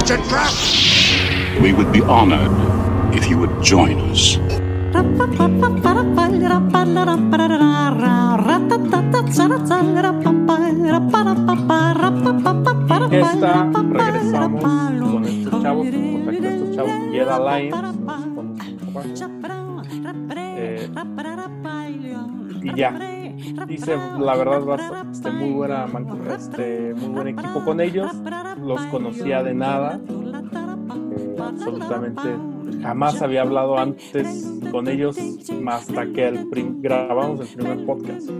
It's a trap! We would be honored if you would join us. Esta regresamos con estos chavos, con estos chavos Jedi Alliance, con- eh, y ya. Hice, la verdad, bast- este, muy, buena, este, muy buen equipo con ellos. Los conocía de nada. Eh, absolutamente jamás había hablado antes con ellos hasta que el grabamos el primer podcast.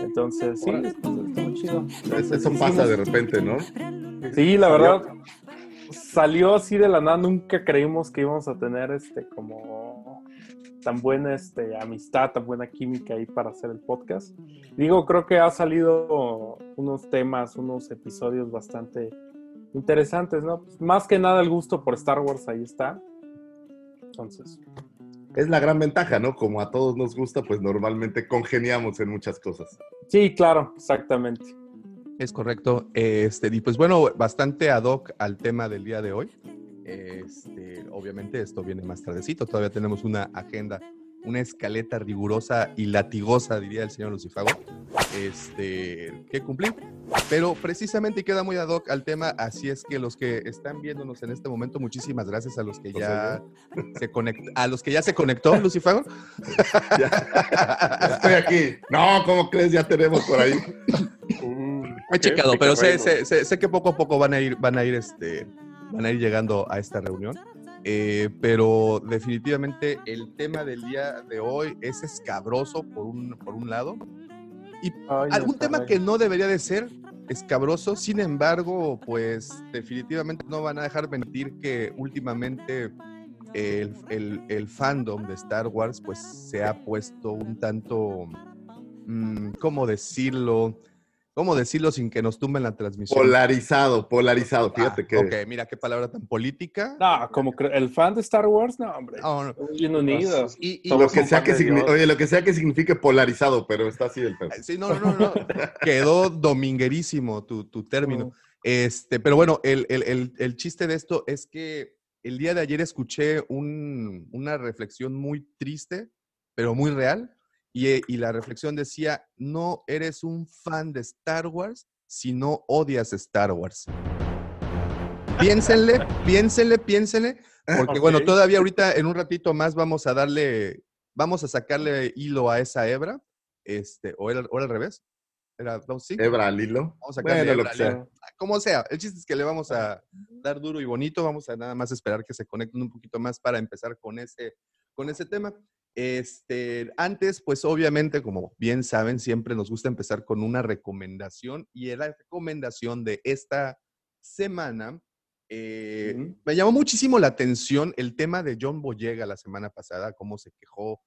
Entonces, sí, está muy chido. Es- Eso pasa de repente, ¿no? Sí, la verdad, salió así de la nada. Nunca creímos que íbamos a tener este como tan buena este, amistad, tan buena química ahí para hacer el podcast. Digo, creo que ha salido unos temas, unos episodios bastante interesantes, ¿no? Pues, más que nada el gusto por Star Wars ahí está. Entonces, Es la gran ventaja, ¿no? Como a todos nos gusta, pues normalmente congeniamos en muchas cosas. sí, claro, exactamente. Es correcto. Este, y pues bueno, bastante ad hoc al tema del día de hoy. Este, obviamente esto viene más tardecito, todavía tenemos una agenda, una escaleta rigurosa y latigosa, diría el señor Lucifago, este, que cumplir. Pero precisamente queda muy ad hoc al tema, así es que los que están viéndonos en este momento, muchísimas gracias a los que ya se conect, a los que ya se conectó, Lucifago. Ya estoy aquí. No, ¿cómo crees? Ya tenemos por ahí. He checado, pero sé, sé, sé- sé que poco a poco van a ir, van a ir, este, van a ir llegando a esta reunión. Eh, pero definitivamente el tema del día de hoy es escabroso por un, por un lado. Y Ay, algún no, tema que no debería de ser escabroso, sin embargo, pues definitivamente no van a dejar mentir que últimamente el, el- el fandom de Star Wars pues se ha puesto un tanto, mm, ¿cómo decirlo? ¿Cómo decirlo sin que nos tumben la transmisión? Polarizado, polarizado. Ah, Fíjate que. Ok, mira qué palabra tan política. No, como el fan de Star Wars, no, hombre. No, no. Bien unidos. Y, y- Lo que sea que. Oye, lo que sea que signifique polarizado, pero está así el pedo. sí, no, no, no, no. Quedó dominguerísimo tu, tu término. Este, pero bueno, el, el- el- el chiste de esto es que el día de ayer escuché un- una reflexión muy triste, pero muy real. Y, eh, y la reflexión decía, no eres un fan de Star Wars si no odias Star Wars. Piénsenle, piénsenle, piénsenle, porque bueno, todavía ahorita en un ratito más vamos a darle, vamos a sacarle hilo a esa hebra, este, o era, o era al revés. Era, no, sí. Hebra al hilo. Vamos a sacarle Bueno, lo hebra sea. hilo. Como sea, el chiste es que le vamos a dar duro y bonito, vamos a nada más esperar que se conecten un poquito más para empezar con ese, con ese tema. Este, antes, pues obviamente, como bien saben, siempre nos gusta empezar con una recomendación y la recomendación de esta semana eh, me llamó muchísimo la atención el tema de John Boyega la semana pasada, cómo se quejó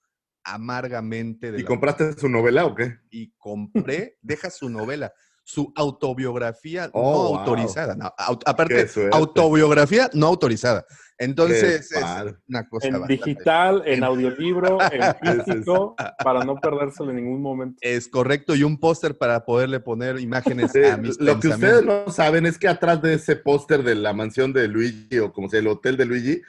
amargamente de ¿Y la compraste su novela o qué? y compré, deja su novela, su autobiografía Oh, no wow. autorizada. no, aparte, autobiografía no autorizada. Entonces, es una cosa En bastante- digital, en audiolibro, en físico, para no perdérselo en ningún momento. Es correcto, y un póster para poderle poner imágenes Sí, a mis lo que ustedes no saben es que atrás de ese póster de la mansión de Luigi, o como sea, el hotel de Luigi,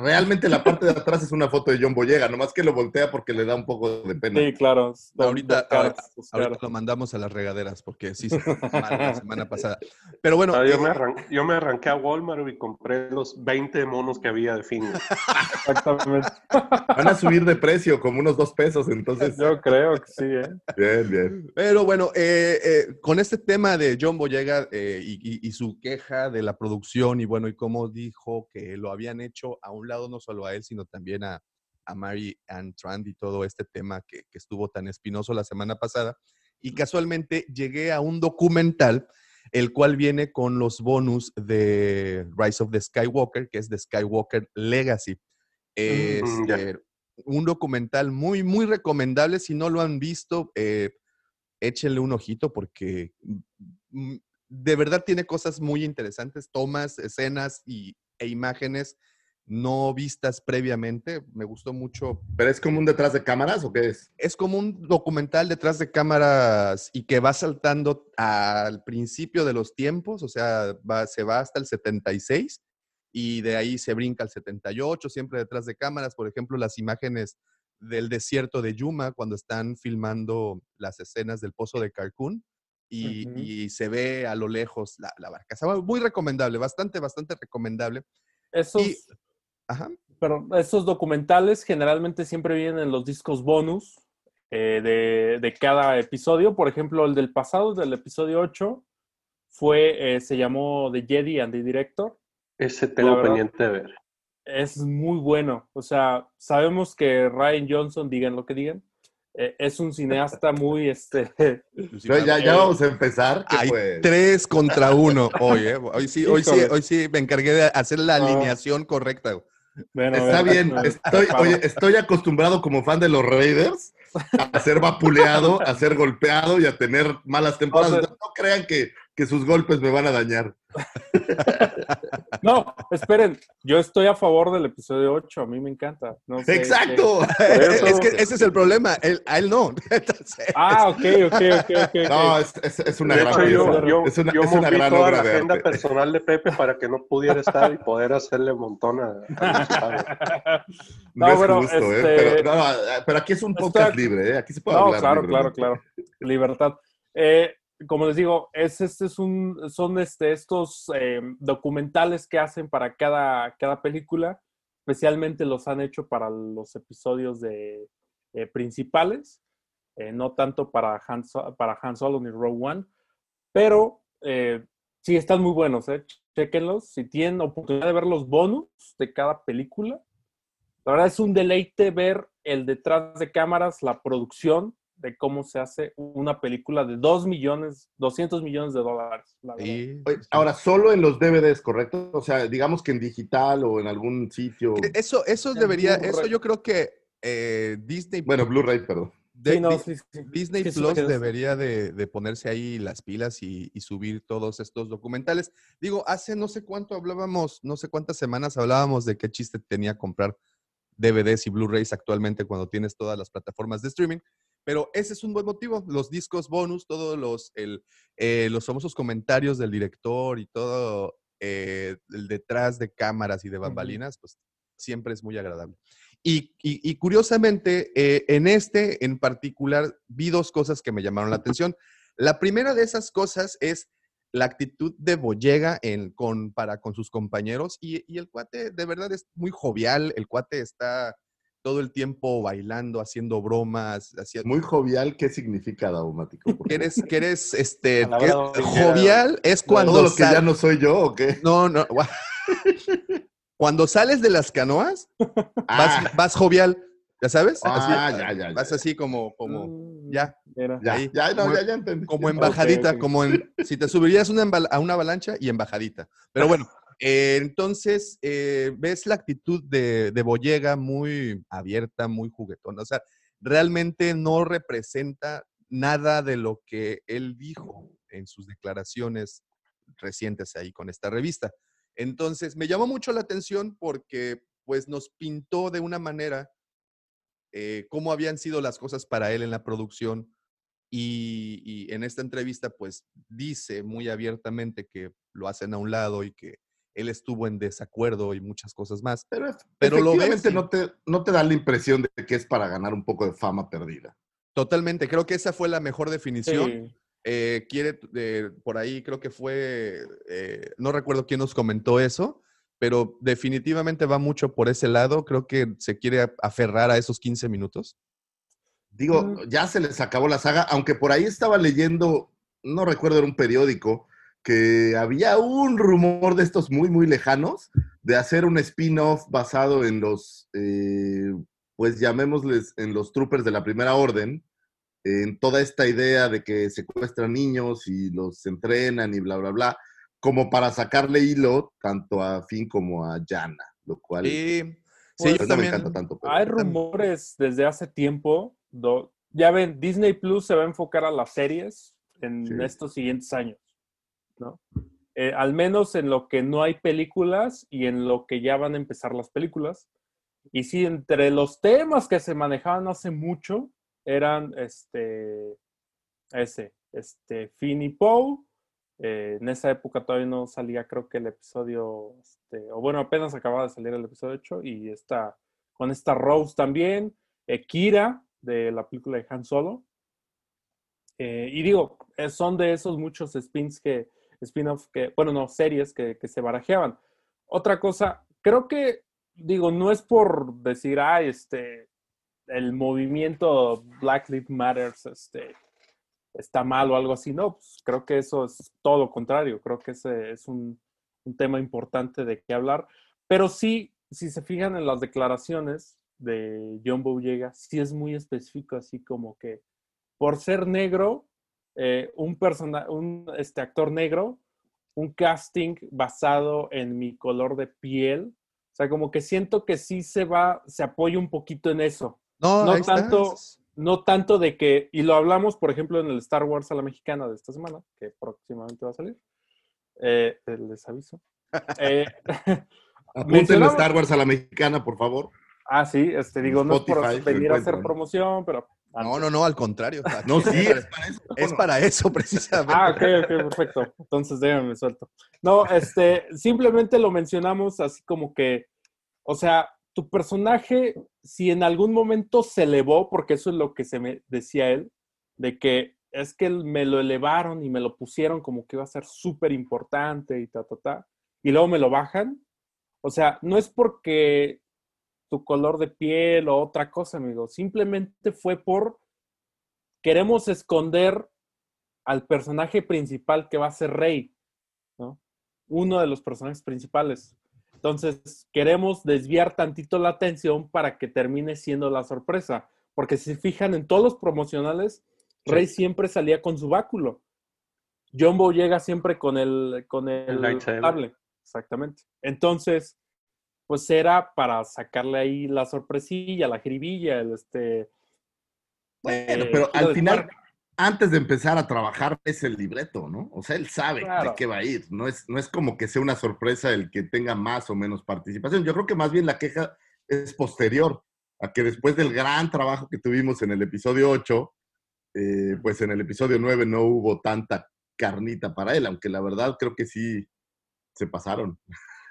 realmente la parte de atrás es una foto de John Boyega, nomás que lo voltea porque le da un poco de pena. Sí, claro. Ahorita, caras, ahorita- ahorita lo mandamos a las regaderas porque sí se fue mal la semana pasada. Pero bueno, yo, eh, me yo me arranqué a Walmart y compré los 20 monos que había de fin. Exactamente. Van a subir de precio como unos dos pesos, entonces, Yo creo que sí, ¿eh? bien, bien. Pero bueno, eh, eh, con este tema de John Boyega eh, y, y- y su queja de la producción y bueno, y cómo dijo que lo habían hecho a un lado no solo a él, sino también a, a Mary Ann Trant y todo este tema que, que estuvo tan espinoso la semana pasada. Y casualmente llegué a un documental el cual viene con los bonus de Rise of the Skywalker, que es de Skywalker Legacy. Mm, ya. Este, un documental muy, muy recomendable. Si no lo han visto, eh, échenle un ojito porque mm, de verdad tiene cosas muy interesantes, tomas, escenas y, e imágenes no vistas previamente. Me gustó mucho. ¿Pero es como un detrás de cámaras o qué es? Es como un documental detrás de cámaras y que va saltando al principio de los tiempos, o sea, va- se va hasta el 76 y de ahí se brinca al 78, siempre detrás de cámaras. Por ejemplo, las imágenes del desierto de Yuma cuando están filmando las escenas del pozo de Cancún y, se ve a lo lejos la, la barca. O sea, muy recomendable, bastante, bastante recomendable. Esos, Y- Ajá. pero esos documentales generalmente siempre vienen en los discos bonus eh, de, de cada episodio. Por ejemplo, el del pasado, del episodio 8, fue, eh, se llamó The Jedi and the Director. Ese tengo verdad. pendiente de ver. Es muy bueno. O sea, sabemos que Ryan Johnson, digan lo que digan, eh, es un cineasta muy, este, No, ya, ya vamos a empezar. Hay pues, tres contra uno hoy, ¿eh? Hoy sí, hoy sí, hoy sí me encargué de hacer la No. alineación correcta. Bueno, Está bien, estoy, oye, estoy acostumbrado como fan de los Raiders a ser vapuleado, a ser golpeado y a tener malas temporadas. O sea- no crean que, que sus golpes me van a dañar. No, esperen, yo estoy a favor del episodio 8, a mí me encanta. No sé, ¡Exacto! Eso- es que ese es el problema, él- a él no. Entonces, Ah, ok, ok, ok, ok. No, es, es- es una De gran hecho, yo, yo, es una, yo es una moví gran toda obra la de agenda arte. personal de Pepe para que no pudiera estar y poder hacerle un montón a. No, No, es bueno, justo, ¿eh? este- Pero, no, no, pero aquí es un podcast libre, ¿eh? Aquí se puede No, hablar. claro, claro, libremente. claro. Libertad. Eh, como les digo, es, este es un, son este, estos eh, documentales que hacen para cada, cada película. Especialmente los han hecho para los episodios de, eh, principales, eh, no tanto para Han, para Han Solo ni Rogue One, pero eh, sí están muy buenos, ¿eh? Chequenlos. Si tienen oportunidad de ver los bonus de cada película, la verdad es un deleite ver el detrás de cámaras, la producción de cómo se hace una película de 2 millones, 200 millones de dólares. la sí. Ahora, solo en los DVDs, ¿correcto? O sea, digamos que en digital o en algún sitio. Que Eso, eso debería, eso yo creo que eh, Disney, Bueno, Blu-ray, perdón. de- Sí, no, Di- sí, sí. Disney Plus sí, sí. debería de, de ponerse ahí las pilas y, y subir todos estos documentales. Digo, hace no sé cuánto hablábamos, no sé cuántas semanas hablábamos de qué chiste tenía comprar DVDs y Blu-rays actualmente cuando tienes todas las plataformas de streaming. Pero ese es un buen motivo. Los discos bonus, todos los, el, eh, los famosos comentarios del director y todo eh, el detrás de cámaras y de bambalinas, pues siempre es muy agradable. Y, y- y curiosamente, eh, en este en particular, vi dos cosas que me llamaron la atención. La primera de esas cosas es la actitud de Boyega en, con, para con sus compañeros y, y el cuate de verdad es muy jovial, el cuate está todo el tiempo bailando, haciendo bromas, haciendo... Muy jovial, ¿qué significa daumático? que eres, que eres este, que- jovial es cuando ¿Todo lo que sal- ya no soy yo o qué? no, no, cuando sales de las canoas, vas, Ah, vas jovial, ¿ya sabes? Así, Ah, ya, ya, ya, Vas así como, como, Mm, ya, mira. ya, ahí, ya, no, como- ya, ya entendí. como embajadita, ok. como en, si te subirías una a una avalancha y embajadita. Pero bueno, eh, entonces eh, ves la actitud de, de Boyega muy abierta, muy juguetona. O sea, realmente no representa nada de lo que él dijo en sus declaraciones recientes ahí con esta revista. Entonces, me llamó mucho la atención porque pues nos pintó de una manera eh, cómo habían sido las cosas para él en la producción y en esta entrevista pues dice muy abiertamente que lo hacen a un lado y que él estuvo en desacuerdo y muchas cosas más. Pero, Pero lo ves no, te, no te da la impresión de que es para ganar un poco de fama perdida. Totalmente, creo que esa fue la mejor definición. Sí. Eh, quiere, eh, por ahí creo que fue, eh, no recuerdo quién nos comentó eso, pero definitivamente va mucho por ese lado. Creo que se quiere a- aferrar a esos 15 minutos. Digo, Mm. ya se les acabó la saga, aunque por ahí estaba leyendo, no recuerdo, era un periódico, que había un rumor de estos muy, muy lejanos de hacer un spin-off basado en los, eh, pues llamémosles, en los troopers de la primera orden, en toda esta idea de que secuestran niños y los entrenan y bla, bla, bla, como para sacarle hilo tanto a Finn como a Jana, lo cual Sí, pues, sí, yo no me también. encanta tanto. pero- Hay rumores desde hace tiempo. do- ya ven, Disney Plus se va a enfocar a las series en Sí. estos siguientes años, ¿no? Eh, al menos en lo que no hay películas y en lo que ya van a empezar las películas. Y sí, entre los temas que se manejaban hace mucho eran este, ese, este, Finn y Poe. Eh, en esa época todavía no salía, creo que el episodio, este, o bueno, apenas acababa de salir el episodio 8 y está con esta Rose también, eh, de la película de Han Solo. Eh, y digo, eh, son de esos muchos spins que, spin-off que, bueno, no, series que, que se barajeaban. Otra cosa, creo que, digo, no es por decir, ay, este, el movimiento Black Lives Matter este, está mal o algo así, no, pues creo que eso es todo lo contrario, creo que ese es un, un tema importante de qué hablar, pero sí, si se fijan en las declaraciones de John Boyega, sí es muy específico, así como que por ser negro, eh, un, persona, un este, actor negro, un casting basado en mi color de piel, o sea, como que siento que sí se va, se apoya un poquito en eso. No, No tanto- No tanto de que, y lo hablamos, por ejemplo, en el Star Wars a la mexicana de esta semana, que próximamente va a salir. Eh, les aviso. Eh, mencionamos- Star Wars a la mexicana, por favor. ah, sí, este, digo, no es por venir a hacer promoción, pero. No, no, no, al contrario. No, sí, es para eso. Es para eso, precisamente. Ah, ok, ok, perfecto. Entonces déjame suelto. No, este, simplemente lo mencionamos así como que, o sea, tu personaje, si en algún momento se elevó, porque eso es lo que se me decía él, de que es que me lo elevaron y me lo pusieron como que iba a ser súper importante y ta, ta, ta, y luego me lo bajan. O sea, no es porque tu color de piel o otra cosa, amigo. Simplemente fue por queremos esconder al personaje principal que va a ser Rey, ¿no? Uno de los personajes principales. Entonces, queremos desviar tantito la atención para que termine siendo la sorpresa. Porque si se fijan en todos los promocionales, Rey siempre salía con su báculo. Jumbo llega siempre con el, con el, El lightsaber. Exactamente. Entonces, pues era para sacarle ahí la sorpresilla, la jiribilla, el este. Bueno, eh, pero al final, antes de empezar a trabajar, es el libreto, ¿no? O sea, él sabe Claro. de qué va a ir. No es, no es como que sea una sorpresa el que tenga más o menos participación. Yo creo que más bien la queja es posterior a que después del gran trabajo que tuvimos en el episodio 8, eh, pues en el episodio 9 no hubo tanta carnita para él, aunque la verdad creo que sí se pasaron.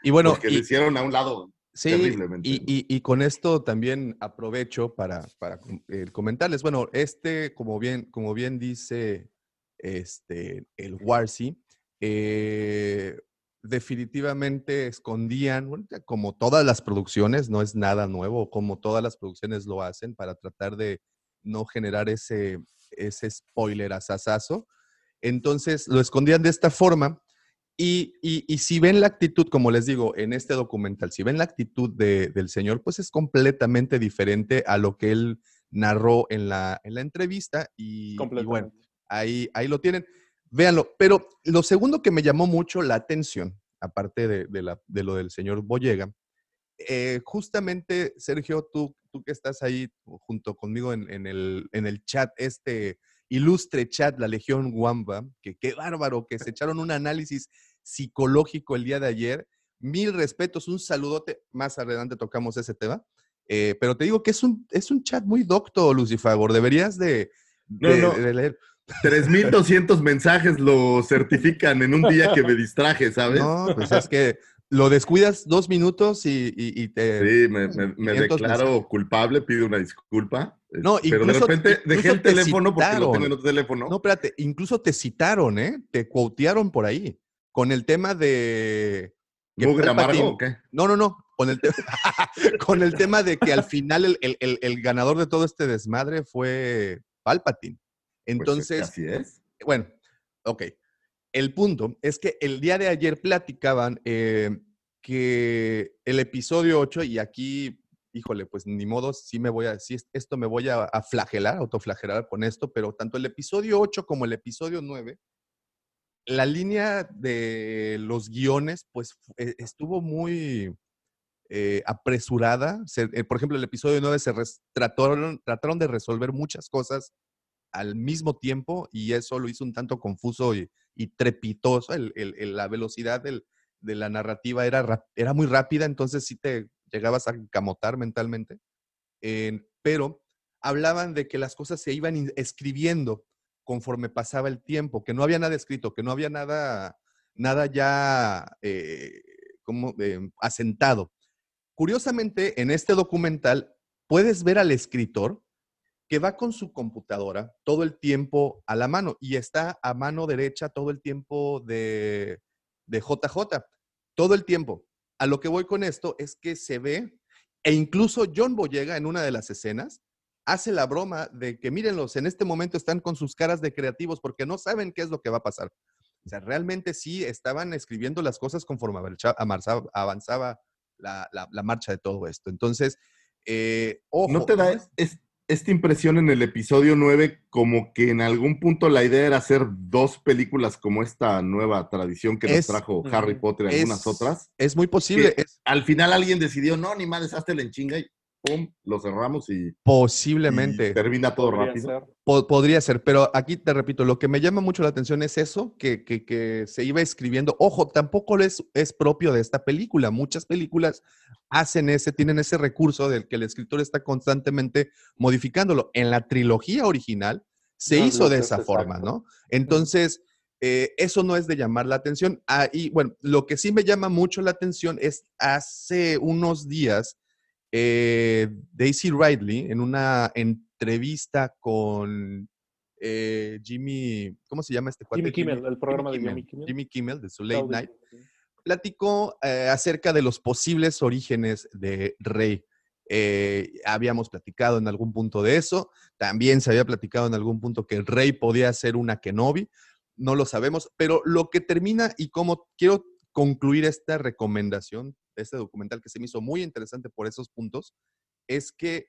Y bueno, porque y- lo hicieron a un lado Sí, terriblemente. y, y- y con esto también aprovecho para, para eh, comentarles, bueno, este, como bien, como bien dice este, el Warsi, eh, definitivamente escondían, como todas las producciones, no es nada nuevo, como todas las producciones lo hacen para tratar de no generar ese, ese spoiler asasazo. Entonces lo escondían de esta forma y, y- y si ven la actitud, como les digo, en este documental, si ven la actitud de- del señor, pues es completamente diferente a lo que él narró en la, en la entrevista. Y, y bueno, ahí, ahí lo tienen. Véanlo. Pero lo segundo que me llamó mucho la atención, aparte de, de la- de lo del señor Boyega, eh, justamente, Sergio, tú, tú que estás ahí junto conmigo en, en el, en el chat, este ilustre chat, la Legión Wamba, que qué bárbaro, que se echaron un análisis psicológico el día de ayer. Mil respetos, un saludote. Más adelante tocamos ese tema. Eh, pero te digo que es un, es un chat muy docto, Lucifagor. Deberías de, No, de- no. de leer. 3.200 mensajes lo certifican en un día que me distraje, ¿sabes? No, pues es que lo descuidas dos minutos y, y- y te... Sí, me, me- me 500 declaro mensajes. culpable, pido una disculpa. No, pero de repente dejé el te teléfono porque lo tengo en otro teléfono. No, espérate, incluso te citaron, ¿eh? Te quotearon por ahí con el tema de... que ¿Mugre Palpatine- amargo o qué? No, no, no. Con el, con el tema de que al final el, el- el- el ganador de todo este desmadre fue Palpatine. Pues, Entonces, así es. bueno, ok. El punto es que el día de ayer platicaban eh, que el episodio 8, y aquí híjole, pues ni modo, sí me voy a, sí, esto me voy a, a flagelar, autoflagelar con esto, pero tanto el episodio 8 como el episodio 9, la línea de los guiones, pues e- estuvo muy eh, apresurada. Eh, por ejemplo, el episodio 9 se trataron, trataron de resolver muchas cosas al mismo tiempo y eso lo hizo un tanto confuso y, y trepitoso. El- la velocidad del- de la narrativa era, era muy rápida, entonces sí te llegabas a camotar mentalmente. En- pero hablaban de que las cosas se iban escribiendo conforme pasaba el tiempo, que no había nada escrito, que no había nada, nada ya eh, como eh, asentado. Curiosamente, en este documental puedes ver al escritor que va con su computadora todo el tiempo a la mano y está a mano derecha todo el tiempo de, de JJ, todo el tiempo. A lo que voy con esto es que se ve, e incluso John Boyega en una de las escenas hace la broma de que mírenlos, en este momento están con sus caras de creativos porque no saben qué es lo que va a pasar. O sea, realmente sí estaban escribiendo las cosas conforme avanza- avanzaba, avanzaba la, la- la marcha de todo esto. Entonces, eh, ojo. ¿No te da es- es- esta impresión en el episodio 9 como que en algún punto la idea era hacer dos películas como esta nueva tradición que Es- nos trajo Harry. Potter y algunas es- otras? Es muy posible. Al final alguien decidió, no, ni más, hazte en chinga y pum, lo cerramos y, posiblemente. y termina todo Podría rápido. ser. Po- podría ser, pero aquí te repito, lo que me llama mucho la atención es eso, que, que- que se iba escribiendo. Ojo, tampoco es, es propio de esta película. Muchas películas hacen ese, tienen ese recurso del que el escritor está constantemente modificándolo. En la trilogía original se No, hizo no, de es esa forma, exacto. ¿no? Entonces, eh, eso no es de llamar la atención. Ah, y bueno, lo que sí me llama mucho la atención es hace unos días, eh, Daisy Ridley, en una entrevista con eh, Jimmy, ¿cómo se llama este cuate? Jimmy Kimmel, el programa de Jimmy Kimmel. Jimmy Kimmel, de su Late Claudio. Night, platicó eh, acerca de los posibles orígenes de Rey. Eh, habíamos platicado en algún punto de eso. También se había platicado en algún punto que el Rey podía ser una Kenobi. No lo sabemos, pero lo que termina y como quiero concluir esta recomendación este documental que se me hizo muy interesante por esos puntos, es que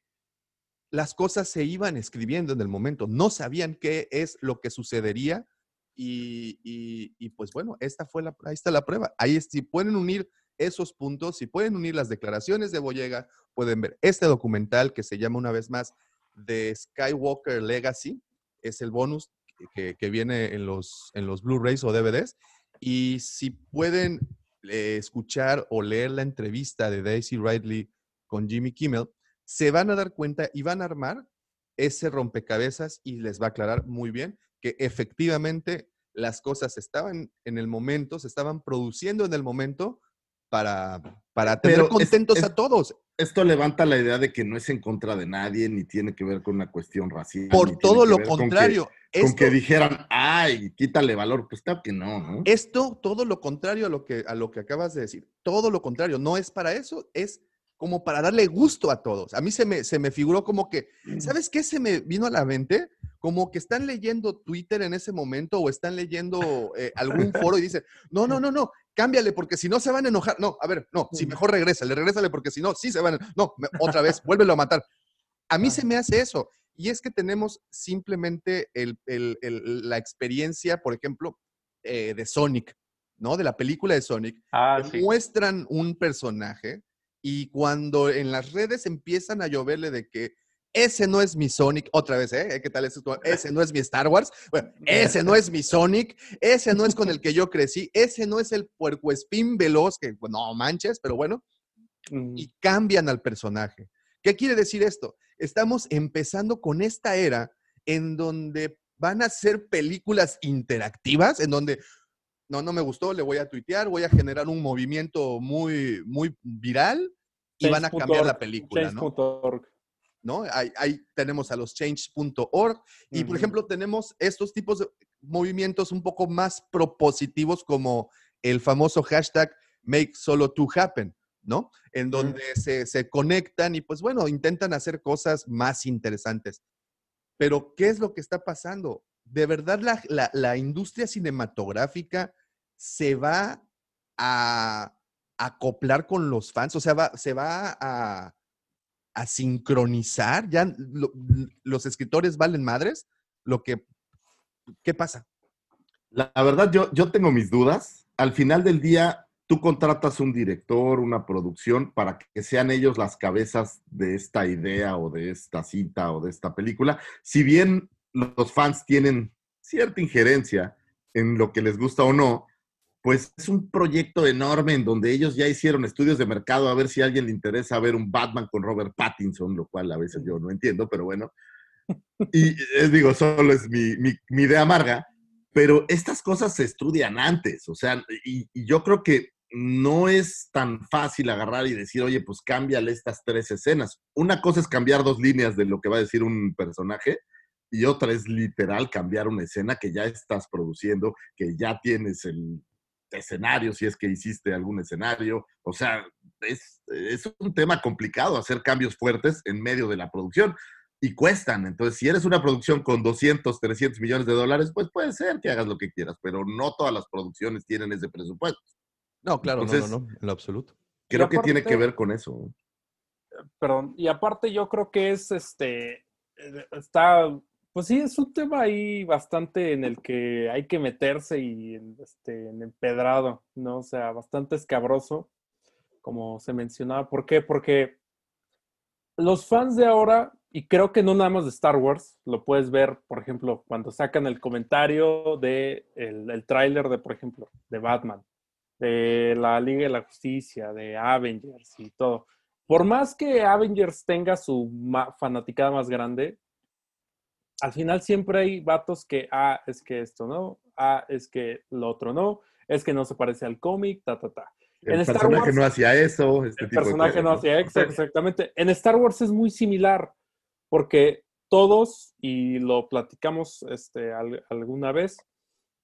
las cosas se iban escribiendo en el momento. No sabían qué es lo que sucedería y, y- y, pues bueno, esta fue la, ahí está la prueba. Ahí si pueden unir esos puntos, si pueden unir las declaraciones de Boyega, pueden ver este documental que se llama una vez más The Skywalker Legacy. Es el bonus que, que viene en los, en los Blu-rays o DVDs. Y si pueden eh, escuchar o leer la entrevista de Daisy Ridley con Jimmy Kimmel, se van a dar cuenta y van a armar ese rompecabezas y les va a aclarar muy bien que efectivamente las cosas estaban en el momento, se estaban produciendo en el momento para, para tener Pero es- contentos es- a todos. Esto levanta la idea de que no es en contra de nadie, ni tiene que ver con una cuestión racial. Por todo lo ver con que- contrario. Con que, dijeran, ay, quítale valor. Pues claro que no, ¿no? Esto, todo lo contrario a lo, que, a lo que acabas de decir, todo lo contrario, no es para eso, es como para darle gusto a todos. A mí se me, se me figuró como que, ¿sabes qué se me vino a la mente? Como que están leyendo Twitter en ese momento o están leyendo eh, algún foro y dicen, no, no, no, no, cámbiale porque si no se van a enojar. No, a ver, no, si mejor regresa, le regrésale porque si no, sí se van a... No, otra vez, vuélvelo a matar. A mí se me hace eso. Y es que tenemos simplemente el- el- el- la experiencia, por ejemplo, eh, de Sonic, ¿no? De la película de Sonic. Ah, sí. Muestran un personaje y cuando en las redes empiezan a lloverle de que ese no es mi Sonic, otra vez, ¿eh? ¿Qué tal? Ese, ese no es mi Star Wars, bueno, ese no es mi Sonic, ese no es con el que yo crecí, ese no es el puercoespín veloz, que bueno, no manches, pero bueno, Mm, y cambian al personaje. ¿Qué quiere decir esto? Estamos empezando con esta era en donde van a ser películas interactivas, en donde no, no me gustó, le voy a tuitear, voy a generar un movimiento muy, muy viral y van a cambiar la película, ¿no? ¿No? Ahí, ahí tenemos a los change.org y, por ejemplo, tenemos estos tipos de movimientos un poco más propositivos como el famoso hashtag Make Solo To Happen, ¿no? En donde se, se conectan y, pues bueno, intentan hacer cosas más interesantes. Pero, ¿qué es lo que está pasando? De verdad, la, la- la industria cinematográfica se va a acoplar con los fans, o sea, va- se va a sincronizar? ¿Ya lo- los escritores valen madres? Lo que, ¿Qué pasa? La, la verdad, yo, yo tengo mis dudas. Al final del día, tú contratas un director, una producción, para que sean ellos las cabezas de esta idea o de esta cinta o de esta película. Si bien los fans tienen cierta injerencia en lo que les gusta o no, pues es un proyecto enorme en donde ellos ya hicieron estudios de mercado a ver si a alguien le interesa ver un Batman con Robert Pattinson, lo cual a veces yo no entiendo, pero bueno. Y eh, digo, solo es mi, mi- mi idea amarga, pero estas cosas se estudian antes, o sea, y, y yo creo que no es tan fácil agarrar y decir, oye, pues cámbiale estas tres escenas. Una cosa es cambiar dos líneas de lo que va a decir un personaje y otra es literal cambiar una escena que ya estás produciendo, que ya tienes el escenario, si es que hiciste algún escenario. O sea, es, es un tema complicado hacer cambios fuertes en medio de la producción y cuestan. Entonces, si eres una producción con 200, 300 millones de dólares, pues puede ser que hagas lo que quieras, pero no todas las producciones tienen ese presupuesto. No, claro, Entonces- no, no, no, en lo absoluto. Creo que tiene que ver con eso. Perdón, y aparte yo creo que es este, eh, está, pues sí, es un tema ahí bastante en el que hay que meterse y este, en empedrado, ¿no? O sea, bastante escabroso, como se mencionaba. ¿Por qué? Porque los fans de ahora, y creo que no nada más de Star Wars, lo puedes ver, por ejemplo, cuando sacan el comentario de el, tráiler de, por ejemplo, de Batman, de la Liga de la Justicia, de Avengers y todo. Por más que Avengers tenga su fanaticada más grande, al final siempre hay vatos que, ah, es que esto no, ah, es que lo otro no, es que no se parece al cómic, ta, ta, ta. El En Star personaje Wars- no hacía eso. Este El tipo de personaje cosas, no hacía eso, exactamente. En Star Wars es muy similar, porque todos, y lo platicamos este, al- alguna vez,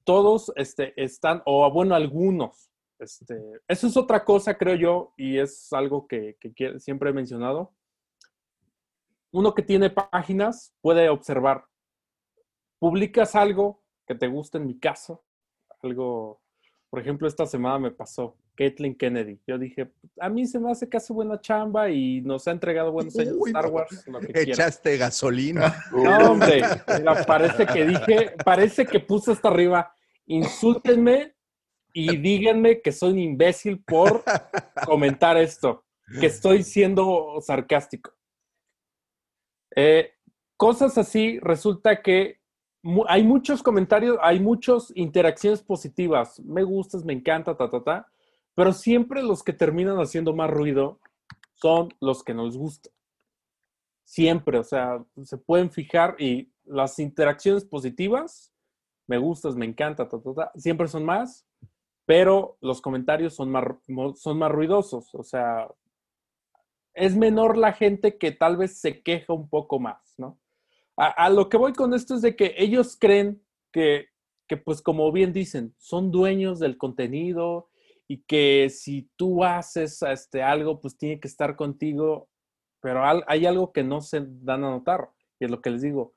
todos este, están, o bueno, algunos. Este, eso es otra cosa, creo yo, y es algo que, que siempre he mencionado. Uno que tiene páginas puede observar. Publicas algo que te gusta, en mi caso, algo, por ejemplo, esta semana me pasó, Caitlyn Kennedy. Yo dije, a mí se me hace que hace buena chamba y nos ha entregado buenos años de Uy, Star. Wars, lo que quiera. Echaste gasolina. No, hombre, mira, parece que dije, parece que puse hasta arriba, insúltenme y díganme que soy un imbécil por comentar esto, que estoy siendo sarcástico. Eh, cosas así, resulta que mu- hay muchos comentarios, hay muchas interacciones positivas, me gustas, me encanta, ta, ta, ta, pero siempre los que terminan haciendo más ruido son los que nos gustan siempre, o sea, se pueden fijar y las interacciones positivas, me gustas, me encanta, ta, ta, ta, siempre son más, pero los comentarios son más, son más ruidosos, o sea, es menor la gente que tal vez se queja un poco más, ¿no? A, lo que voy con esto es de que ellos creen que, que, pues como bien dicen, son dueños del contenido y que si tú haces este, algo, pues tiene que estar contigo pero hay algo que no se dan a notar, y es lo que les digo.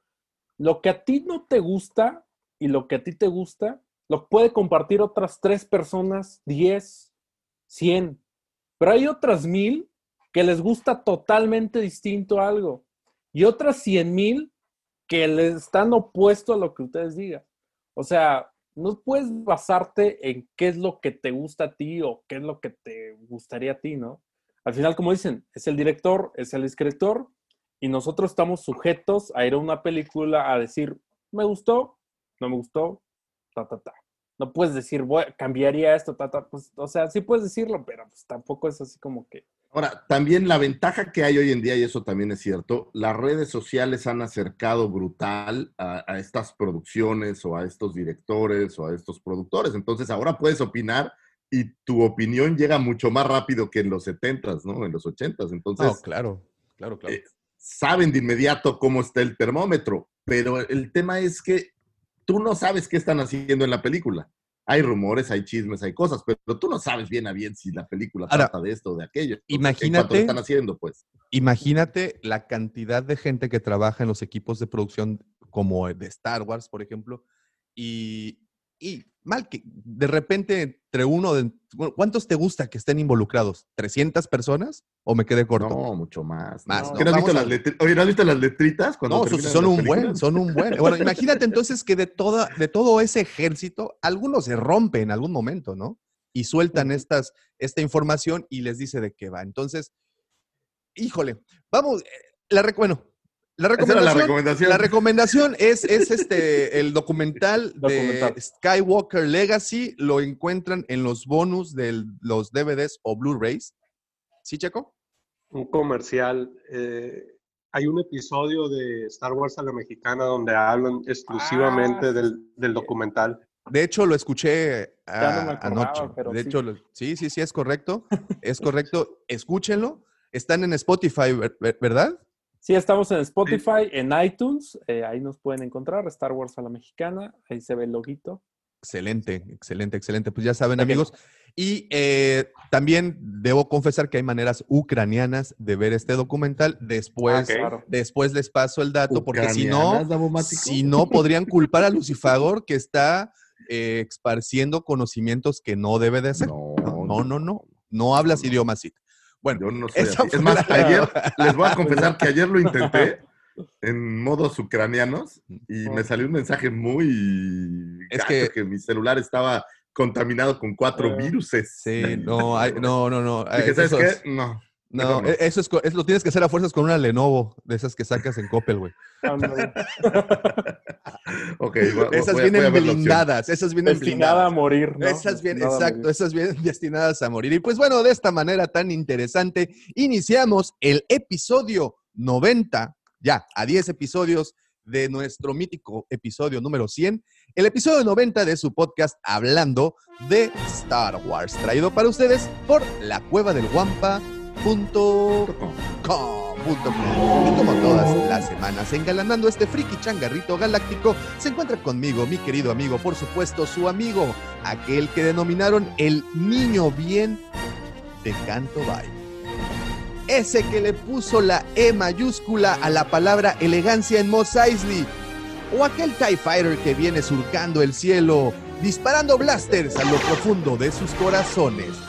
Lo que a ti no te gusta y lo que a ti te gusta, lo puede compartir otras tres personas, diez, cien, pero hay otras mil que les gusta totalmente distinto algo, y otras cien mil que les están opuesto a lo que ustedes digan. O sea, no puedes basarte en qué es lo que te gusta a ti o qué es lo que te gustaría a ti, ¿no? Al final, como dicen, es el director, es el escritor, y nosotros estamos sujetos a ir a una película a decir, me gustó, no me gustó, ta, ta, ta. No puedes decir, "Voy- cambiaría esto, ta, ta. Pues, o sea, sí puedes decirlo, pero pues tampoco es así como que. Ahora, también la ventaja que hay hoy en día, y eso también es cierto, las redes sociales han acercado brutal a, a estas producciones o a estos directores o a estos productores. Entonces, ahora puedes opinar y tu opinión llega mucho más rápido que en los 70s, ¿no? En los 80s. Entonces, No, claro, claro, claro. eh, saben de inmediato cómo está el termómetro, pero el tema es que tú no sabes qué están haciendo en la película. Hay rumores, hay chismes, hay cosas, pero tú no sabes bien a bien si la película Ahora, trata de esto o de aquello. Imagínate- lo están haciendo, pues. Imagínate la cantidad de gente que trabaja en los equipos de producción como de Star Wars, por ejemplo, y, y mal que de repente entre uno de... ¿Cuántos te gusta que estén involucrados? ¿300 personas? ¿O me quedé corto? No, mucho más. Más, No, no, ¿Qué no has visto las a- letri- Oye, ¿no has visto las letritas? Cuando No, terminan son un buen, son un buen. Bueno, imagínate entonces que de, toda, de todo ese ejército, algunos se rompe en algún momento, ¿no? Y sueltan estas, esta información y les dice de qué va. Entonces, híjole, vamos, eh, la bueno, la recomendación, la recomendación. la recomendación es, es este, el documental de. Skywalker Legacy. Lo encuentran en los bonus de los DVDs o Blu-rays. ¿Sí, Checo? Un comercial. eh, hay un episodio de Star Wars a la mexicana donde hablan exclusivamente Ah, del, del documental. De hecho, lo escuché Ya no acordaba, anoche. pero de sí. hecho, lo- sí, sí, sí, es correcto. Es correcto. Escúchenlo. Están en Spotify, ver- ver- ¿verdad? Sí, estamos en Spotify, en iTunes, eh, ahí nos pueden encontrar, Star Wars a la mexicana, ahí se ve el loguito. Excelente, excelente, excelente. Pues ya saben, amigos. Y eh, también debo confesar que hay maneras ucranianas de ver este documental. Después. Claro. después les paso el dato, porque si no, si no, podrían culpar a Lucifagor que está eh, esparciendo conocimientos que no debe de hacer. No, No, no, no. No hablas idioma Sith. Bueno, Yo no soy así. Es más, la- ayer, les voy a confesar que ayer lo intenté en modos ucranianos y Oh. me salió un mensaje muy Es que- que... mi celular estaba contaminado con cuatro Eh, viruses. Sí, no, hay- no, no, no. Dije, ¿sabes esos- qué? No. No, e- eso es, lo tienes que hacer a fuerzas con una Lenovo, de esas que sacas en Coppel, güey. Ok, voy- Esas voy vienen voy blindadas, esas vienen Destinada a blindadas. morir, ¿no? Esas vienen, exacto, morir. esas vienen destinadas a morir. Y pues bueno, de esta manera tan interesante, iniciamos el episodio 90, ya, a 10 episodios de nuestro mítico episodio número 100, el episodio 90 de su podcast Hablando de Star Wars, traído para ustedes por la cueva del Y como todas las semanas, engalanando este friki changarrito galáctico, se encuentra conmigo, mi querido amigo, por supuesto, su amigo, aquel que denominaron el niño bien de Canto Bay. Ese que le puso la E mayúscula a la palabra elegancia en Mos Eisley. O aquel TIE Fighter que viene surcando el cielo, disparando blasters a lo profundo de sus corazones.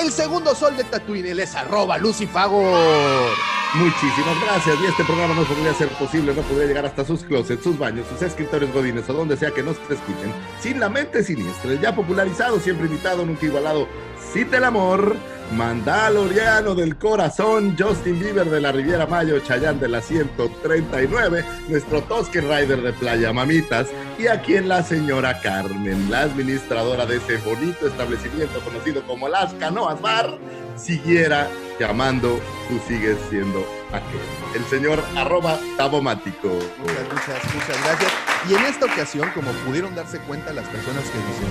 El segundo sol de Tatooine, él es arroba Lucifagor. Muchísimas gracias. Y este programa no podría ser posible, no podría llegar hasta sus closets, sus baños, sus escritorios godines o donde sea que nos escuchen. Sin la mente siniestra, ya popularizado, siempre invitado, nunca igualado. Cita el amor, Mandaloriano del corazón, Justin Bieber de la Riviera Mayo, Chayán de la 139, nuestro Tosken Rider de Playa Mamitas, y aquí en la señora Carmen, la administradora de ese bonito establecimiento conocido como Las Canoas Bar, siguiera llamando, tú sigues siendo. El señor arroba tabomático. Muchas, gracias. Y en esta ocasión, como pudieron darse cuenta las personas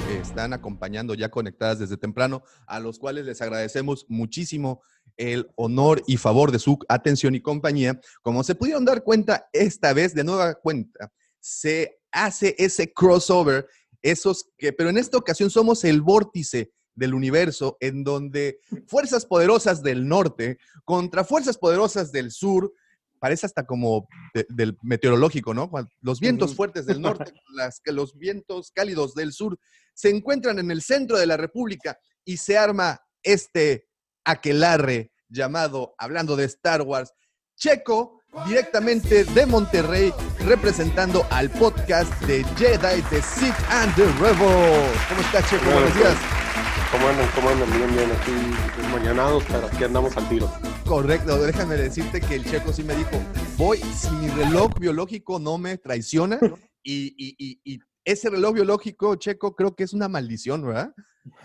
que están acompañando ya conectadas desde temprano, a los cuales les agradecemos muchísimo el honor y favor de su atención y compañía, como se pudieron dar cuenta esta vez, de nueva cuenta, se hace ese crossover, esos que, pero en esta ocasión somos el vórtice del universo en donde fuerzas poderosas del norte contra fuerzas poderosas del sur, parece hasta como de- del meteorológico, ¿no? Los vientos fuertes del norte, las, los vientos cálidos del sur se encuentran en el centro de la República y se arma este aquelarre llamado, hablando de Star Wars, Checo, directamente de Monterrey, representando al podcast de Jedi, The Sith and the Rebels. ¿Cómo estás, Checo? Buenos días. ¿Cómo andan? ¿Cómo andan? Bien, bien, aquí mañanados, pero aquí andamos al tiro. Correcto, déjame decirte que el checo sí me dijo, voy, si mi reloj biológico no me traiciona, y, y- y- y ese reloj biológico, checo, creo que es una maldición, ¿verdad?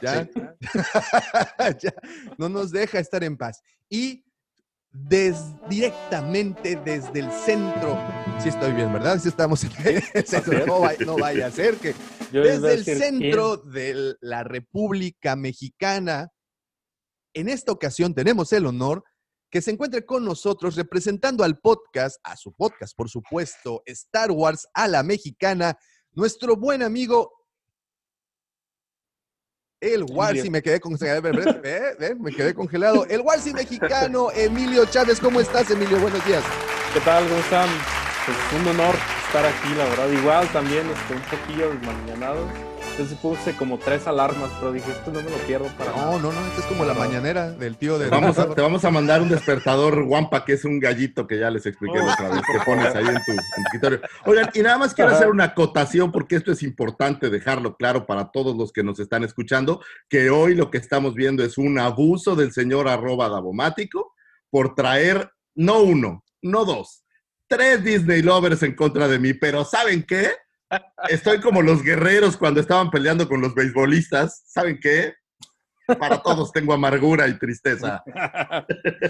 Ya, ya no nos deja estar en paz. Y des- directamente desde el centro, sí estoy bien, ¿verdad? Sí estamos en el centro, no, vaya- no vaya a ser que desde el centro de la República Mexicana. En esta ocasión tenemos el honor que se encuentre con nosotros representando al podcast, a su podcast, por supuesto, Star Wars a la Mexicana, nuestro buen amigo. El Warsi, me quedé congelado, me quedé congelado. El Warsi mexicano, Emilio Chávez, ¿cómo estás, Emilio? Buenos días. ¿Qué tal? ¿Cómo están? Pues un honor estar aquí, la verdad. Igual también este, un poquillo desmañanado. Entonces puse como tres alarmas, pero dije, esto no me lo pierdo para nada. No, no, no, esto es como la mañanera del tío de... Te vamos, a, te vamos a mandar un despertador guampa, que es un gallito que ya les expliqué la otra vez, que pones ahí en tu, en tu escritorio. Oigan, y nada más quiero hacer una acotación, porque esto es importante dejarlo claro para todos los que nos están escuchando, que hoy lo que estamos viendo es un abuso del señor arroba Davomático por traer no uno, no dos, tres Disney lovers en contra de mí, pero ¿saben qué? Estoy como los guerreros cuando estaban peleando con los beisbolistas. ¿Saben qué? Para todos tengo amargura y tristeza.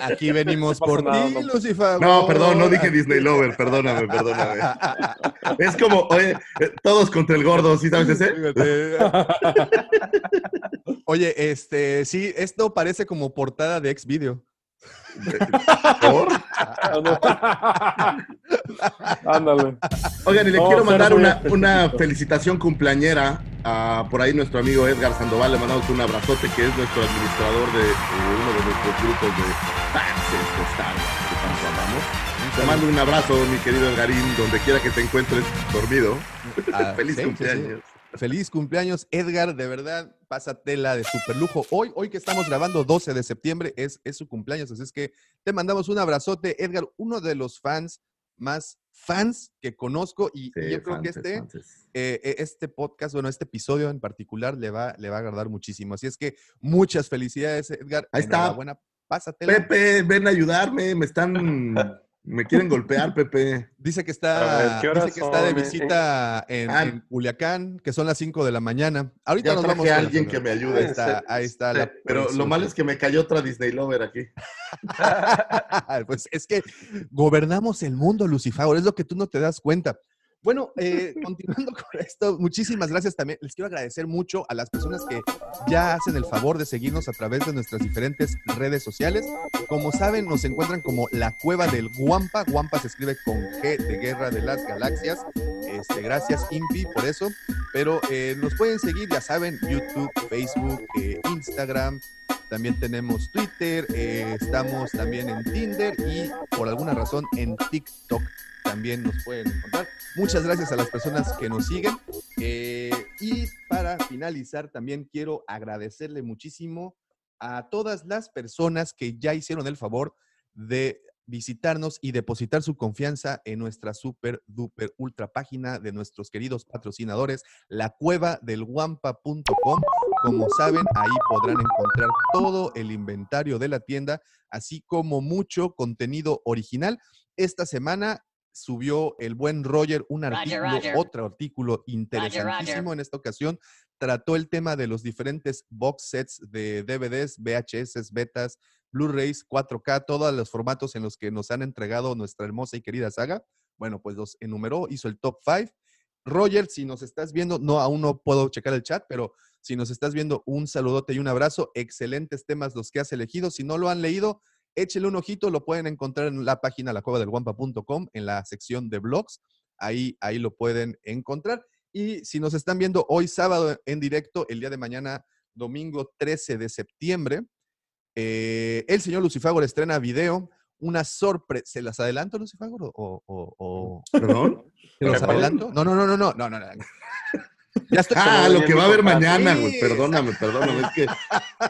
Aquí venimos por ti. Lucifer. No, perdón, no dije Disney Lover, perdóname, perdóname. Es como, oye, eh, todos contra el gordo, ¿sí sabes ese? Oye, este, sí, esto parece como portada de ex video. ¿Por? Ándale. Oigan, y le No, quiero mandar una, una felicitación cumpleañera a por ahí nuestro amigo Edgar Sandoval. Le mandamos un abrazote, que es nuestro administrador de uno de nuestros grupos de fans de Star que tanto amamos. Te mando un abrazo, mi querido Edgarín, donde quiera que te encuentres dormido. Ah, Feliz sí, sí, sí. cumpleaños. Feliz cumpleaños, Edgar, de verdad, pásatela de super lujo. Hoy, hoy que estamos grabando 12 de septiembre es, es su cumpleaños, así es que te mandamos un abrazote, Edgar, uno de los fans más fans que conozco y, Sí, yo creo que este, eh, eh, este podcast, bueno, este episodio en particular le va, le va a agradar muchísimo. Así es que muchas felicidades, Edgar. Ahí está. Enhorabuena, pásatela. Pepe, ven a ayudarme, me están, me quieren golpear, Pepe. Dice que está, ver, ¿qué horas dice que está de son? visita en, Ah. en Culiacán, que son las 5 de la mañana. Ahorita Ya nos traje vamos a alguien que me Ahí ayude. está, ahí está la Pero lo preciosa. malo es que me cayó otra Disney Lover aquí. pues es que gobernamos el mundo, Lucifer, es lo que tú no te das cuenta. Bueno, eh, continuando con esto, muchísimas gracias también. Les quiero agradecer mucho a las personas que ya hacen el favor de seguirnos a través de nuestras diferentes redes sociales. Como saben, nos encuentran como la cueva del Guampa. Guampa se escribe con G de Guerra de las Galaxias. Este, gracias, Impi, por eso. Pero eh, nos pueden seguir, ya saben, YouTube, Facebook, eh, Instagram, también tenemos Twitter, eh, estamos también en Tinder y por alguna razón en TikTok también nos pueden encontrar. Muchas gracias a las personas que nos siguen. Eh, y para finalizar, también quiero agradecerle muchísimo a todas las personas que ya hicieron el favor de visitarnos y depositar su confianza en nuestra super duper ultra página de nuestros queridos patrocinadores, la cueva del guampa.com. Como saben, ahí podrán encontrar todo el inventario de la tienda, así como mucho contenido original. Esta semana subió el buen Roger un Roger, artículo, Roger. otro artículo interesantísimo en esta ocasión. Trató el tema de los diferentes box sets de DVDs, VHS, betas, Blu-rays, 4K, todos los formatos en los que nos han entregado nuestra hermosa y querida saga. Bueno, pues los enumeró, hizo el top 5. Roger, si nos estás viendo, no, aún no puedo checar el chat, pero si nos estás viendo, un saludote y un abrazo. Excelentes temas los que has elegido. Si no lo han leído, échele un ojito, lo pueden encontrar en la página lacuevadelguampa.com, en la sección de blogs. Ahí, ahí lo pueden encontrar. Y si nos están viendo hoy sábado en directo, el día de mañana, domingo 13 de septiembre, eh, el señor Lucifagor estrena video, una sorpresa. ¿Se las adelanto, Lucifagor? ¿O, o, o- ¿Perdón? ¿Se los ¿Perdón? adelanto? No, no, no, no, no, no, no. no. Ya estoy Ah, lo que va a haber mañana, Sí, güey. Perdóname, perdóname. Es que,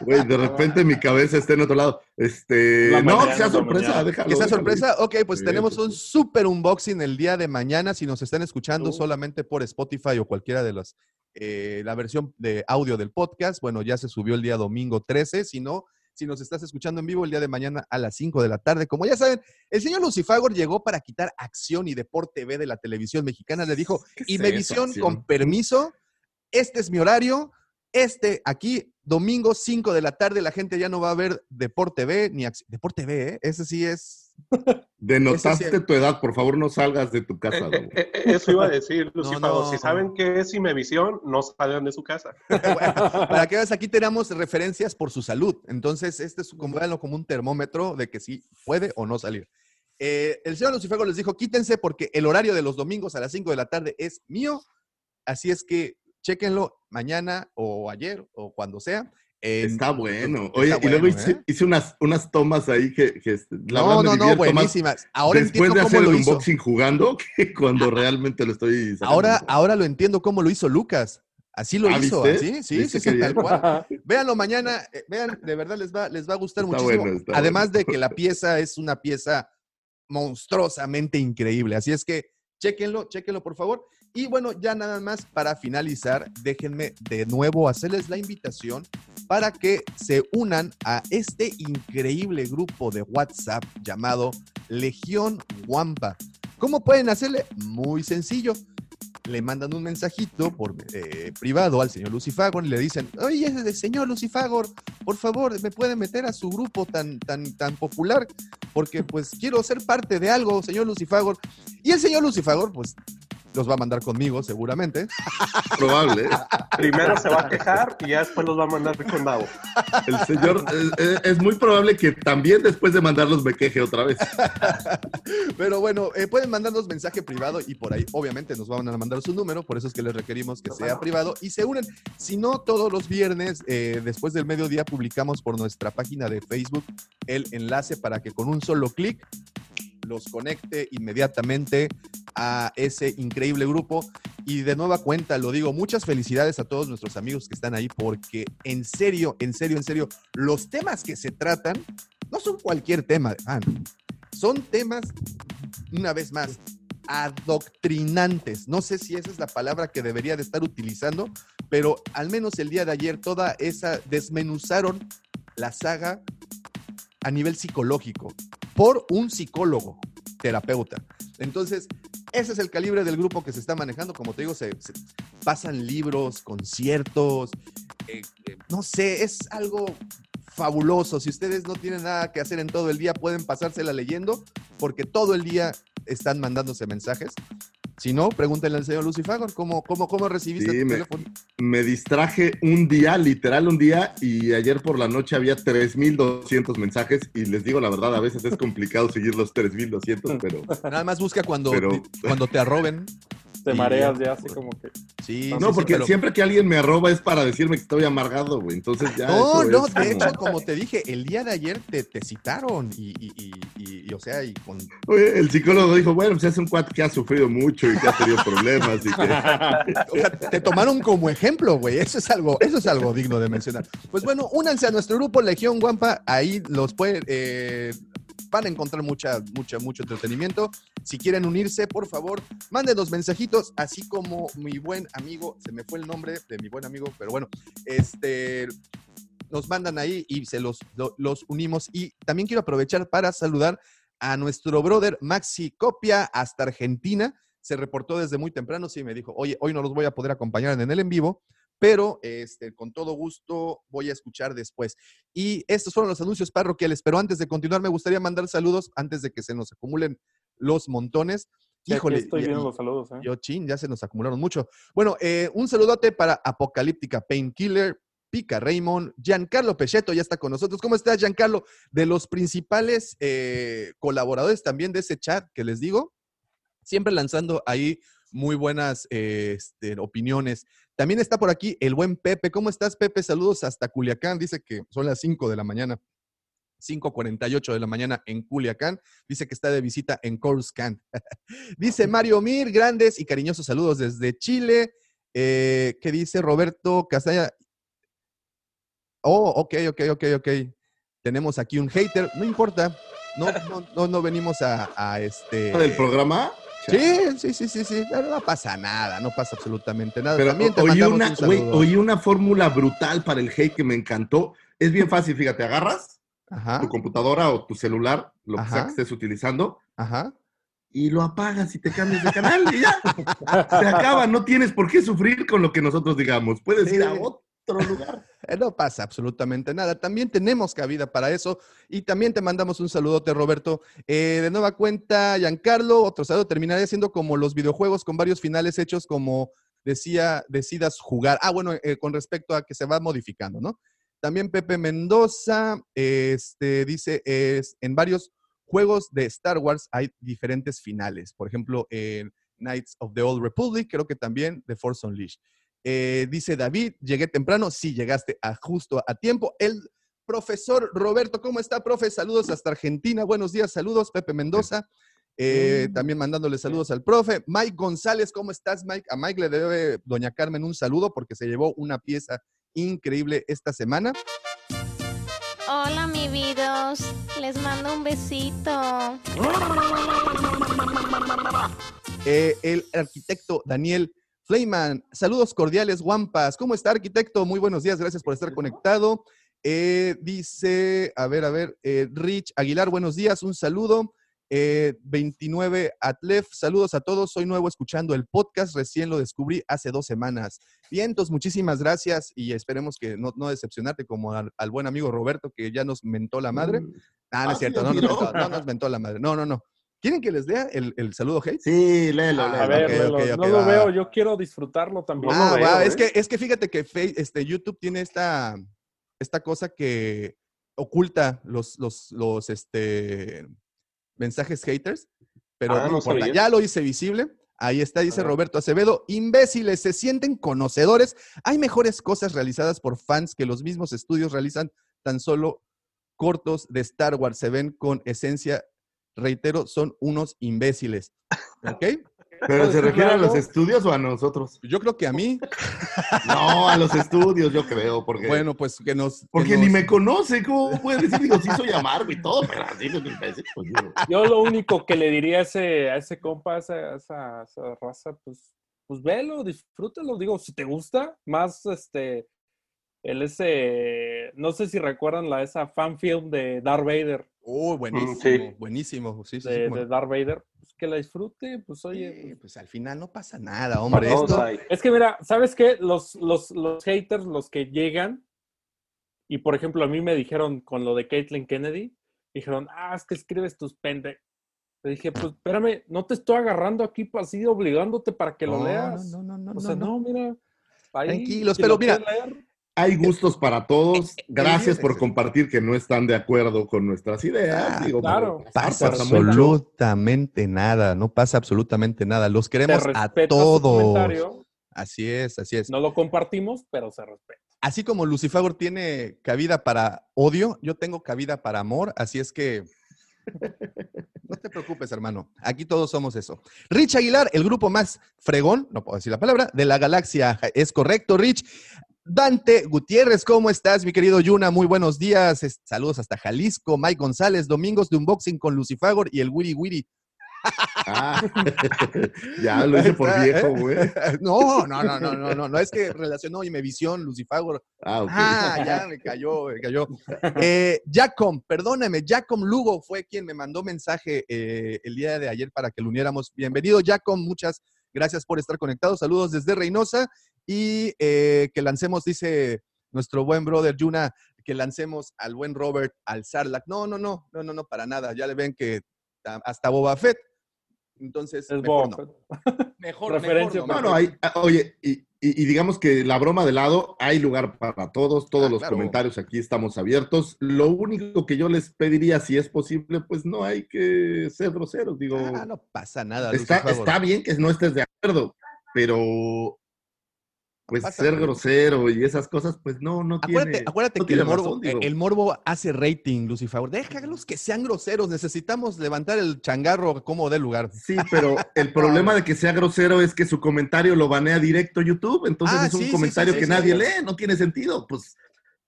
güey, de repente mi cabeza está en otro lado. Este. La no, mañana, que sea sorpresa, déjalo. ¿Esa déjalo. sorpresa? Ok, pues Sí, tenemos sí, un super unboxing el día de mañana. Si nos están escuchando Uh. solamente por Spotify o cualquiera de las, eh, la versión de audio del podcast, bueno, ya se subió el día domingo 13. Si no, si nos estás escuchando en vivo el día de mañana a las 5 de la tarde. Como ya saben, el señor Lucifagor llegó para quitar acción y deporte B de la televisión mexicana. Le dijo, ¿Qué es y Mevisión, con permiso, este es mi horario. Este aquí, domingo 5 de la tarde, la gente ya no va a ver Deporte B ni acción. Deporte B, ¿eh? Ese sí es. Denotaste tu edad, por favor, no salgas de tu Eh, casa, eh, güey. eh, Eso iba a decir, Lucifago. no. Si saben qué es Imevisión, no salgan de su casa. Bueno, para que veas, aquí tenemos referencias por su salud. Entonces, este es como, como un termómetro de que sí puede o no salir. Eh, el señor Lucifego les dijo, quítense porque el horario de los domingos a las 5 de la tarde es mío. Así es que chéquenlo mañana o ayer o cuando sea. Está bueno. Está Oye, y luego bueno, hice, ¿eh? hice unas, unas tomas ahí que, que la No, no, no, más buenísimas. Ahora después entiendo de hacer cómo el lo hizo. unboxing jugando que cuando realmente lo estoy sacando. Ahora, ahora lo entiendo cómo lo hizo Lucas. Así lo ¿Ah, hizo, viste? así, sí, ¿Viste sí, sí, tal cual. Véanlo mañana, eh, vean, de verdad les va, les va a gustar Está muchísimo. bueno, Además bueno. de que la pieza es una pieza monstruosamente increíble. Así es que chéquenlo, chéquenlo por favor. Y bueno, ya nada más para finalizar, déjenme de nuevo hacerles la invitación para que se unan a este increíble grupo de WhatsApp llamado Legión Wampa. ¿Cómo pueden hacerle? Muy sencillo le mandan un mensajito por eh, privado al señor Lucifagor y le dicen, oye, señor Lucifagor, por favor, me puede meter a su grupo tan, tan, tan popular, porque pues quiero ser parte de algo, señor Lucifagor. Y el señor Lucifagor, pues, los va a mandar conmigo, seguramente. Probable. Primero se va a quejar y ya después los va a mandar con Davo. El señor, eh, eh, es muy probable que también después de mandarlos me queje otra vez. Pero bueno, eh, pueden mandarnos mensaje privado y por ahí obviamente nos van a mandar su número, por eso es que les requerimos que sea privado y se unen. Si no, todos los viernes, eh, después del mediodía, publicamos por nuestra página de Facebook el enlace para que con un solo clic los conecte inmediatamente a ese increíble grupo. Y de nueva cuenta, lo digo, muchas felicidades a todos nuestros amigos que están ahí, porque en serio, en serio, en serio, los temas que se tratan no son cualquier tema. Son temas, una vez más, adoctrinantes. No sé si esa es la palabra que debería de estar utilizando, pero al menos el día de ayer toda esa desmenuzaron la saga a nivel psicológico por un psicólogo, terapeuta. Entonces, ese es el calibre del grupo que se está manejando. Como te digo, se, pasan libros, conciertos, eh, eh, no sé, es algo fabuloso. Si ustedes no tienen nada que hacer en todo el día, pueden pasársela leyendo, porque todo el día están mandándose mensajes. Si no, pregúntenle al señor Lucifagor cómo, cómo, cómo recibiste Sí, tu me- teléfono. Me distraje un día, literal un día, y ayer por la noche había 3.200 mensajes. Y les digo la verdad, a veces es complicado seguir los 3.200, pero Nada más busca cuando, Pero- cuando te arroben. Te mareas ya. así como que. Sí, no, sí, porque pero- siempre que alguien me arroba es para decirme que estoy amargado, güey. Entonces ya. No, no, es de como- hecho, como te dije, el día de ayer te, te citaron y, y, y, y- y, o sea, y con... Oye, el psicólogo dijo, bueno, pues es un cuate que ha sufrido mucho y que ha tenido problemas y que... o sea, te tomaron como ejemplo, güey. Eso es algo, eso es algo digno de mencionar. Pues bueno, únanse a nuestro grupo Legión Guampa. Ahí los pueden, eh, van a encontrar mucha, mucha, mucho entretenimiento. Si quieren unirse, por favor, mándenos mensajitos, así como mi buen amigo, se me fue el nombre de mi buen amigo, pero bueno, este nos mandan ahí y se los, lo- los unimos. Y también quiero aprovechar para saludar a nuestro brother Maxi Copia hasta Argentina. Se reportó desde muy temprano, sí, me dijo, oye, hoy no los voy a poder acompañar en el en vivo, pero este, con todo gusto voy a escuchar después. Y estos fueron los anuncios parroquiales, pero antes de continuar me gustaría mandar saludos antes de que se nos acumulen los montones. Híjole, estoy viendo los saludos, ¿eh? yo, chin, ya se nos acumularon mucho. Bueno, eh, un saludote para Apocalíptica Painkiller, Pica Raymond, Giancarlo Pechetto ya está con nosotros. ¿Cómo estás, Giancarlo? De los principales eh, colaboradores también de ese chat que les digo, siempre lanzando ahí muy buenas eh, este, opiniones. También está por aquí el buen Pepe. ¿Cómo estás, Pepe? Saludos hasta Culiacán. Dice que son las 5 de la mañana. 5.48 de la mañana en Culiacán. Dice que está de visita en Coruscant. dice Mario Mir, grandes y cariñosos saludos desde Chile. Eh, ¿Qué dice Roberto Castaña? Oh, ok, ok, ok, ok. Tenemos aquí un hater. No importa. No, no, no, no venimos a, a este. ¿Del programa? Sí, sí, sí, sí, sí. Pero no pasa nada, no pasa absolutamente nada. Pero También te oí una, un oí una fórmula brutal para el hate que me encantó. Es bien fácil, fíjate, agarras Ajá, tu computadora o tu celular, lo que sea que estés utilizando, ajá. y lo apagas y te cambias de canal y ya. Se acaba, no tienes por qué sufrir con lo que nosotros digamos. Puedes ir a Sí. Eh, No pasa absolutamente nada. También tenemos cabida para eso. Y también te mandamos un saludote, Roberto. Eh, de nueva cuenta, Giancarlo, otro saludo. Terminaría siendo como los videojuegos con varios finales hechos como decía, decidas jugar. Ah, bueno, eh, con respecto a que se va modificando, ¿no? También Pepe Mendoza este, dice, es, en varios juegos de Star Wars hay diferentes finales. Por ejemplo, en Knights of the Old Republic, creo que también The Force Unleashed. Eh, dice David, llegué temprano, sí, llegaste a justo a tiempo. El profesor Roberto, ¿cómo está, profe? Saludos hasta Argentina, buenos días, saludos, Pepe Mendoza. Eh, Mm. También mandándole saludos al profe. Mike González, ¿cómo estás, Mike? A Mike le debe Doña Carmen un saludo porque se llevó una pieza increíble esta semana. Hola, mi vidos. Les mando un besito. Eh, el arquitecto Daniel Fleiman, saludos cordiales, Guampas. ¿Cómo está, arquitecto? Muy buenos días, gracias por estar conectado. Eh, dice, a ver, a ver, eh, Rich Aguilar, buenos días, un saludo. Eh, 29 Atlef, saludos a todos, soy nuevo escuchando el podcast, recién lo descubrí hace dos semanas. Vientos, muchísimas gracias y esperemos que no, no decepcionarte como al, al buen amigo Roberto que ya nos mentó la madre. Ah, no Ah, es cierto, sí, no ¿no? no nos mentó la madre. No, no, no. ¿Quieren que les lea el, el saludo, Hate? Sí, léelo, Ah, léelo. A ver, ok, no lo va. veo, yo quiero disfrutarlo también. No Ah, veo, va, ¿eh? es que, es que fíjate que este, YouTube tiene esta, esta cosa que oculta los, los, los este, mensajes haters, pero Ah, no no importa, ya lo hice visible. Ahí está, dice. Roberto Acevedo. Imbéciles, se sienten conocedores. Hay mejores cosas realizadas por fans que los mismos estudios realizan tan solo cortos de Star Wars. Se ven con esencia, reitero, son unos imbéciles. ¿Ok? ¿Pero se refiere a los estudios o a nosotros? Yo creo que a mí, No, a los estudios, yo creo, porque... bueno, pues que nos... que porque ni me conoce, ¿cómo puede decir? Digo, sí soy amargo y todo, pero así no es imbécil, pues digo. Yo lo único que le diría a ese, a ese compa, a esa, a esa, a esa raza, pues, pues velo, disfrútalo. Digo, si te gusta, más este, el ese, no sé si recuerdan la esa fan film de Darth Vader, Oh, buenísimo, sí. buenísimo. Sí, sí, sí, de, bueno. de Darth Vader, pues que la disfrute, pues oye. Sí, pues, pues al final no pasa nada, hombre. Esto. Es que mira, ¿sabes qué? Los, los, los haters, los que llegan, y por ejemplo, a mí me dijeron con lo de Caitlyn Kennedy, dijeron, ah, es que escribes tus pende. Le dije, pues espérame, no te estoy agarrando aquí así obligándote para que lo No, leas. No, no, no, o no, sea, no. no, mira. ahí, Tranquilos, si pero lo mira, leer, Hay gustos para todos. Gracias por compartir que no están de acuerdo con nuestras ideas. Ah, Digo, claro. pero pasa absolutamente nada, no pasa absolutamente nada. Los queremos a todos. Así es, así es. No lo compartimos, pero se respeta. Así como Lucifagor tiene cabida para odio, yo tengo cabida para amor, así es que no te preocupes, hermano. Aquí todos somos eso. Rich Aguilar, el grupo más fregón, no puedo decir la palabra, de la galaxia. Es correcto, Rich. Dante Gutiérrez, ¿cómo estás, mi querido Yuna? Muy buenos días. Saludos hasta Jalisco. Mike González, domingos de unboxing con Lucifagor y el Wiri Wiri. Ah, ya lo hice por Está, viejo, ¿eh? güey. No, no, no, no, no, no, no, es que relacionó Imevisión, Lucifagor. Ah, ok. Ah, ya me cayó, me cayó. Eh, Jacom, perdóname, Jacom Lugo fue quien me mandó mensaje eh, el día de ayer para que lo uniéramos. Bienvenido, Jacom, muchas gracias por estar conectado. Saludos desde Reynosa y eh, que lancemos, dice nuestro buen brother Yuna, que lancemos al buen Robert al Sarlacc. No, no, no, no, no, no, para nada. Ya le ven que ta- hasta Boba Fett. Entonces, Es mejor no. Mejor, Referencia mejor No, no, no, mejor. hay, ah, oye, y, y- y digamos que la broma de lado, hay lugar para todos, todos Ah, los claro. comentarios aquí estamos abiertos. Lo único que yo les pediría, si es posible, pues no hay que ser groseros, digo, Ah, no pasa nada. está bien que no estés de acuerdo, pero pues pasa ser grosero y esas cosas, pues no, no Acuérdate, tiene... acuérdate no que el tiene morbo, razón, el morbo hace rating, Lucifer. Déjalos que sean groseros. Necesitamos levantar el changarro como dé lugar. Sí, pero el problema de que sea grosero es que su comentario lo banea directo YouTube, entonces Ah, es un sí, comentario sí, que nadie lee, no tiene sentido. Pues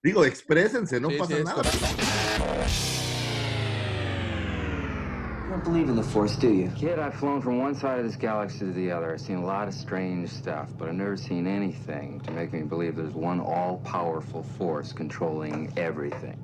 digo, exprésense, no pasa nada. correcto. Don't believe in the Force, do you? Kid, I've flown from one side of this galaxy to the other. I've seen a lot of strange stuff, but I've never seen anything to make me believe there's one all-powerful force controlling everything.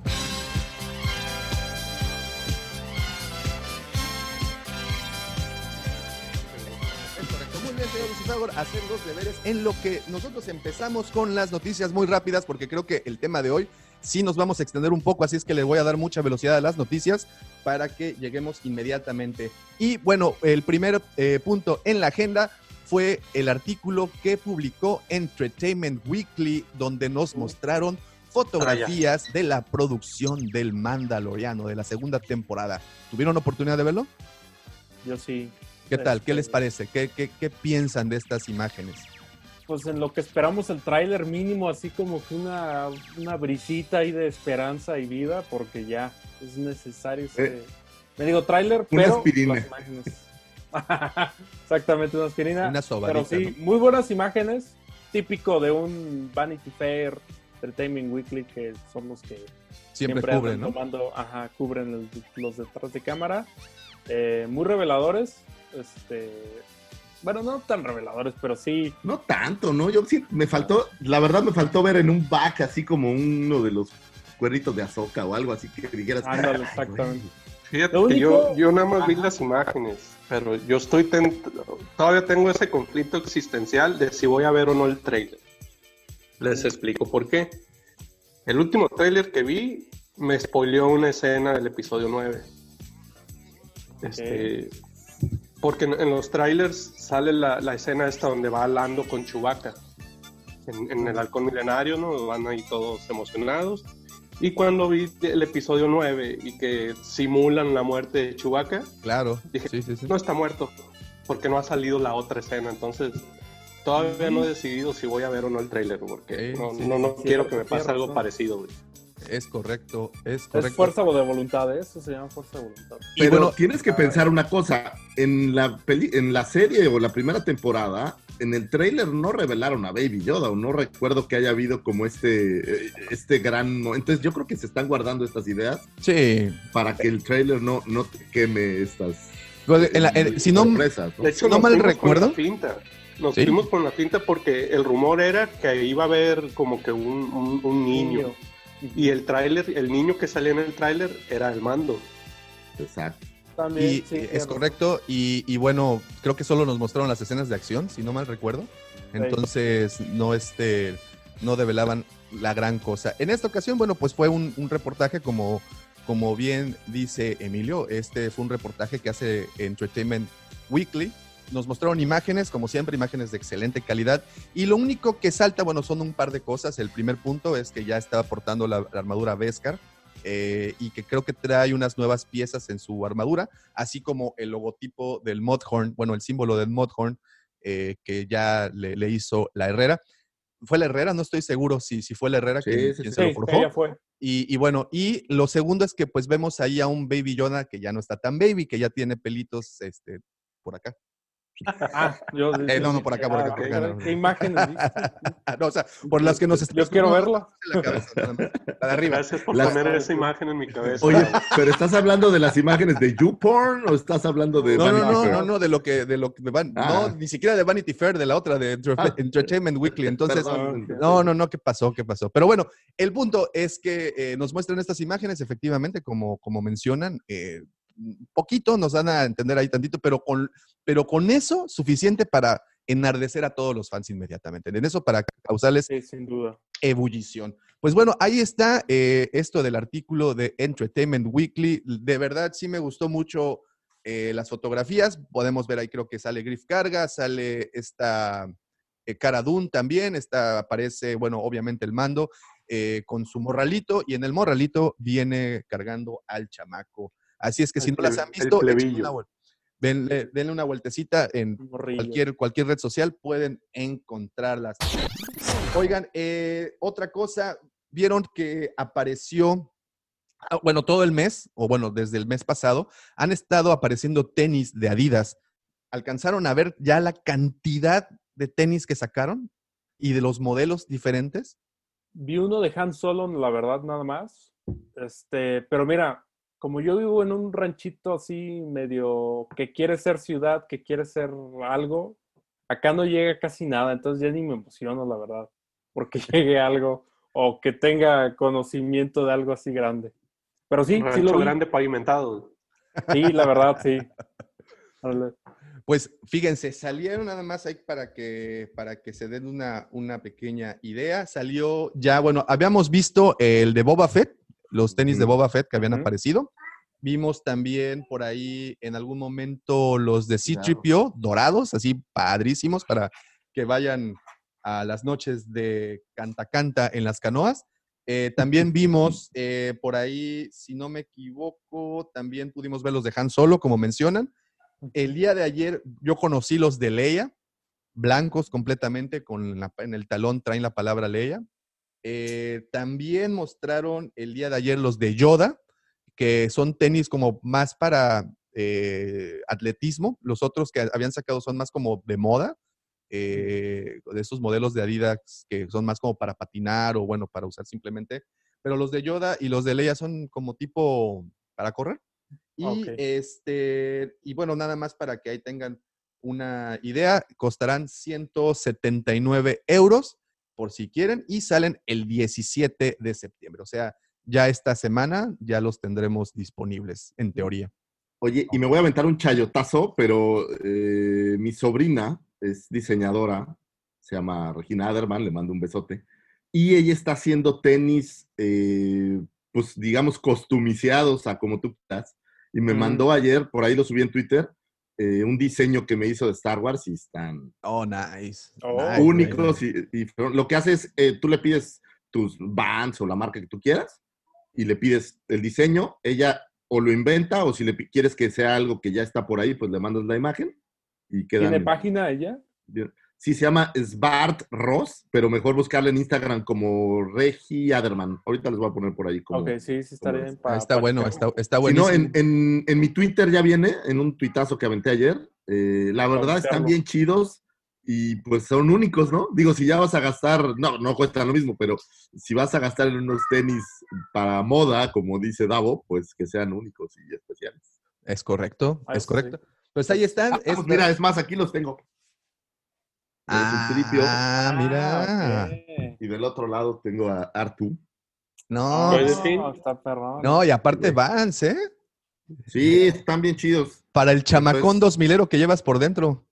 Es correcto. Muy bien, señor Lucifagor, hacer los deberes en lo que nosotros empezamos con las noticias muy rápidas, porque creo que el tema de hoy sí nos vamos a extender un poco, así es que le voy a dar mucha velocidad a las noticias para que lleguemos inmediatamente. Y bueno, el primer eh, punto en la agenda fue el artículo que publicó Entertainment Weekly, donde nos mostraron fotografías de la producción del Mandaloriano de la segunda temporada. ¿Tuvieron oportunidad de verlo? Yo sí. ¿Qué tal? ¿Qué les Este, parece? ¿Qué, qué, qué piensan de estas imágenes? Pues en lo que esperamos el tráiler mínimo, así como que una, una brisita ahí de esperanza y vida, porque ya es necesario ese, Me digo tráiler, Una pero aspirina. las imágenes. Exactamente, una aspirina. Una pero sobadita, sí, muy buenas imágenes. Típico de un Vanity Fair, Entertainment Weekly, que son los que Siempre andan cubren, ¿no? tomando, ajá, cubren los, los detrás de cámara. Eh, muy reveladores. Este, bueno, no tan reveladores, pero sí. No tanto, ¿no? Yo sí, me faltó, la verdad me faltó ver en un back así como uno de los cuernitos de Azoka o algo así que dijeras. Ándale, "Ay, exactamente. Fíjate que yo, yo nada más vi las imágenes, pero yo estoy tent- todavía tengo ese conflicto existencial de si voy a ver o no el trailer. Les explico por qué. El último trailer que vi me spoileó una escena del episodio 9. Este, porque en, en los trailers sale la, la escena esta donde va Lando con Chewbacca en, en el halcón milenario, ¿no? Van ahí todos emocionados. Y cuando vi el episodio 9 y que simulan la muerte de Chewbacca, Claro, dije, sí, sí, sí. no está muerto, porque no ha salido la otra escena. Entonces, todavía no he decidido si voy a ver o no el trailer, porque Sí, no, sí, no, no sí, quiero que me pase cierto. algo parecido. güey. Es correcto, es Es correcto. fuerza de voluntad, ¿eh? eso se llama fuerza de voluntad. Y Pero bueno, tienes que pensar una cosa, en la peli, en la serie o la primera temporada, en el tráiler no revelaron a Baby Yoda, o no recuerdo que haya habido como este, eh, este gran... Entonces yo creo que se están guardando estas ideas sí. para que el tráiler no, no te queme estas En la- en- si no, sorpresas, ¿no? De hecho, no mal recuerdo. Con la finta. Nos Sí. fuimos con la finta porque el rumor era que iba a haber como que un, un- un niño. Y el tráiler, el niño que salía en el tráiler era el mando. Exacto. También, Y sí, es correcto, y, y bueno, creo que solo nos mostraron las escenas de acción, si no mal recuerdo. Entonces, no este, no develaban la gran cosa. En esta ocasión, bueno, pues fue un, un reportaje como, como bien dice Emilio, este fue un reportaje que hace Entertainment Weekly. Nos mostraron imágenes, como siempre, imágenes de excelente calidad. Y lo único que salta, bueno, son un par de cosas. El primer punto es que ya estaba portando la, la armadura Beskar eh, y que creo que trae unas nuevas piezas en su armadura, así como el logotipo del Mudhorn, bueno, el símbolo del Mudhorn eh, que ya le, le hizo la Herrera. ¿Fue la Herrera? No estoy seguro si, si fue la Herrera Sí, quien, sí, quien sí. se lo forjó. fue. Y, y bueno, y lo segundo es que pues vemos ahí a un Baby Yoda que ya no está tan baby, que ya tiene pelitos este, por acá. Ah, yo, Eh, no, no, por acá, por acá, Ah, por acá, no, no. ¿Qué imágenes viste? no, o sea, por las que nos están Yo quiero verla. La, cabeza, de arriba. Gracias por Las- poner esa imagen en mi cabeza. Oye, pero ¿estás hablando de las imágenes de YouPorn o estás hablando de No, no, Vanity no, Fair? no, no, de lo que, de lo que van, Ah. no, ni siquiera de Vanity Fair, de la otra, de Ah. Entertainment Weekly. Entonces, Perdón. no, no, no, ¿qué pasó? ¿Qué pasó? Pero bueno, el punto es que eh, nos muestran estas imágenes, efectivamente, como, como mencionan, eh, poquito nos dan a entender ahí tantito, pero con, pero con eso suficiente para enardecer a todos los fans inmediatamente. En eso para causarles Sí, sin duda. ebullición. Pues bueno, ahí está eh, esto del artículo de Entertainment Weekly. De verdad, sí me gustó mucho eh, las fotografías. Podemos ver ahí, creo que sale Griff Carga, sale esta eh, Cara Dune también. Está, aparece, bueno, obviamente el mando eh, con su morralito y en el morralito viene cargando al chamaco. Así es que si no las han visto, una, denle, denle una vueltecita en Morrillo. cualquier, cualquier red social pueden encontrarlas. Oigan, eh, otra cosa, vieron que apareció, ah, bueno, todo el mes, o bueno, desde el mes pasado, han estado apareciendo tenis de Adidas. ¿Alcanzaron a ver ya la cantidad de tenis que sacaron y de los modelos diferentes? Vi uno de Han Solo, la verdad, nada más. Este, pero mira, como yo vivo en un ranchito así medio que quiere ser ciudad, que quiere ser algo, acá no llega casi nada, entonces ya ni me emociono, la verdad, porque llegue algo o que tenga conocimiento de algo así grande. Pero sí, sí lo vi. grande pavimentado. Sí, la verdad, sí. Pues fíjense, salieron nada más ahí para que, para que se den una, una pequeña idea. Salió ya, bueno, habíamos visto el de Boba Fett, los tenis de. Boba Fett que habían aparecido. Vimos también por ahí en algún momento los de. C-Tripio dorados, así padrísimos para que vayan a las noches de canta canta en las canoas. Eh, también vimos eh, por ahí, si no me equivoco, también pudimos ver los de Han Solo, como mencionan. El día de ayer yo conocí los de Leia, blancos completamente, con la- en el talón traen la palabra Leia. Eh, también mostraron el día de ayer los de Yoda, que son tenis como más para eh, atletismo. Los otros que habían sacado son más como de moda, eh, de esos modelos de Adidas que son más como para patinar o bueno, para usar simplemente. Pero los de Yoda y los de Leia son como tipo para correr. Y Ok. este, y bueno, nada más para que ahí tengan una idea, costarán 179 euros por si quieren y salen el 17 de septiembre. O sea, ya esta semana ya los tendremos disponibles, en teoría. Oye, y me voy a aventar un chayotazo, pero eh, mi sobrina es diseñadora, se llama Regina Aderman, le mando un besote, y ella está haciendo tenis, eh, pues digamos, costumizados a como tú quieras, y me Mm. mandó ayer, por ahí lo subí en Twitter, eh, un diseño que me hizo de Star Wars y están Oh, nice. Oh. únicos nice. y, y lo que haces, eh, tú le pides tus bands o la marca que tú quieras y le pides el diseño, ella o lo inventa o si le quieres que sea algo que ya está por ahí, pues le mandas la imagen y quedan... ¿Tiene página ella? bien. Sí, se llama Svart Ross, pero mejor buscarla en Instagram como Regi Aderman. Ahorita les voy a poner por ahí como... Ok, sí, sí como bien para- Ah, está para bueno, está, está Si buenísimo. no, en, en- en mi Twitter ya viene, en un tuitazo que aventé ayer. Eh, la verdad están bien chidos y pues son únicos, ¿no? Digo, si ya vas a gastar, no, no cuestan lo mismo, pero si vas a gastar en unos tenis para moda, como dice Davo, pues que sean únicos y especiales. Es correcto, Ah, es correcto. Pues ahí están. Ah, pues esta- mira, es más, aquí los tengo. Ah, Es un tripio. mira. ok. Y del otro lado tengo a Artu. No, Pues, pues, sí. No, está perrón. no, y aparte Vans, ¿eh? Sí, están bien chidos. Para el chamacón Entonces- dos milero que llevas por dentro.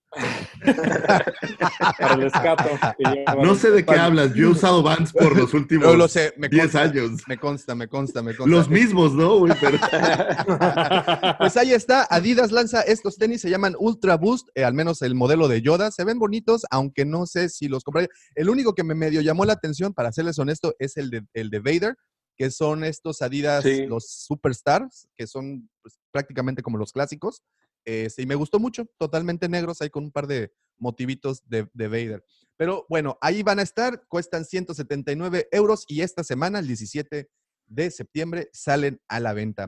Para el escato. que lleva- No sé de qué hablas, yo he usado Vans por los últimos Yo lo sé, me 10 consta, años. Me consta, me consta, me consta. Los mismos, ¿no? Pero... Pues ahí está, Adidas lanza estos tenis, se llaman Ultra Boost, eh, al menos el modelo de Yoda. Se ven bonitos, aunque no sé si los compré. El único que me medio llamó la atención, para serles honesto, es el de, el de Vader, que son estos Adidas, Sí. los Superstars, que son pues, prácticamente como los clásicos. Y me gustó mucho, totalmente negros, ahí con un par de motivitos de, de Vader. Pero bueno, ahí van a estar, cuestan 179 euros y esta semana, el 17 de septiembre, salen a la venta.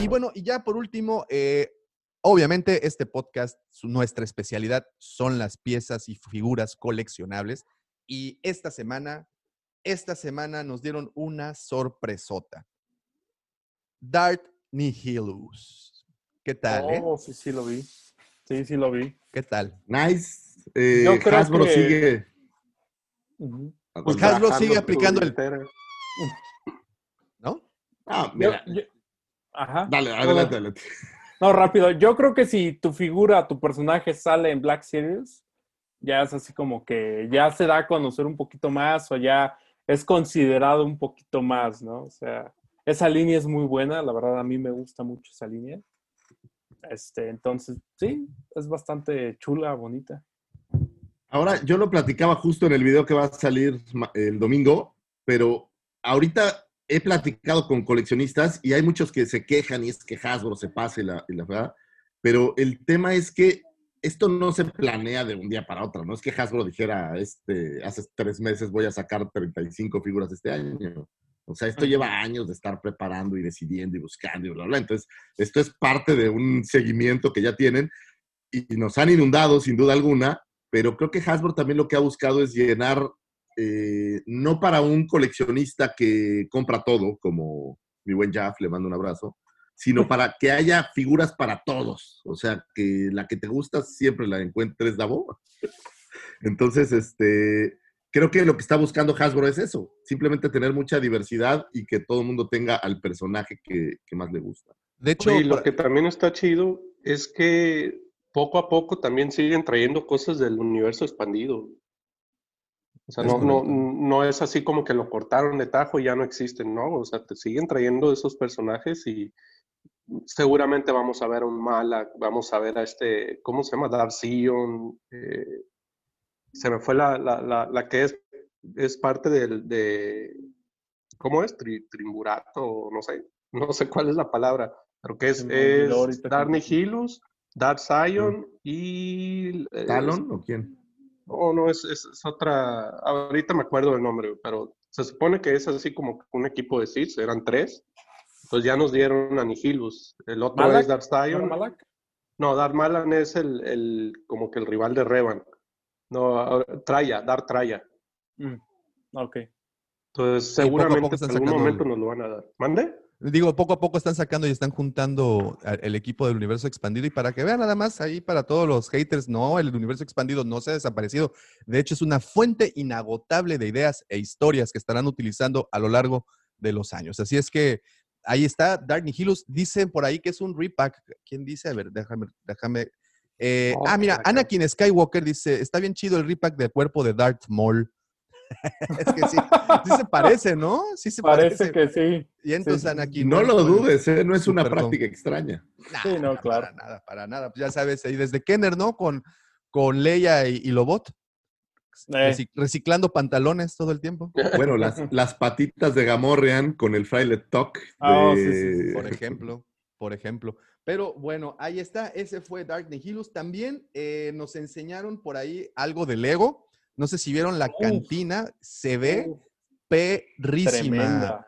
Y bueno, y ya por último, eh, obviamente este podcast, nuestra especialidad son las piezas y figuras coleccionables. Y esta semana, esta semana nos dieron una sorpresota. Dart Nihilus. ¿Qué tal, eh? Oh, sí, sí lo vi. Sí, sí lo vi. ¿Qué tal? Nice. Eh, Yo creo Hasbro que- sigue. Pues Hasbro sigue aplicando el-. ¿No? Ah, Yo- mira. yo- Ajá. Dale, adelante, adelante. No, rápido. Yo creo que si tu figura, tu personaje sale en Black Series, ya es así como que ya se da a conocer un poquito más o ya es considerado un poquito más, ¿no? O sea, esa línea es muy buena, la verdad a mí me gusta mucho esa línea. Este, entonces, sí, es bastante chula, bonita. Ahora, yo lo platicaba justo en el video que va a salir el domingo, pero ahorita he platicado con coleccionistas y hay muchos que se quejan y es que Hasbro se pase la, la verdad, pero el tema es que esto no se planea de un día para otro, no es que Hasbro dijera, este, hace tres meses voy a sacar 35 figuras este año. O sea, esto lleva años de estar preparando y decidiendo y buscando y bla, bla. Entonces, esto es parte de un seguimiento que ya tienen y nos han inundado sin duda alguna, pero creo que Hasbro también lo que ha buscado es llenar, eh, no para un coleccionista que compra todo, como mi buen Jaff, le mando un abrazo, sino para que haya figuras para todos. O sea, que la que te gusta siempre la encuentres Davo. Entonces, este, creo que lo que está buscando Hasbro es eso, simplemente tener mucha diversidad y que todo el mundo tenga al personaje que, que más le gusta. De hecho, y lo que también está chido es que poco a poco también siguen trayendo cosas del universo expandido. O sea, Es no, no, no es así como que lo cortaron de tajo y ya no existen, ¿no? O sea, te siguen trayendo esos personajes y seguramente vamos a ver a un Malak, vamos a ver a este, ¿cómo se llama? Darth Sion. eh, se me fue la, la, la, la que es, es parte del, de, ¿cómo es? Tri, trimburato, no sé, no sé cuál es la palabra, pero que es, es cómo- Nihilus, Darth Zion y... eh, ¿Talon o quién? no, no, es, es, es otra. Ahorita me acuerdo del nombre, pero se supone que es así como un equipo de Sith, eran tres. pues ya nos dieron a Nihilus. El otro ¿Malak? es Darth Sion. ¿No, Malak? No, Darth Malan es el, el, como que el rival de Revan. No, Traya, Darth Traya. Mm, Ok. Entonces, seguramente en algún momento el- nos lo van a dar. ¿Mande? Digo, poco a poco están sacando y están juntando el equipo del universo expandido y para que vean nada más ahí para todos los haters, no, el universo expandido no se ha desaparecido. De hecho, es una fuente inagotable de ideas e historias que estarán utilizando a lo largo de los años. Así es que ahí está Dark Nihilus. Dicen por ahí que es un repack. ¿Quién dice? A ver, déjame, déjame. Eh, Oh, ah, mira. Anakin Skywalker dice, está bien chido el repack del cuerpo de Darth Maul. es que sí, sí se parece, ¿no? Sí se Parece parece. que sí. Y entonces sí, sí. Anakin. No lo dudes, ¿eh? no es una práctica extraña. Sí, no, claro. Para nada, para nada. Pues ya sabes, ahí desde Kenner, ¿no? Con, con Leia y, y Lobot. Eh, Reci- reciclando pantalones todo el tiempo. Bueno, las, las patitas de Gamorrean con el fraile Talk. Ah, oh, de- sí, sí, Por ejemplo, por ejemplo. Pero bueno, ahí está. Ese fue Dark Nihilus. También eh, nos enseñaron por ahí algo de Lego. No sé si vieron la Uf. cantina. Se ve perrísima. tremenda.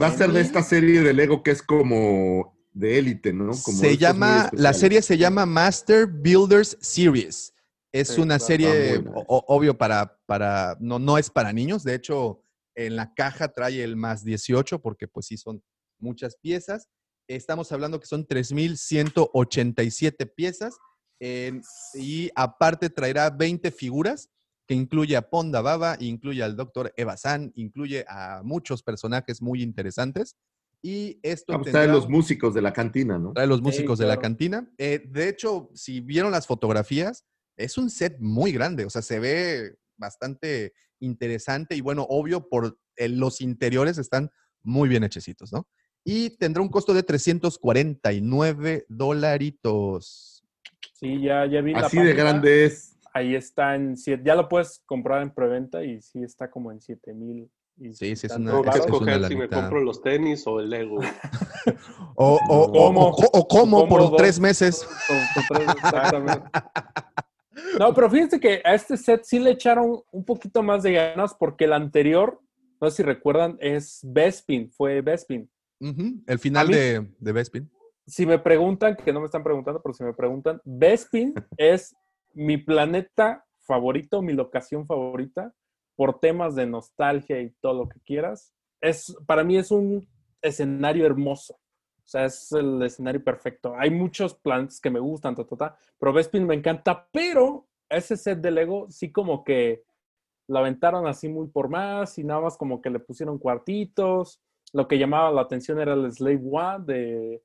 Va a ser de esta serie de Lego que es como de élite, ¿no? Como se llama, la serie se llama Master Builders Series. Es Sí, una serie, o- obvio, para, para, no, no es para niños. De hecho, en la caja trae el más 18 porque pues sí son muchas piezas. Estamos hablando que son 3.187 piezas en- y aparte traerá 20 figuras que incluye a Ponda Baba, incluye al Dr. Eva San, incluye a muchos personajes muy interesantes. Y esto Ah, pues tendrá trae los músicos de la cantina, ¿no? trae los músicos de la claro. cantina. Eh, de hecho, si vieron las fotografías, es un set muy grande, o sea, se ve bastante interesante y bueno, obvio, por el- los interiores están muy bien hechecitos, ¿no? Y tendrá un costo de 349 dolaritos. Sí, ya, ya vi la Así de página. grande es. Ahí está en siete. Ya lo puedes comprar en preventa y sí está como en 7 mil. y Sí, sí, es una- Tengo que es- varos. es una escoger si me compro los tenis o el Lego. O, o, o- ¿Cómo? o- o ¿Cómo por dos? tres meses. Tres, exactamente. No, pero fíjense que a este set sí le echaron un poquito más de ganas porque el anterior, no sé si recuerdan, es Bespin, fue Bespin. El final mí- de, de Bespin. Si me preguntan, que no me están preguntando, pero si me preguntan, Bespin es mi planeta favorito, mi locación favorita, por temas de nostalgia y todo lo que quieras. Es, para mí es un escenario hermoso. O sea, es el escenario perfecto. Hay muchos planetas que me gustan, ta, ta, ta, pero Bespin me encanta, pero ese set de Lego sí como que lo aventaron así muy por más y nada más como que le pusieron cuartitos. Lo que llamaba la atención era el Slave One de,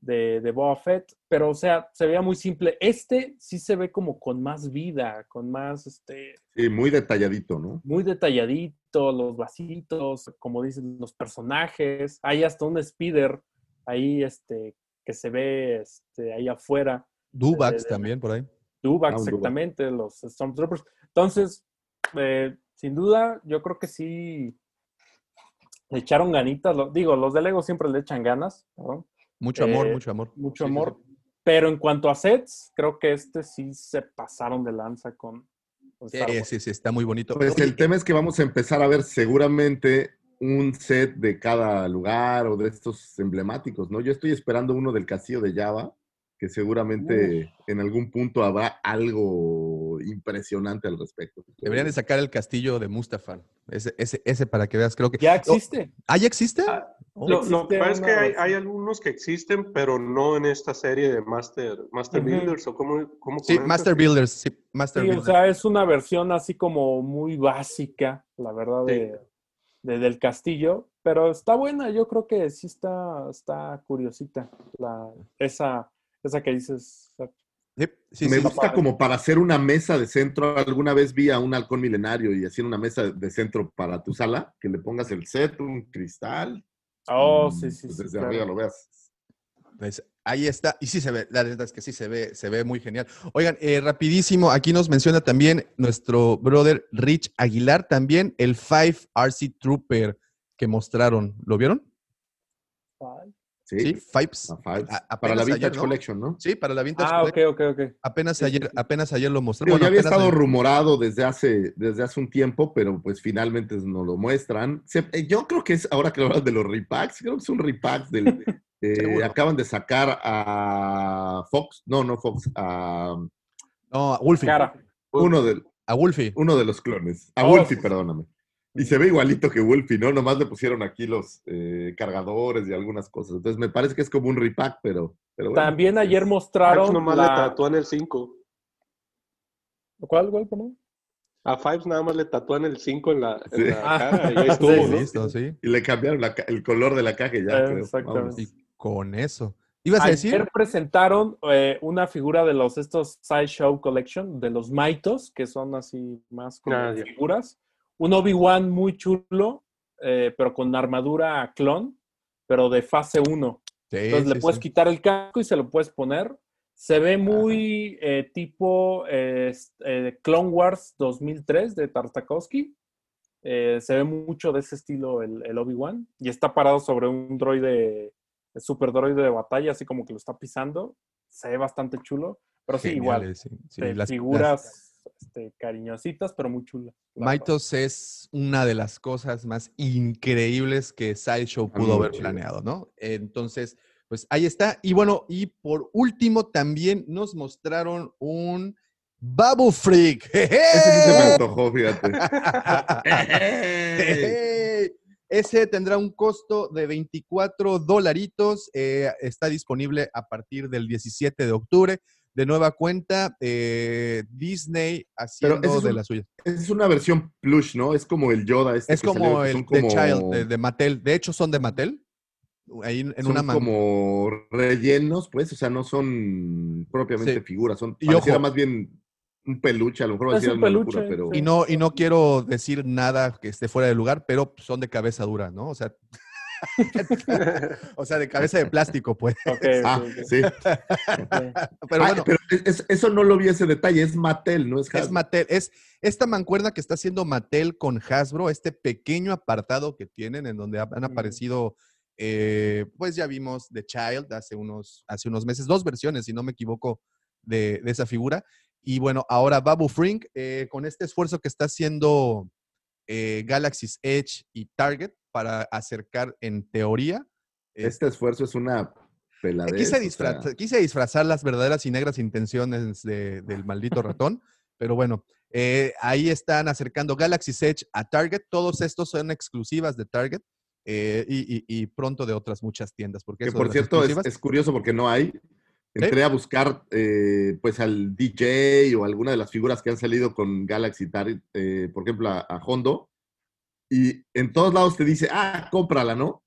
de, de Boba Fett, pero o sea, se veía muy simple. Este sí se ve como con más vida, con más, este, Sí, muy detalladito, ¿no? muy detalladito, los vasitos, como dicen los personajes. Hay hasta un speeder ahí, este, que se ve, este, ahí afuera. Dubax de- también por ahí. Ah, un Dubak. exactamente, los Stormtroopers. Entonces, eh, sin duda, yo creo que sí le echaron ganitas. Lo- digo, los de Lego siempre le echan ganas, perdón, Mucho amor, Eh, mucho amor. mucho Sí, sí, amor. Pero en cuanto a sets, creo que este sí se pasaron de lanza con, con Sí, Star Wars. sí, sí, está muy bonito. Pues Oye, el tema es que vamos a empezar a ver seguramente un set de cada lugar o de estos emblemáticos, ¿no? Yo estoy esperando uno del castillo de Java, que seguramente en algún punto habrá algo impresionante al respecto. Deberían de sacar el castillo de Mustafar. Ese, ese, ese para que veas, creo que. Ya existe. ¿Ah, ya existe? Ah, Oh, Lo, lo que existe pasa es que una hay, algunos que existen, pero no en esta serie de Master, Master. Builders o cómo, cómo sí? Master Builders. Sí, Master Sí, o Builders. sea, es una versión así como muy básica, la verdad, Sí. de, de- del castillo, pero está buena, yo creo que sí está, está curiosita la, esa, esa que dices. Sí, sí, Me sí. gusta como para hacer una mesa de centro. Alguna vez vi a un halcón milenario y hacían una mesa de centro para tu sala, que le pongas el set, un cristal. Oh, y, sí, sí, pues, sí, desde claro. arriba lo veas. Pues ahí está. Y sí se ve, la verdad es que sí se ve, se ve muy genial. Oigan, eh, rapidísimo, aquí nos menciona también nuestro brother Rich Aguilar, también el 5 RC Trooper que mostraron. ¿Lo vieron? Sí, Sí, Fipes. a para la Vintage ayer, ¿no? Collection, ¿no? Sí, para la Vintage Ah, ok, Collection. ok, ok. Apenas ayer, sí. apenas ayer lo mostré. Digo, Bueno, ya había estado ayer. rumorado desde hace, desde hace un tiempo, pero pues finalmente nos lo muestran. Se- eh, yo creo que es, ahora que hablas de los repacks, creo que es un repack del... eh, acaban de sacar a Fox, no, no Fox, a No, a Wolfie. Cara. uno de, A Wolfie. uno de los clones, a Oh. Wolfie, perdóname. Y se ve igualito que Wolfie, ¿no? Nomás le pusieron aquí los eh, cargadores y algunas cosas. Entonces me parece que es como un repack, pero, pero bueno. También ayer Fives mostraron nomás le tatúan el 5. ¿Cuál, cuál, perdón? A Fives nada más le tatúan el 5 en la, en Sí. la Ah. cara y ahí estuvo, Sí, ¿no? Listo, sí. Y le cambiaron la el color de la caja y ya, Eh, creo. exactamente. Y con eso. ¿Ibas a decir? Ayer presentaron eh, una figura de los estos Sideshow Collection, de los Maitos, que son así más como figuras. Un Obi-Wan muy chulo, eh, pero con armadura clon, pero de fase 1. Sí, Entonces le puedes sí. quitar el casco y se lo puedes poner. Se ve muy eh, tipo eh, Clone Wars 2003 de Tartakovsky. Eh, se ve mucho de ese estilo el, el Obi-Wan. Y está parado sobre un droide, super droide de batalla, así como que lo está pisando. Se ve bastante chulo. Pero sí, igual. Las- figuras este, cariñositas, pero muy chulas. Maitos es una de las cosas más increíbles que Sideshow pudo haber chido. planeado, ¿no? Entonces, pues ahí está. Y bueno, y por último también nos mostraron un Babu Freak. Ese sí se me antojó, fíjate. Ese tendrá un costo de 24 dolaritos. eh, está disponible a partir del 17 de octubre. De nueva cuenta, eh, Disney haciendo es de un- las suyas. Es una versión plush, ¿no? Es como el Yoda. Este Es que como salió, el son The como- Child de, de Mattel. De hecho, son de Mattel. Ahí en son una man- como rellenos, pues, o sea, no son propiamente Sí. figuras, son Y pareciera ojo. más bien un peluche, a lo mejor va a pero. Y no, y no quiero decir nada que esté fuera de lugar, pero son de cabeza dura, ¿no? O sea, o sea, de cabeza de plástico, pues. Ah, sí. Pero Ah, bueno, pero es- es- eso no lo vi ese detalle, es Mattel, no es es Hasbro. Mattel, es esta mancuerna que está haciendo Mattel con Hasbro, este pequeño apartado que tienen en donde han aparecido, eh, pues ya vimos The Child hace unos, hace unos meses, dos versiones, si no me equivoco, de, de esa figura. Y bueno, ahora Babu Frink, eh, con este esfuerzo que está haciendo eh, Galaxy's Edge y Target para acercar, en teoría, Este esfuerzo es una peladez. Quise, sea, disfrazar, quise disfrazar las verdaderas y negras intenciones de- del maldito ratón, pero bueno, eh, ahí están acercando Galaxy Edge a Target. Todos estos son exclusivas de Target eh, y, y- y pronto de otras muchas tiendas. Porque que por cierto es, curioso porque no hay. Entré a buscar eh, pues al DJ o alguna de las figuras que han salido con Galaxy Target, por ejemplo a, a Hondo, y en todos lados te dice, ah, cómprala, ¿no?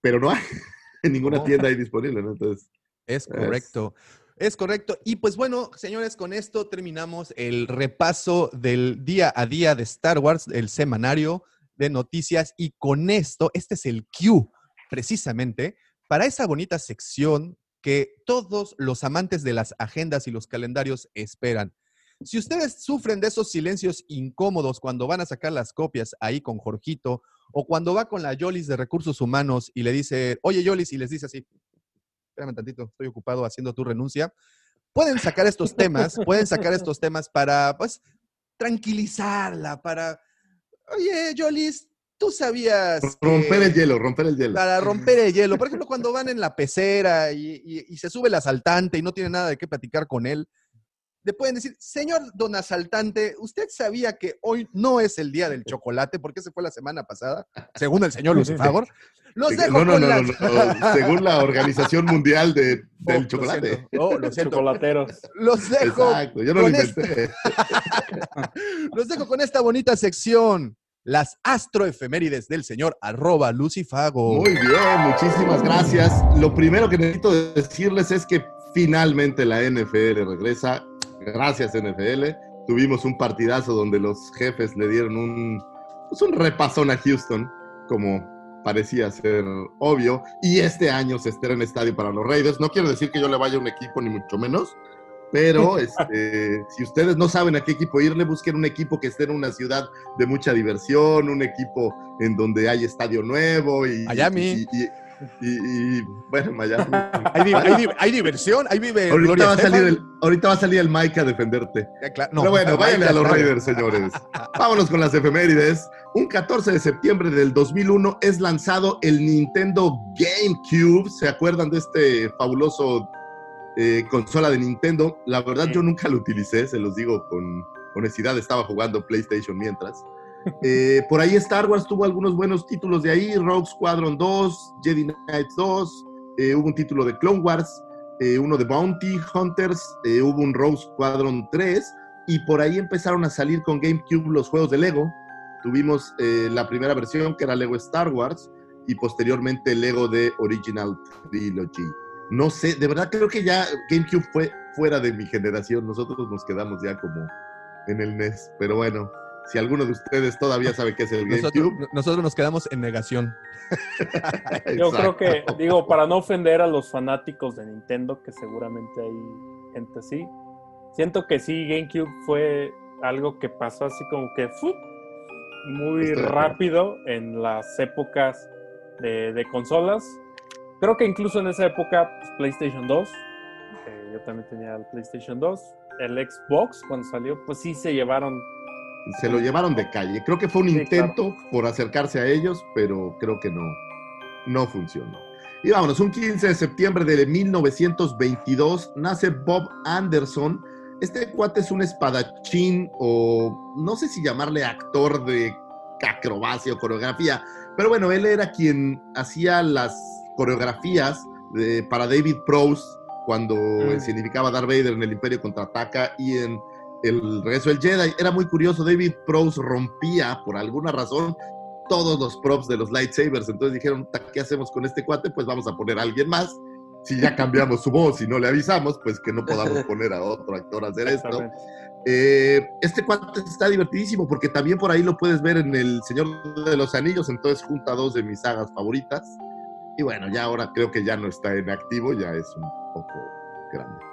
Pero no hay, en ninguna No. tienda hay disponible, ¿no? Entonces, Es correcto. Es correcto. Y pues bueno, señores, con esto terminamos el repaso del día a día de Star Wars, el semanario de noticias. Y con esto, este es el cue, precisamente, para esa bonita sección que todos los amantes de las agendas y los calendarios esperan. Si ustedes sufren de esos silencios incómodos cuando van a sacar las copias ahí con Jorgito, o cuando va con la Yolis de recursos humanos y le dice, oye Yolis, y les dice así, espérame tantito, estoy ocupado haciendo tu renuncia. Pueden sacar estos temas, pueden sacar estos temas para, pues, tranquilizarla, para, oye, Jolis, tú sabías. romper que- el hielo, romper el hielo. Para romper el hielo. Por ejemplo, cuando van en la pecera y, y- y se sube el asaltante y no tiene nada de qué platicar con él, le pueden decir, señor don asaltante, ¿usted sabía que hoy no es el día del chocolate? Porque ese fue la semana pasada, según el señor Lucifagor. Los Sí, dejo no, no, con no, las- no, no, según la Organización Mundial de, Oh, del lo Chocolate. siento. Oh, lo siento. Chocolateros. Los dejo. Exacto, yo no lo este- inventé. Los dejo con esta bonita sección. Las astroefemérides del señor arroba Lucifago. Muy bien, muchísimas gracias. Lo primero que necesito decirles es que finalmente la NFL regresa. Gracias NFL. Tuvimos un partidazo donde los jefes le dieron un, pues un repasón a Houston, como parecía ser obvio. Y este año se estrena en estadio para los Raiders. No quiero decir que yo le vaya a un equipo, ni mucho menos. Pero este, si ustedes no saben a qué equipo irle, busquen un equipo que esté en una ciudad de mucha diversión, un equipo en donde hay estadio nuevo y, Miami. y- y- Y, y, bueno, Miami. hay, hay hay diversión, ahí vive Ahorita va, a salir el, ahorita va a salir el Mike a defenderte. Ya, claro, no, Pero bueno, váyanle a los. Raiders, señores. Vámonos con las efemérides. Un 14 de septiembre del 2001 es lanzado el Nintendo GameCube. ¿Se acuerdan de este fabuloso eh, consola de Nintendo? La verdad, yo nunca lo utilicé, se los digo con honestidad. Estaba jugando PlayStation mientras. Eh, por ahí Star Wars tuvo algunos buenos títulos de ahí. Rogue Squadron 2, Jedi Knights 2. eh, hubo un título de Clone Wars. eh, uno de Bounty Hunters. hubo un Rogue Squadron 3 y por ahí empezaron a salir con GameCube los juegos de Lego. Tuvimos la primera versión que era Lego Star Wars y posteriormente Lego de Original Trilogy. No sé, de verdad creo que ya GameCube fue fuera de mi generación. Nosotros nos quedamos ya como en el NES. Pero bueno, si alguno de ustedes todavía sabe qué es el Nosotros, GameCube. nosotros nos quedamos en negación. Yo creo que, digo, para no ofender a los fanáticos de Nintendo, que seguramente hay gente así, siento que sí, GameCube fue algo que pasó así como que muy Estoy rápido en las épocas de, de consolas. Creo que incluso en esa época, pues, PlayStation 2, eh, yo también tenía el PlayStation 2, el Xbox cuando salió, pues sí se llevaron Se lo llevaron de calle. Creo que fue un Sí, intento por acercarse a ellos, pero creo que no, no funcionó. Y vámonos, un 15 de septiembre de 1922 nace Bob Anderson. Este cuate es un espadachín o no sé si llamarle actor de acrobacia o coreografía, pero bueno, él era quien hacía las coreografías de- para David Prowse cuando Mm. significaba Darth Vader en el Imperio Contraataca y en el regreso del Jedi. Era muy curioso, David Prowse rompía por alguna razón todos los props de los lightsabers. Entonces dijeron, "Ta, ¿qué hacemos con este cuate? Pues vamos a poner a alguien más. Si ya cambiamos su voz y no le avisamos, pues que no podamos poner a otro actor a hacer esto. Eh, este cuate está divertidísimo porque también por ahí lo puedes ver en El Señor de los Anillos, entonces junta dos de mis sagas favoritas. Y bueno, ya ahora creo que ya no está en activo, ya es un poco grande.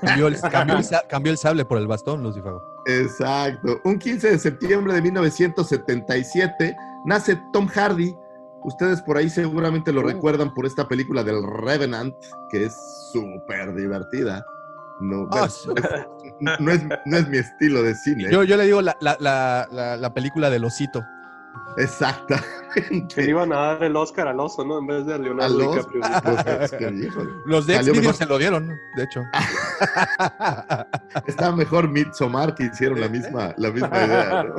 Cambió el, cambió el sa- cambió el sable por el bastón, Lucifago. Exacto. Un 15 de septiembre de 1977 nace Tom Hardy. Ustedes por ahí seguramente lo recuerdan por esta película del Revenant, que es súper divertida. No, Ah, no, es, no es mi estilo de cine. Yo, yo le digo la, la, la, la, la película del osito. Exactamente. Que le iban a dar el Oscar al oso, ¿no? En vez de a Leonardo Al oso. DiCaprio. Pues, es que, híjole. Los de Xvideos se lo dieron, de hecho. Está mejor Midsommar que hicieron la misma, la misma idea, ¿no?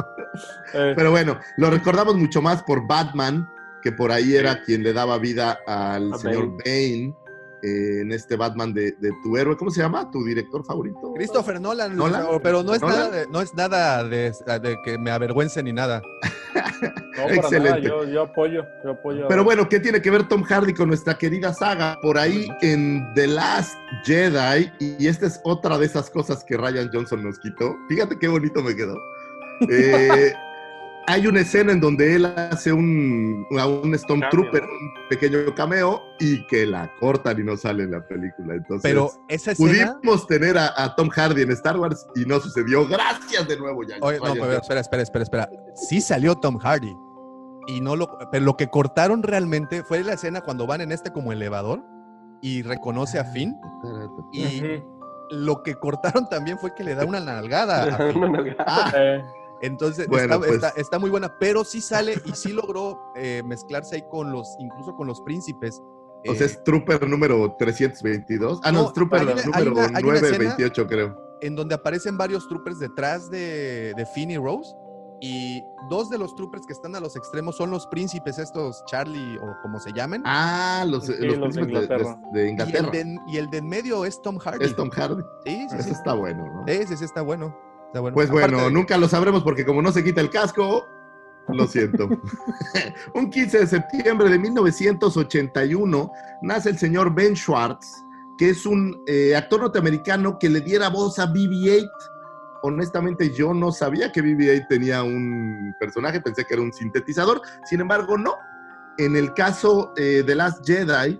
Eh, Pero bueno, lo recordamos mucho más por Batman, que por ahí era quien le daba vida al A señor Bane, eh, en este Batman de, de tu héroe. ¿Cómo se llama? ¿Tu director favorito? Christopher Nolan, pero no es ¿Nolan? nada, de, no es nada de, de que me avergüence ni nada. no, para Excelente. nada, yo, yo apoyo, yo apoyo. Pero bueno, ¿qué tiene que ver Tom Hardy con nuestra querida saga? Por ahí en The Last Jedi, y esta es otra de esas cosas que Ryan Johnson nos quitó. Fíjate qué bonito me quedó. Eh, hay una escena en donde él hace un, a un Stormtrooper, Cameo. un pequeño cameo, y que la cortan y no sale en la película. Entonces, Pero esa escena. pudimos tener a, a Tom Hardy en Star Wars y no sucedió. Gracias de nuevo, ya. Oye, no, pero espera, espera, espera, espera. Sí salió Tom Hardy. Y no lo, pero lo que cortaron realmente fue la escena cuando van en este como elevador y reconoce a Finn. Y lo que cortaron también fue que le da una nalgada. a Finn. Entonces Bueno, está, pues. está- está muy buena, pero sí sale y sí logró eh, mezclarse ahí con los, incluso con los príncipes. o sea, Eh, es Trooper número 322. Ah, no, No, es Trooper hay una- número una- hay una escena- 928, creo. en donde aparecen varios troopers detrás de, de Finn y Rose. Y dos de los troopers que están a los extremos son los príncipes, estos Charlie o como se llamen. Ah, los, Sí, los los de príncipes de, Inglaterra. de- de y, el de, y el de en medio es Tom Hardy. Es Tom Hardy. Sí, sí, Eso sí. está bueno, ¿no? Ese sí está bueno. Está bueno. Pues Aparte bueno, de- nunca lo sabremos porque como no se quita el casco, lo siento. Un 15 de septiembre de 1981 nace el señor Ben Schwartz, que es un eh, actor norteamericano que le diera voz a BB-8. Honestamente, yo no sabía que BB-8 tenía un personaje, pensé que era un sintetizador. Sin embargo, no. En el caso eh, de Last Jedi,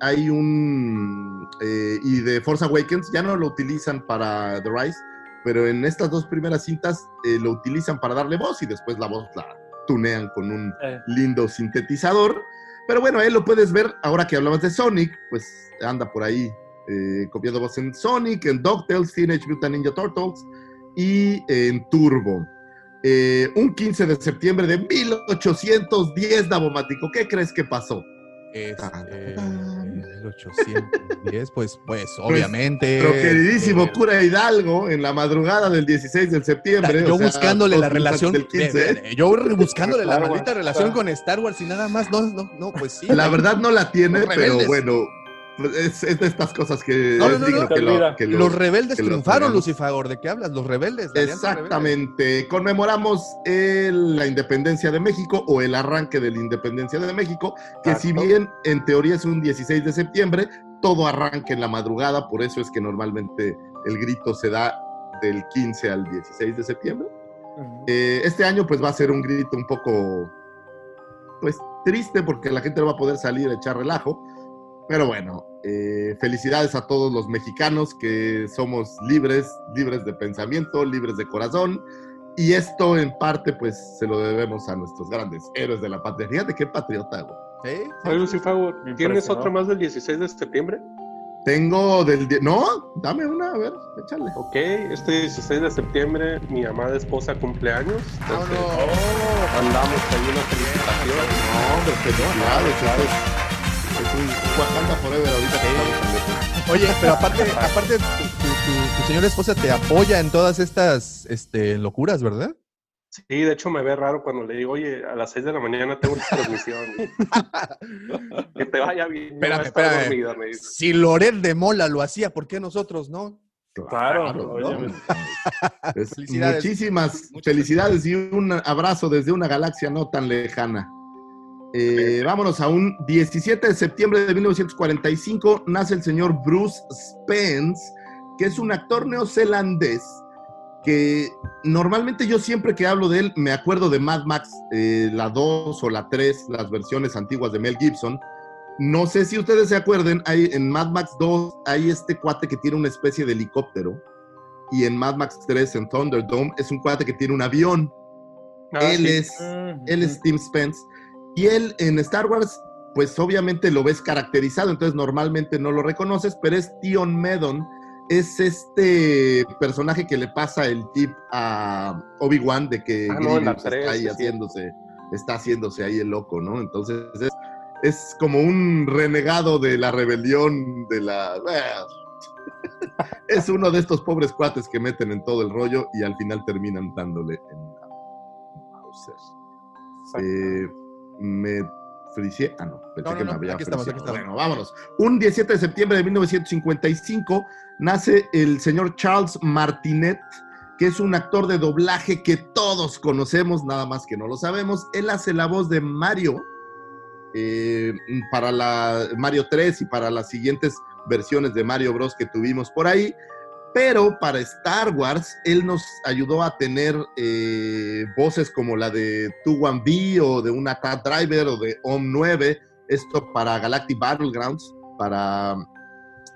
hay un. eh, y de Force Awakens, ya no lo utilizan para The Rise, pero en estas dos primeras cintas eh, lo utilizan para darle voz y después la voz la tunean con un lindo sintetizador. Pero bueno, él lo puedes ver, ahora que hablabas de Sonic, pues anda por ahí eh, copiando voz en Sonic, en DuckTales, Teenage Mutant Ninja Turtles y en Turbo. Eh, un 15 de septiembre de 1810, Davomático, ¿qué crees que pasó? Este, 1810, pues, pues, obviamente. Pero queridísimo eh, cura Hidalgo, en la madrugada del 16 de septiembre. yo o sea, buscándole la relación, del 15, eh, yo buscándole la maldita relación con Star Wars y nada más, no, no, no, pues sí. La verdad no la tiene, pero bueno, pues, es, es de estas cosas que No, no, no, digno que lo- que lo- Los rebeldes que triunfaron. Lucifagor, ¿de qué hablas? Los rebeldes. Rebelde. Exactamente. Conmemoramos el- la independencia de México o el arranque de la independencia de México, que si bien en teoría es un 16 de septiembre, todo arranca en la madrugada, por eso es que normalmente el grito se da del 15 al 16 de septiembre. Eh, este año pues va a ser un grito un poco pues triste porque la gente no va a poder salir a echar relajo. Pero bueno, eh, felicidades a todos los mexicanos que somos libres, libres de pensamiento, libres de corazón. Y esto en parte pues se lo debemos a nuestros grandes héroes de la patria. Fíjate qué patriota, güey. ¿Sí? Oye, Lucifago, ¿tienes otra más del 16 de septiembre? Tengo del... No, dame una, a ver, échale. Ok, este 16 de septiembre mi amada esposa cumpleaños. Entonces, Andamos ahí una felicitación. No, felicidades. Wakanda Forever ahorita que. Oye, pero aparte, aparte tu, tu- tu- tu señora esposa te apoya en todas estas este, locuras, ¿verdad? Sí, de hecho me ve raro cuando le digo, oye, a las 6 de la mañana tengo una transmisión. que te vaya bien. no Espérame, espérame. dormida", me dice. Si Loret de Mola lo hacía, ¿por qué nosotros no? Claro, ¿no? oye, Es- Felicidades. Muchísimas felicidades y un abrazo desde una galaxia no tan lejana. Eh, vámonos a un 17 de septiembre de 1945 nace el señor Bruce Spence, que es un actor neozelandés que normalmente yo siempre que hablo de él me acuerdo de Mad Max, eh, la 2 o la 3, las versiones antiguas de Mel Gibson. No sé si ustedes se acuerden, hay, en Mad Max 2 hay este cuate que tiene una especie de helicóptero y en Mad Max 3 en Thunderdome es un cuate que tiene un avión. Ah, él, sí. es, él es Tim Spence. Y él en Star Wars, pues obviamente lo ves caracterizado, entonces normalmente no lo reconoces, pero es Tion Medon. Es este personaje que le pasa el tip a Obi-Wan de que Ah, no, está tres, ahí sí, sí. haciéndose, está haciéndose ahí el loco, ¿no? Entonces es, es como un renegado de la rebelión, de la... es uno de estos pobres cuates que meten en todo el rollo y al final terminan dándole en la Mauser. Eh, me fricié. Ah, no, pensé No, no, que no, me había aquí estamos, aquí estamos. Bueno, vámonos. Un 17 de septiembre de 1955 nace el señor Charles Martinet, que es un actor de doblaje que todos conocemos, nada más que no lo sabemos. Él hace la voz de Mario eh, para la Mario 3 y para las siguientes versiones de Mario Bros. que tuvimos por ahí. Pero para Star Wars, él nos ayudó a tener eh, voces como la de 2-1B o de una TAT Driver o de OM 9. Esto para Galactic Battlegrounds, para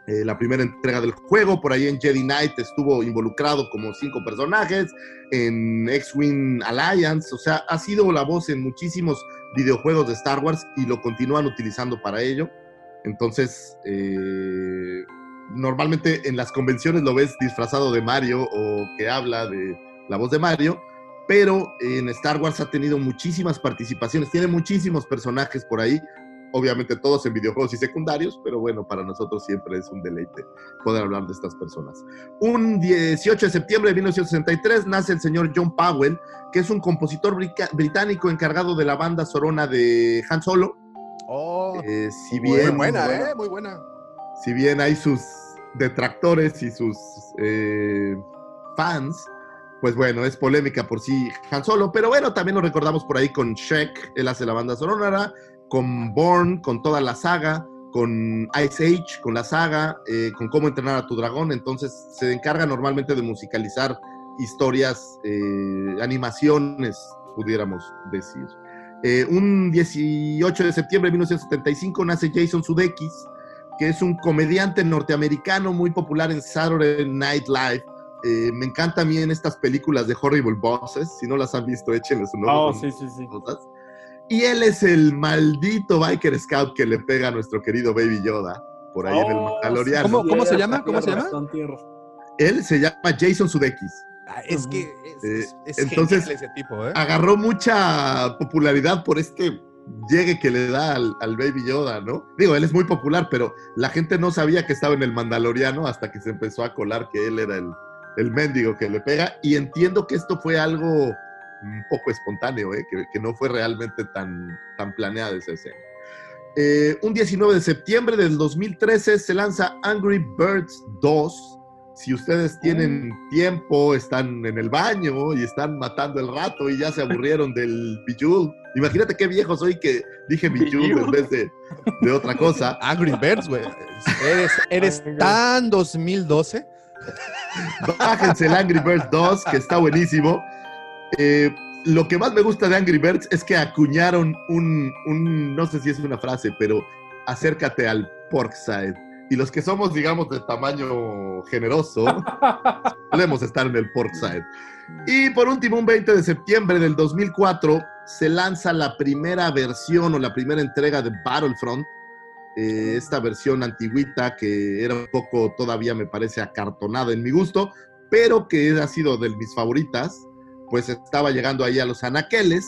eh, la primera entrega del juego. Por ahí en Jedi Knight estuvo involucrado como cinco personajes. En X-Wing Alliance, o sea, ha sido la voz en muchísimos videojuegos de Star Wars y lo continúan utilizando para ello. Entonces, eh, normalmente en las convenciones lo ves disfrazado de Mario o que habla de la voz de Mario, pero en Star Wars ha tenido muchísimas participaciones, tiene muchísimos personajes por ahí, obviamente todos en videojuegos y secundarios, pero bueno, para nosotros siempre es un deleite poder hablar de estas personas. Un 18 de septiembre de 1963 nace el señor John Powell, que es un compositor británico encargado de la banda sorona de Han Solo. Oh, Eh, si muy buena, bueno, ¿eh? Muy buena. si bien hay sus detractores y sus eh, fans, pues bueno, es polémica por sí Han Solo, pero bueno, también lo recordamos por ahí con Shrek, él hace la banda sonora, con Bourne, con toda la saga, con Ice Age, con la saga, eh, con cómo entrenar a tu dragón, entonces se encarga normalmente de musicalizar historias, eh, animaciones, pudiéramos decir. Un 18 de septiembre de 1975 nace Jason Sudeikis, que es un comediante norteamericano muy popular en Saturday Night Live. Eh, me encantan bien estas películas de Horrible Bosses. Si no las han visto, échenles un ojo. Oh, son sí, sí, sí. cosas. Y él es el maldito biker scout que le pega a nuestro querido Baby Yoda por ahí en el Oh, Mandaloriano. ¿Cómo- cómo se llama? ¿Cómo se llama? Él se llama Jason Sudeikis. Ah, es que es, Eh, es- es entonces, ese tipo, ¿eh? Agarró mucha popularidad por este llegue que le da al, al Baby Yoda, ¿no? Digo, él es muy popular, pero la gente no sabía que estaba en el Mandaloriano hasta que se empezó a colar que él era el, el mendigo que le pega. Y entiendo que esto fue algo un poco espontáneo, ¿eh? que, que no fue realmente tan, tan planeada esa escena. Eh, un 19 de septiembre del 2013 se lanza Angry Birds 2. Si ustedes tienen tiempo, están en el baño y están matando el rato y ya se aburrieron del Bejeweled. Imagínate qué viejo soy que dije Bejeweled en vez de, de otra cosa. Angry Birds, güey. Eres, tan 2012. Bájense el Angry Birds 2, que está buenísimo. Eh, lo que más me gusta de Angry Birds es que acuñaron un, un- no sé si es una frase, pero acércate al pork side. Y los que somos, digamos, de tamaño generoso, podemos estar en el pork side. Y por último, un 20 de septiembre del 2004, se lanza la primera versión o la primera entrega de Battlefront. Eh, esta versión antigüita que era un poco todavía me parece acartonada en mi gusto, pero que ha sido de mis favoritas, pues estaba llegando ahí a los anaqueles.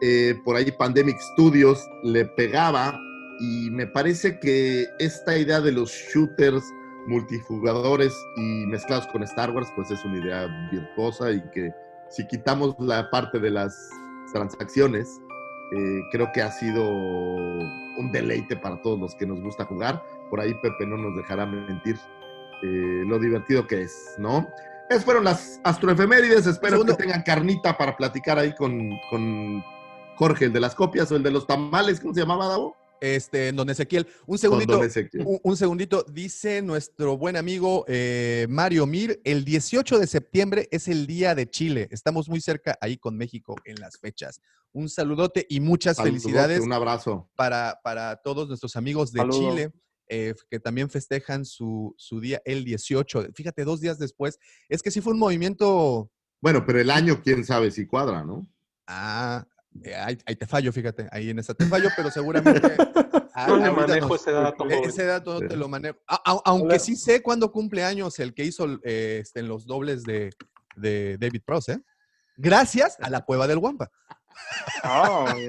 Eh, por ahí Pandemic Studios le pegaba y me parece que esta idea de los shooters multijugadores y mezclados con Star Wars, pues es una idea virtuosa y que si quitamos la parte de las transacciones, eh, creo que ha sido un deleite para todos los que nos gusta jugar. Por ahí Pepe no nos dejará mentir eh, lo divertido que es, ¿no? Esas fueron las astroefemérides. Espero Segundo. que tengan carnita para platicar ahí con, con Jorge, el de las copias o el de los tamales. ¿Cómo se llamaba, Davo? Este, en don Ezequiel. Un segundito. don Ezequiel. Un, un segundito, dice nuestro buen amigo eh, Mario Mir, el 18 de septiembre es el Día de Chile. Estamos muy cerca ahí con México en las fechas. Un saludote y muchas Saludote, felicidades Un abrazo. para, para todos nuestros amigos de. Chile. eh, que también festejan su, su día el 18. Fíjate, dos días después. Es que sí fue un movimiento. Bueno, pero el año, quién sabe si cuadra, ¿no? Ah, eh, ahí, ahí te fallo, fíjate. Ahí en esa te fallo, pero seguramente. No le manejo nos- ese dato. e- joven. Ese dato no te lo manejo. A- a- aunque Hola. sí sé cuándo cumple años el que hizo eh, este, en los dobles de, de David Prost, ¿eh? Gracias a la cueva del Guampa. Oh, bien.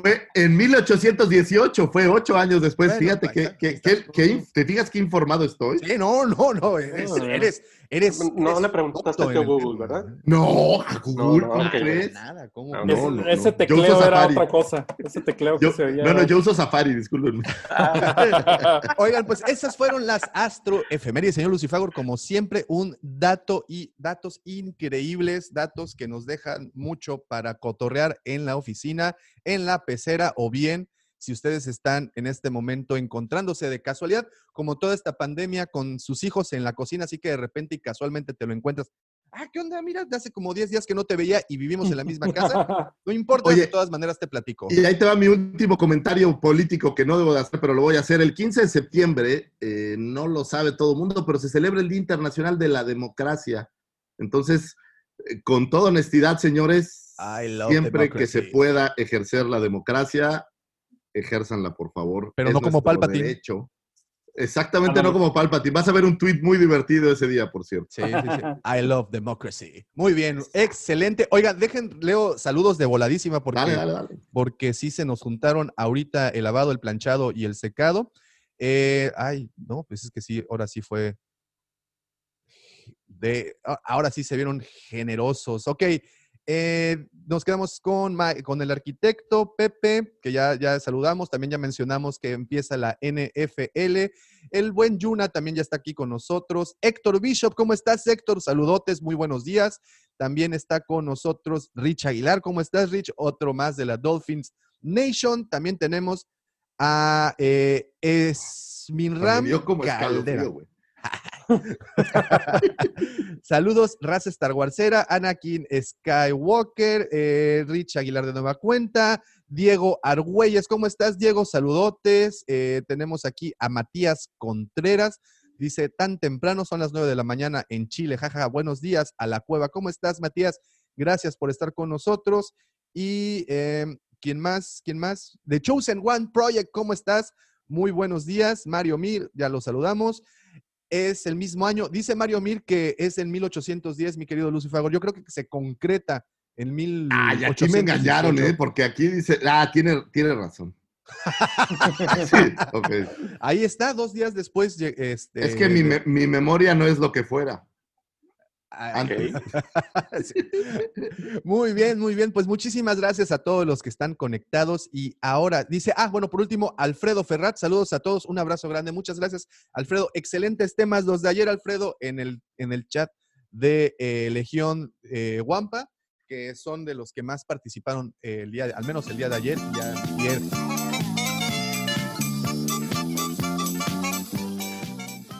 Fue en 1818, fue ocho años después. Bueno, Fíjate que, que- que- que- ¿te fijas qué informado estoy? Sí, no, no, no. Eres, Ah. eres, eres- No eres le preguntaste a Google. ¿verdad? No, a Google, No, no, ¿cómo ok. crees? Nada, ¿cómo? No, No, Ese- no, ese tecleo uso era Safari. otra cosa. Ese tecleo Yo- que se oía. no, no, yo uso Safari, discúlpenme. Oigan, pues esas fueron las astro efemérides, señor Lucifagor. Como siempre, un dato y datos increíbles, datos que nos dejan mucho para cotorrear en la oficina, en la pecera o bien si ustedes están en este momento encontrándose de casualidad, como toda esta pandemia con sus hijos en la cocina, así que de repente y casualmente te lo encuentras. Ah, ¿qué onda? Mira, hace como 10 días que no te veía y vivimos en la misma casa. No importa, Oye, de todas maneras te platico. Y ahí te va mi último comentario político que no debo de hacer, pero lo voy a hacer. El 15 de septiembre, eh, no lo sabe todo el mundo, pero se celebra el Día Internacional de la Democracia. Entonces, eh, con toda honestidad, señores, siempre que se pueda ejercer la democracia, ejérzanla, por favor. Pero Es no como Palpatine. derecho. Exactamente, Ándale. no como Palpatine. Vas a ver un tweet muy divertido ese día, por cierto. Sí, sí, sí. I love democracy. Muy bien, excelente. Oiga, dejen, leo saludos de voladísima porque, Dale, dale, dale. porque sí se nos juntaron ahorita el lavado, el planchado y el secado. Eh, ay, no, pues es que sí, ahora sí fue. De, ahora sí se vieron generosos. Ok, eh, nos quedamos con, con el arquitecto Pepe, que ya, ya saludamos. También ya mencionamos que empieza la NFL. El buen Yuna también ya está aquí con nosotros. Héctor Bishop, ¿cómo estás, Héctor? Saludotes, muy buenos días. También está con nosotros Rich Aguilar. ¿Cómo estás, Rich? Otro más de la Dolphins Nation. También tenemos a eh, Esminram Caldera. güey. Saludos, raza Star Warsera, Anakin Skywalker, eh, Rich Aguilar de nueva cuenta, Diego Argüelles, ¿cómo estás, Diego? Saludotes. Eh, tenemos aquí a Matías Contreras. Dice, tan temprano, son las 9 de la mañana en Chile. Jaja, buenos días a la cueva. ¿Cómo estás, Matías? Gracias por estar con nosotros. Y eh, ¿quién más? ¿Quién más? The Chosen One Project, ¿cómo estás? Muy buenos días. Mario Mir, ya lo saludamos. Es el mismo año. Dice Mario Mir que es en 1810, mi querido Lucifago. Yo creo que se concreta en 1810. Ay, aquí me engañaron, ¿eh? Porque aquí dice, ah, tiene, tiene razón. sí, ok. Ahí está, dos días después. Este, Es que mi, mi memoria no es lo que fuera. Ah. Sí. Muy bien, muy bien. Pues muchísimas gracias a todos los que están conectados. Y ahora dice, ah, bueno, por último, Alfredo Ferrat, saludos a todos, un abrazo grande. Muchas gracias, Alfredo. Excelentes temas los de ayer, Alfredo, en el, en el chat de eh, Legión eh, Wampa, que son de los que más participaron eh, el día, al menos el día de ayer y ayer.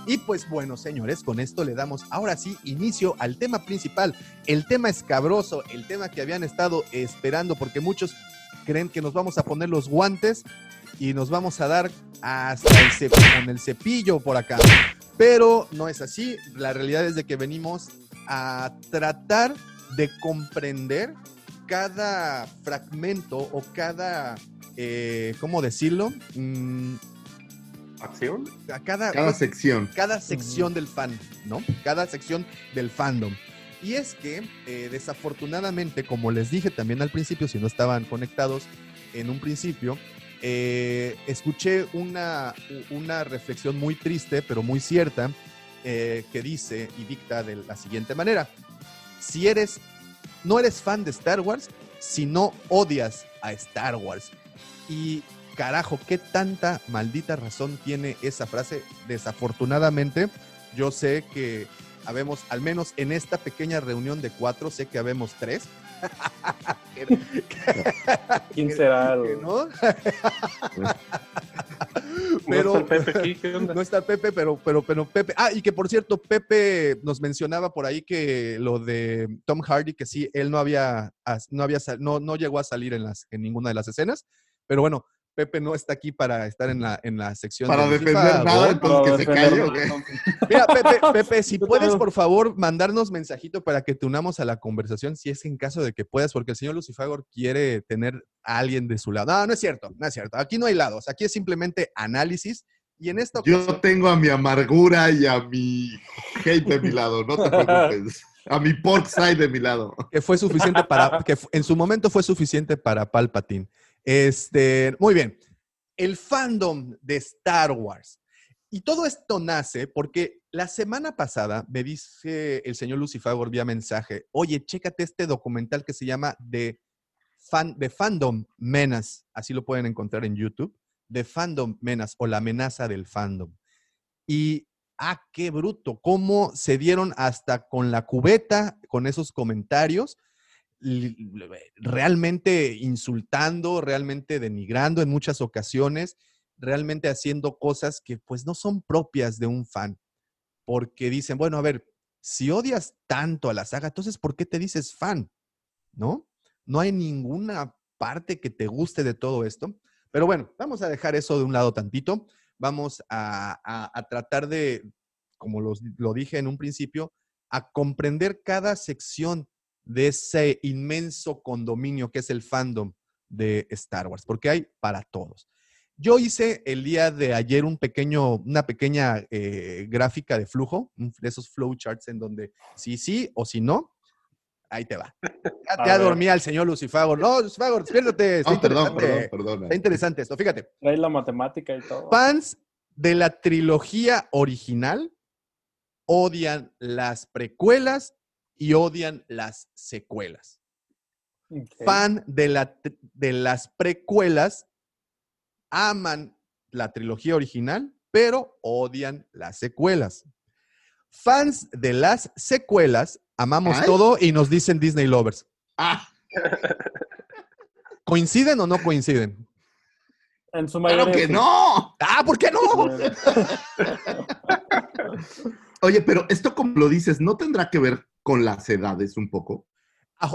Y pues bueno, señores, con esto le damos ahora sí inicio al tema principal, el tema escabroso, el tema que habían estado esperando, porque muchos creen que nos vamos a poner los guantes y nos vamos a dar hasta el con el cepillo por acá. Pero no es así, la realidad es de que venimos a tratar de comprender cada fragmento o cada, eh, ¿cómo decirlo? Mm, ¿Acción? a cada, Cada pues, sección. cada sección del fan, ¿no? Cada sección del fandom. Y es que, eh, desafortunadamente, como les dije también al principio, si no estaban conectados en un principio, eh, escuché una, una reflexión muy triste, pero muy cierta, eh, que dice y dicta de la siguiente manera. Si eres, no eres fan de Star Wars, si no odias a Star Wars. Y carajo, qué tanta maldita razón tiene esa frase. Desafortunadamente, yo sé que habemos, al menos en esta pequeña reunión de cuatro, sé que habemos tres. ¿Quién será? el- Que ¿No? ¿No está el Pepe aquí? ¿Qué onda? No está Pepe, pero, pero, pero Pepe. Ah, y que por cierto, Pepe nos mencionaba por ahí que lo de Tom Hardy, que sí, él no había, no había, no, no llegó a salir en las, en ninguna de las escenas. Pero bueno, Pepe no está aquí para estar en la, en la sección. Para de defender Lucifago. nada, entonces que se calle. Mira, Pepe, Pepe, si puedes, por favor, mandarnos mensajito para que te unamos a la conversación, si es en caso de que puedas, porque el señor Lucifagor quiere tener a alguien de su lado. No, no es cierto, no es cierto. Aquí no hay lados, aquí es simplemente análisis. Y en esta Yo tengo a mi amargura y a mi hate de mi lado, no te preocupes. A mi pork side de mi lado. que fue suficiente para, que en su momento fue suficiente para Palpatine. Este, muy bien. El fandom de Star Wars. Y todo esto nace porque la semana pasada me dice el señor Lucifagor vía mensaje, oye, chécate este documental que se llama The, Fan, The Fandom Menace, así lo pueden encontrar en YouTube, The Fandom Menace o la amenaza del fandom. Y, ah, qué bruto, cómo se dieron hasta con la cubeta, con esos comentarios, realmente insultando, realmente denigrando en muchas ocasiones, realmente haciendo cosas que pues no son propias de un fan. Porque dicen, bueno, a ver, si odias tanto a la saga, entonces ¿por qué te dices fan? ¿No? No hay ninguna parte que te guste de todo esto. Pero bueno, vamos a dejar eso de un lado tantito. Vamos a, a- tratar de, como los- lo dije en un principio, a comprender cada sección de ese inmenso condominio que es el fandom de Star Wars, porque hay para todos. Yo hice el día de ayer un pequeño, una pequeña eh, gráfica de flujo, de esos flowcharts en donde sí, sí o si no, ahí te va. Ya, ver. dormía el señor Lucifagor. No, Lucifagor, despiértate. Está Ah, perdón, interesante. perdón, perdón. Está interesante esto. Fíjate, Trae la matemática y todo. fans de la trilogía original odian las precuelas y odian las secuelas. Ok. Fan de, la, de las precuelas aman la trilogía original, pero odian las secuelas. Fans de las secuelas amamos Ay. todo y nos dicen Disney lovers. Ah, ¿Coinciden o no coinciden? En su mayoría. claro que sí. no. Ah, ¿por qué no? Oye, pero esto como lo dices, ¿no tendrá que ver con las edades un poco?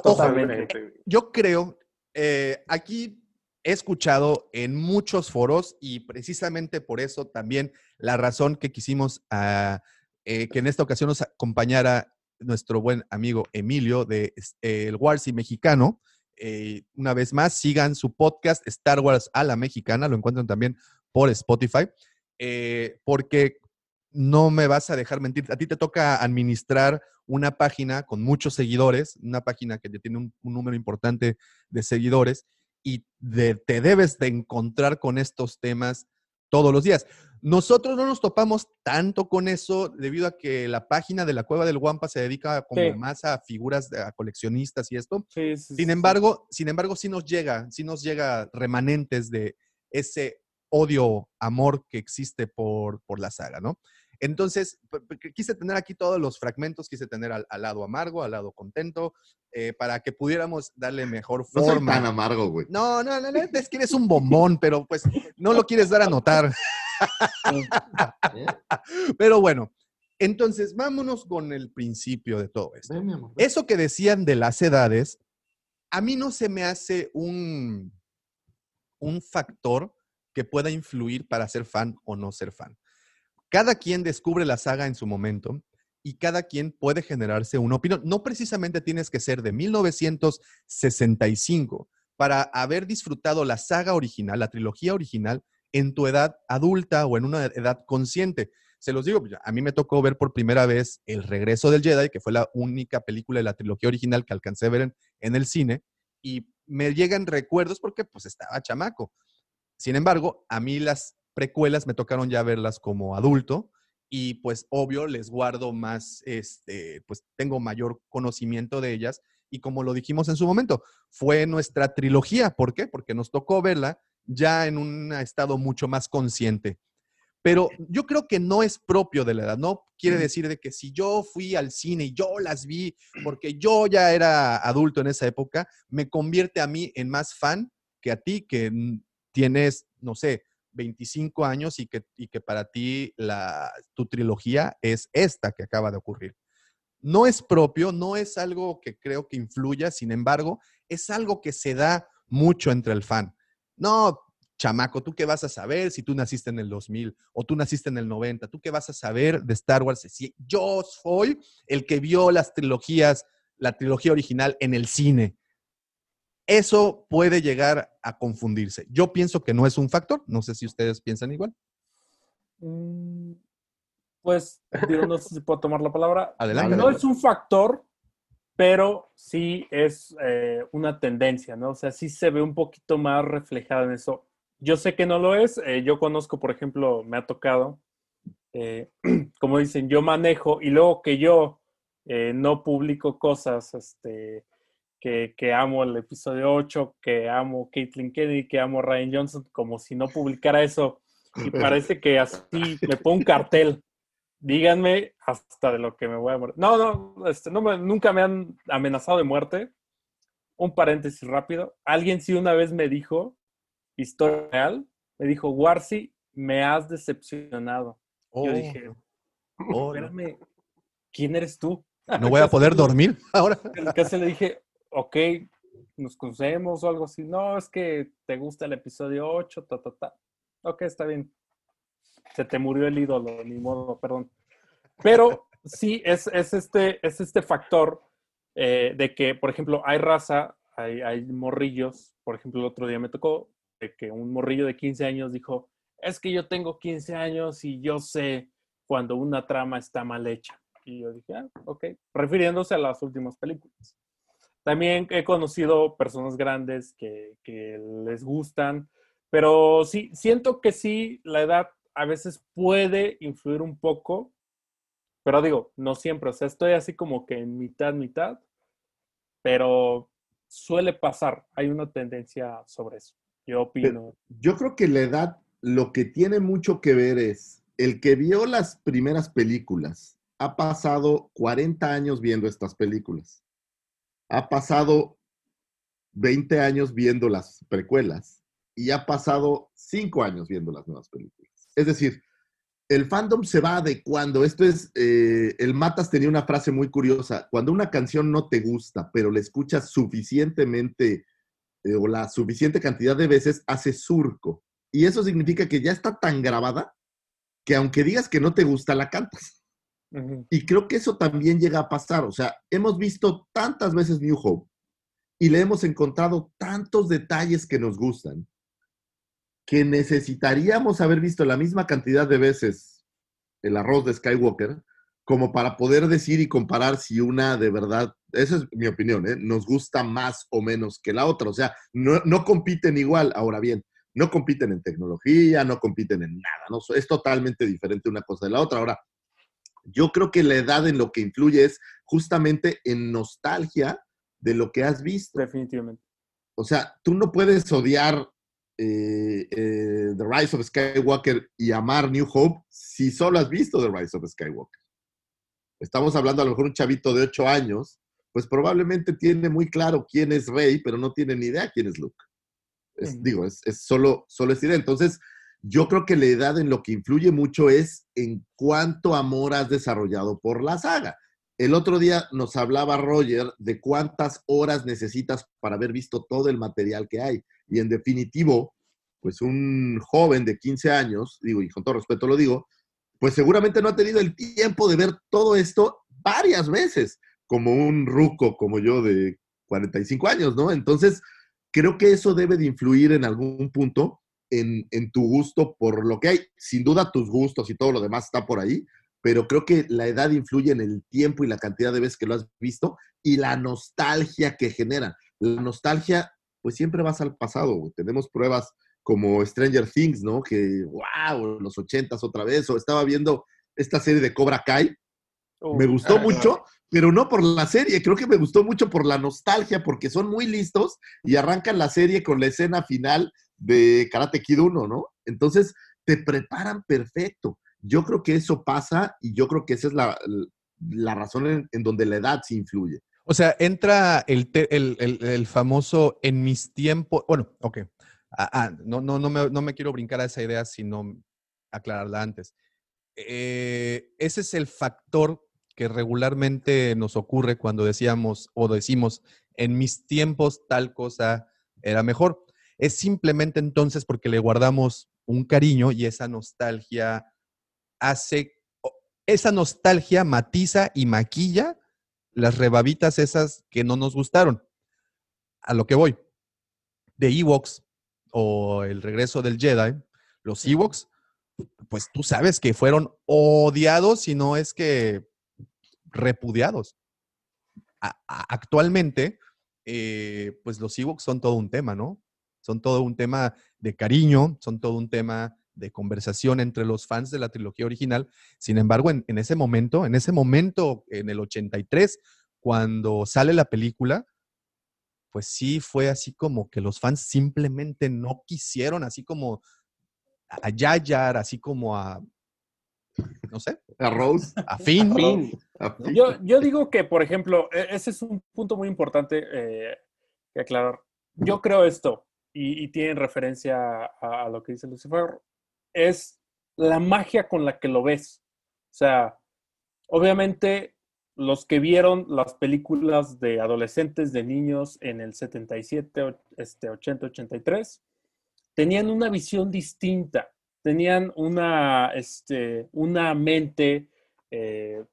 Totalmente. yo creo, eh, aquí he escuchado en muchos foros y precisamente por eso también la razón que quisimos ah, eh, que en esta ocasión nos acompañara nuestro buen amigo Emilio de eh, el Warsi mexicano, eh, una vez más, sigan su podcast Star Wars a la mexicana, lo encuentran también por Spotify, eh, porque no me vas a dejar mentir, a ti te toca administrar una página con muchos seguidores, una página que tiene un, un número importante de seguidores y de- te debes de encontrar con estos temas todos los días. Nosotros no nos topamos tanto con eso debido a que la página de la Cueva del Guampa se dedica como Sí. más a figuras, a coleccionistas y esto. Sí, sí, Sin embargo, sin embargo, sí nos llega, sí nos llega remanentes de ese odio, amor que existe por, por la saga, ¿no? Entonces, quise tener aquí todos los fragmentos, quise tener al, al lado amargo, al lado contento, eh, para que pudiéramos darle mejor No soy forma. tan amargo, güey. No, no, no, no, es que eres un bombón, pero pues no lo quieres dar a notar. Pero bueno, entonces vámonos con el principio de todo esto. Ven, mi amor, ven. Eso que decían de las edades, a mí no se me hace un, un factor que pueda influir para ser fan o no ser fan. Cada quien descubre la saga en su momento y cada quien puede generarse una opinión. No precisamente tienes que ser de 1965 para haber disfrutado la saga original, la trilogía original, en tu edad adulta o en una edad consciente. Se los digo, pues, a mí me tocó ver por primera vez El regreso del Jedi, que fue la única película de la trilogía original que alcancé a ver en, el cine, y me llegan recuerdos porque pues estaba chamaco. Sin embargo, a mí las precuelas me tocaron ya verlas como adulto y pues obvio les guardo más, este, pues tengo mayor conocimiento de ellas y como lo dijimos en su momento, fue nuestra trilogía. ¿Por qué? Porque nos tocó verla ya en un estado mucho más consciente. Pero yo creo que no es propio de la edad, no quiere decir de que si yo fui al cine y yo las vi porque yo ya era adulto en esa época, me convierte a mí en más fan que a ti que tienes, no sé, 25 años y que, y que para ti la, tu trilogía es esta que acaba de ocurrir. No es propio, no es algo que creo que influya, sin embargo, es algo que se da mucho entre el fan. No, chamaco, ¿tú qué vas a saber si tú naciste en el 2000 o tú naciste en el 90? ¿Tú qué vas a saber de Star Wars? Si yo soy el que vio las trilogías, la trilogía original en el cine. Eso puede llegar a confundirse. Yo pienso que no es un factor. No sé si ustedes piensan igual. Mm, Pues, digo, no sé si puedo tomar la palabra. Adelante. No es un factor, pero sí es eh, una tendencia, ¿no? O sea, sí se ve un poquito más reflejada en eso. Yo sé que no lo es. eh, yo conozco, por ejemplo, me ha tocado, eh, como dicen, yo manejo y luego que yo no publico cosas, este, que, que amo el episodio 8, que amo Caitlyn Kennedy, que amo Ryan Johnson, como si no publicara eso. Y parece que así me pongo un cartel. Díganme hasta de lo que me voy a morir. No, no, este, no me- nunca me han amenazado de muerte. Un paréntesis rápido. Alguien sí una vez me dijo, historia real, me dijo, Warsi, me has decepcionado. Oh, Yo dije, oh, espérame, ¿quién eres tú? no voy a poder dormir ahora. Casi le dije, ok, nos conocemos o algo así. No, es que te gusta el episodio 8, ta, ta, ta. Ok, está bien. Se te murió el ídolo, ni modo, perdón. Pero sí, es, es, este, es este factor eh, de que, por ejemplo, hay raza, hay, hay morrillos. Por ejemplo, el otro día me tocó de que un morrillo de 15 años dijo, es que yo tengo 15 años y yo sé cuando una trama está mal hecha. Y yo dije, ah, ok, refiriéndose a las últimas películas. También he conocido personas grandes que, que les gustan, pero sí, siento que sí, la edad a veces puede influir un poco, pero digo, no siempre, o sea, estoy así como que en mitad, mitad, pero suele pasar, hay una tendencia sobre eso. Yo opino. Yo creo que la edad lo que tiene mucho que ver es el que vio las primeras películas ha pasado 40 años viendo estas películas. Ha pasado 20 años viendo las precuelas y ha pasado 5 años viendo las nuevas películas. Es decir, el fandom se va adecuando. Esto es, eh, el Matas tenía una frase muy curiosa. Cuando una canción no te gusta, pero la escuchas suficientemente eh, o la suficiente cantidad de veces, hace surco. Y eso significa que ya está tan grabada que aunque digas que no te gusta, la cantas. Y creo que eso también llega a pasar. O sea, hemos visto tantas veces New Hope y le hemos encontrado tantos detalles que nos gustan que necesitaríamos haber visto la misma cantidad de veces el arroz de Skywalker como para poder decir y comparar si una de verdad, esa es mi opinión, ¿eh? nos gusta más o menos que la otra. O sea, no, no compiten igual. Ahora bien, no compiten en tecnología, no compiten en nada, ¿no? Es totalmente diferente una cosa de la otra. Ahora, yo creo que la edad en lo que influye es justamente en nostalgia de lo que has visto. Definitivamente. O sea, tú no puedes odiar eh, eh, The Rise of Skywalker y amar New Hope si solo has visto The Rise of Skywalker. Estamos hablando a lo mejor un chavito de 8 años, pues probablemente tiene muy claro quién es Rey, pero no tiene ni idea quién es Luke. Es, Digo, es, es, solo, solo esa idea. Entonces, yo creo que la edad en lo que influye mucho es en cuánto amor has desarrollado por la saga. El otro día nos hablaba Roger de cuántas horas necesitas para haber visto todo el material que hay. Y en definitivo, pues un joven de 15 años, digo, y con todo respeto lo digo, pues seguramente no ha tenido el tiempo de ver todo esto varias veces, como un ruco como yo de 45 años, ¿no? Entonces, creo que eso debe de influir en algún punto en, en, tu gusto por lo que hay. Sin duda tus gustos y todo lo demás está por ahí, pero creo que la edad influye en el tiempo y la cantidad de veces que lo has visto y la nostalgia que genera. La nostalgia, pues siempre vas al pasado. Tenemos pruebas como Stranger Things, ¿no? Que, wow, los ochentas otra vez. O estaba viendo esta serie de Cobra Kai. me gustó mucho, pero no por la serie, creo que me gustó mucho por la nostalgia, porque son muy listos y arrancan la serie con la escena final de Karate Kid 1, ¿no? Entonces, te preparan perfecto. Yo creo que eso pasa y yo creo que esa es la, la razón en, en, donde la edad sí influye. O sea, entra el, el, el, el famoso en mis tiempos, bueno, ok, ah, ah, no, no, no, me, no me quiero brincar a esa idea, sino aclararla antes. Eh, ese es el factor que regularmente nos ocurre cuando decíamos o decimos, en mis tiempos tal cosa era mejor. Es simplemente entonces porque le guardamos un cariño y esa nostalgia hace, esa nostalgia matiza y maquilla las rebabitas esas que no nos gustaron. A lo que voy. De Ewoks o el regreso del Jedi, los Ewoks, pues tú sabes que fueron odiados, si no es que repudiados. A, a, actualmente, eh, pues los Ewoks son todo un tema, ¿no? Son todo un tema de cariño, son todo un tema de conversación entre los fans de la trilogía original. Sin embargo, en, en, ese momento, en ese momento, en el 83, cuando sale la película, pues sí fue así como que los fans simplemente no quisieron, así como a Yayar, así como a, no sé. A Rose. A Finn. A Finn. Yo, yo, digo que, por ejemplo, e, ese es un punto muy importante eh, que aclarar. Yo creo esto, y, tienen referencia a, a, lo que dice Lucifer, es la magia con la que lo ves. O sea, obviamente los que vieron las películas de adolescentes, de niños en el 77, este, 80, 83, tenían una visión distinta, tenían una, este, una mente eh,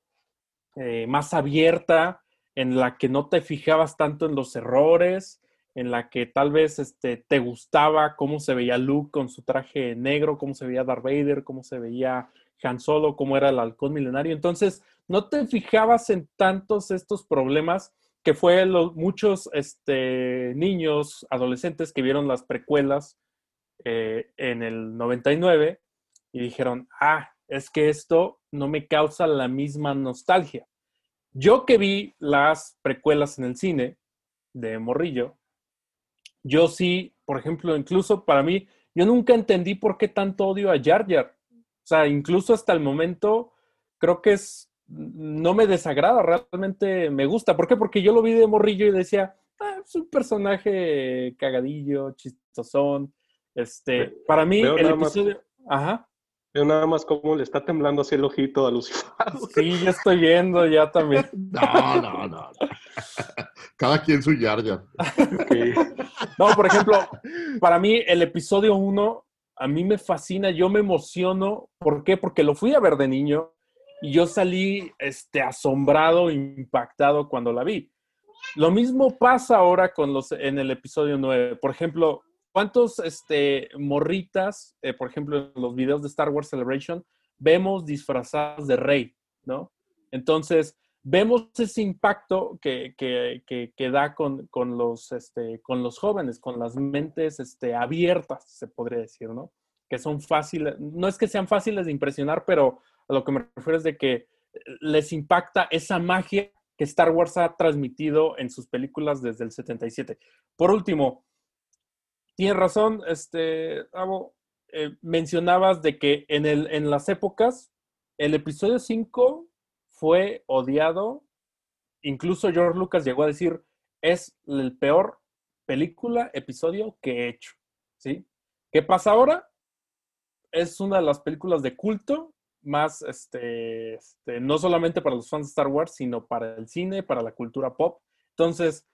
eh, más abierta en la que no te fijabas tanto en los errores, en la que tal vez este, te gustaba cómo se veía Luke con su traje negro, cómo se veía Darth Vader, cómo se veía Han Solo, cómo era el halcón milenario. Entonces, no te fijabas en tantos estos problemas que fue los, muchos este, niños, adolescentes que vieron las precuelas eh, en el 99 y dijeron, ah, es que esto no me causa la misma nostalgia. Yo que vi las precuelas en el cine de Morrillo, yo sí, por ejemplo, incluso para mí, yo nunca entendí por qué tanto odio a Jar Jar. O sea, incluso hasta el momento, creo que es, no me desagrada, realmente me gusta. ¿Por qué? Porque yo lo vi de morrillo y decía, ah, es un personaje cagadillo, chistosón. Este, para mí, Veo el más- episodio... Ajá. Veo nada más cómo le está temblando así el ojito a Lucifer. Sí, ya estoy viendo ya también. No, no, no. Cada quien su Jar Jar. No, por ejemplo, para mí el episodio 1, a mí me fascina, yo me emociono. ¿Por qué? Porque lo fui a ver de niño y yo salí este, asombrado, impactado cuando la vi. Lo mismo pasa ahora con los en el episodio 9. Por ejemplo, ¿cuántos este, morritas, eh, por ejemplo, en los videos de Star Wars Celebration, vemos disfrazadas de rey, ¿no? Entonces, vemos ese impacto que, que, que, da con, con, los, este, con los jóvenes, con las mentes este, abiertas, se podría decir, ¿no? Que son fáciles, no es que sean fáciles de impresionar, pero a lo que me refiero es de que les impacta esa magia que Star Wars ha transmitido en sus películas desde el 77. Por último, tienes razón, este, Abo, eh, mencionabas de que en, el, en las épocas, el episodio 5 fue odiado, incluso George Lucas llegó a decir, es el peor película, episodio que he hecho, ¿sí? ¿Qué pasa ahora? Es una de las películas de culto más, este, este, no solamente para los fans de Star Wars, sino para el cine, para la cultura pop. Entonces,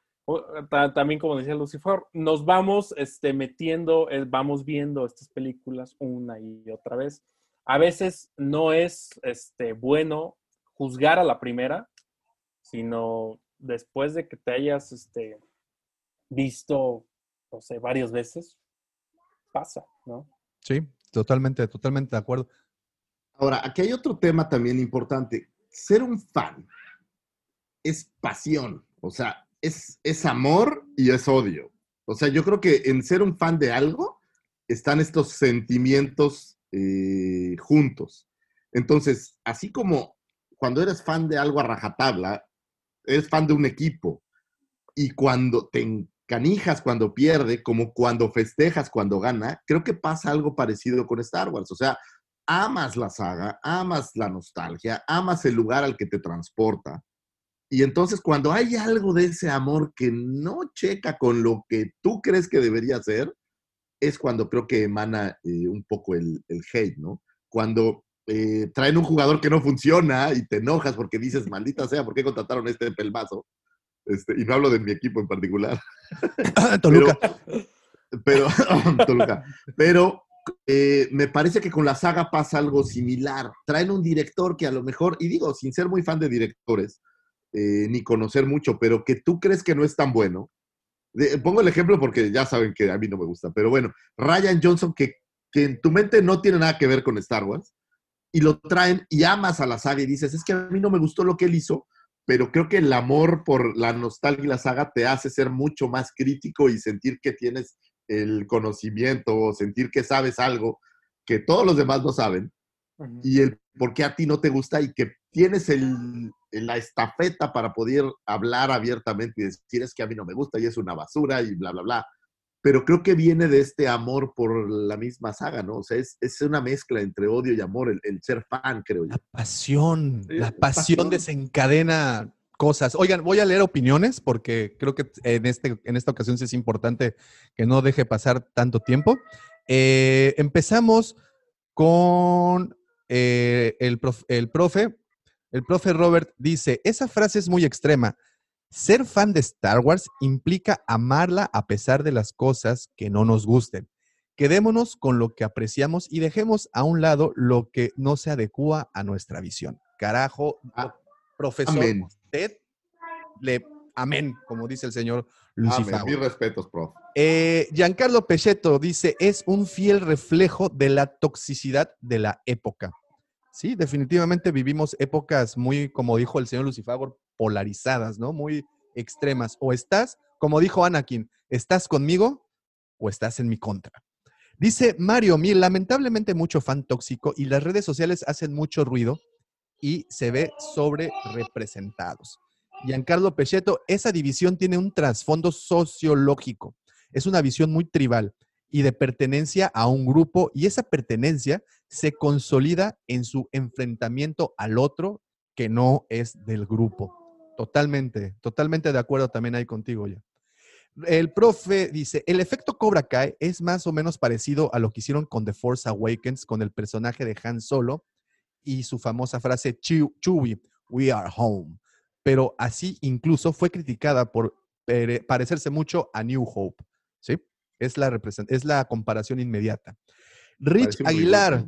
también como decía Lucifer, nos vamos este, metiendo, eh, vamos viendo estas películas una y otra vez. A veces no es este, bueno juzgar a la primera, sino después de que te hayas este, visto, no sé, varias veces, pasa, ¿no? Sí, totalmente, totalmente de acuerdo. Ahora, aquí hay otro tema también importante. Ser un fan es pasión, o sea, es, es amor y es odio. O sea, yo creo que en ser un fan de algo están estos sentimientos eh, juntos. Entonces, así como cuando eres fan de algo a rajatabla, eres fan de un equipo. Y cuando te encanijas cuando pierde, como cuando festejas cuando gana, creo que pasa algo parecido con Star Wars. O sea, amas la saga, amas la nostalgia, amas el lugar al que te transporta. Y entonces cuando hay algo de ese amor que no checa con lo que tú crees que debería ser, es cuando creo que emana eh, un poco el, el, hate, ¿no? Cuando eh, traen un jugador que no funciona y te enojas porque dices, maldita sea, ¿por qué contrataron este pelmazo? Este, y no hablo de mi equipo en particular. Toluca. Pero, pero, Toluca. pero eh, me parece que con la saga pasa algo similar. Traen un director que a lo mejor, y digo, sin ser muy fan de directores, eh, ni conocer mucho, pero que tú crees que no es tan bueno. De, pongo el ejemplo porque ya saben que a mí no me gusta, pero bueno, Ryan Johnson, que, que en tu mente no tiene nada que ver con Star Wars, y lo traen y amas a la saga y dices, es que a mí no me gustó lo que él hizo, pero creo que el amor por la nostalgia y la saga te hace ser mucho más crítico y sentir que tienes el conocimiento o sentir que sabes algo que todos los demás no saben uh -huh. y el por qué a ti no te gusta y que tienes el, la estafeta para poder hablar abiertamente y decir es que a mí no me gusta y es una basura y bla, bla, bla. Pero creo que viene de este amor por la misma saga, ¿no? O sea, es, es una mezcla entre odio y amor, el, el ser fan, creo yo. La pasión, sí, la pasión, pasión desencadena cosas. Oigan, voy a leer opiniones porque creo que en, este, en esta ocasión sí es importante que no deje pasar tanto tiempo. Eh, empezamos con eh, el, prof, el profe. El profe Robert dice, esa frase es muy extrema. Ser fan de Star Wars implica amarla a pesar de las cosas que no nos gusten. Quedémonos con lo que apreciamos y dejemos a un lado lo que no se adecua a nuestra visión. Carajo, ah, profesor. Amén. Usted le amén, como dice el señor Lucifer. Amén. Mis respetos, prof. Eh, Giancarlo Pechetto dice, es un fiel reflejo de la toxicidad de la época. Sí, definitivamente vivimos épocas muy, como dijo el señor Lucifer, polarizadas, ¿no? Muy extremas. O estás, como dijo Anakin, ¿estás conmigo o estás en mi contra? Dice Mario Mil, lamentablemente mucho fan tóxico y las redes sociales hacen mucho ruido y se ve sobre representados. Giancarlo Pechetto, esa división tiene un trasfondo sociológico. Es una visión muy tribal y de pertenencia a un grupo y esa pertenencia se consolida en su enfrentamiento al otro que no es del grupo. Totalmente, totalmente de acuerdo también ahí contigo ya. El profe dice, el efecto Cobra Kai es más o menos parecido a lo que hicieron con The Force Awakens, con el personaje de Han Solo y su famosa frase, Chewie, we are home. Pero así incluso fue criticada por parecerse mucho a New Hope. ¿sí? Es, la es la comparación inmediata. Rich Aguilar,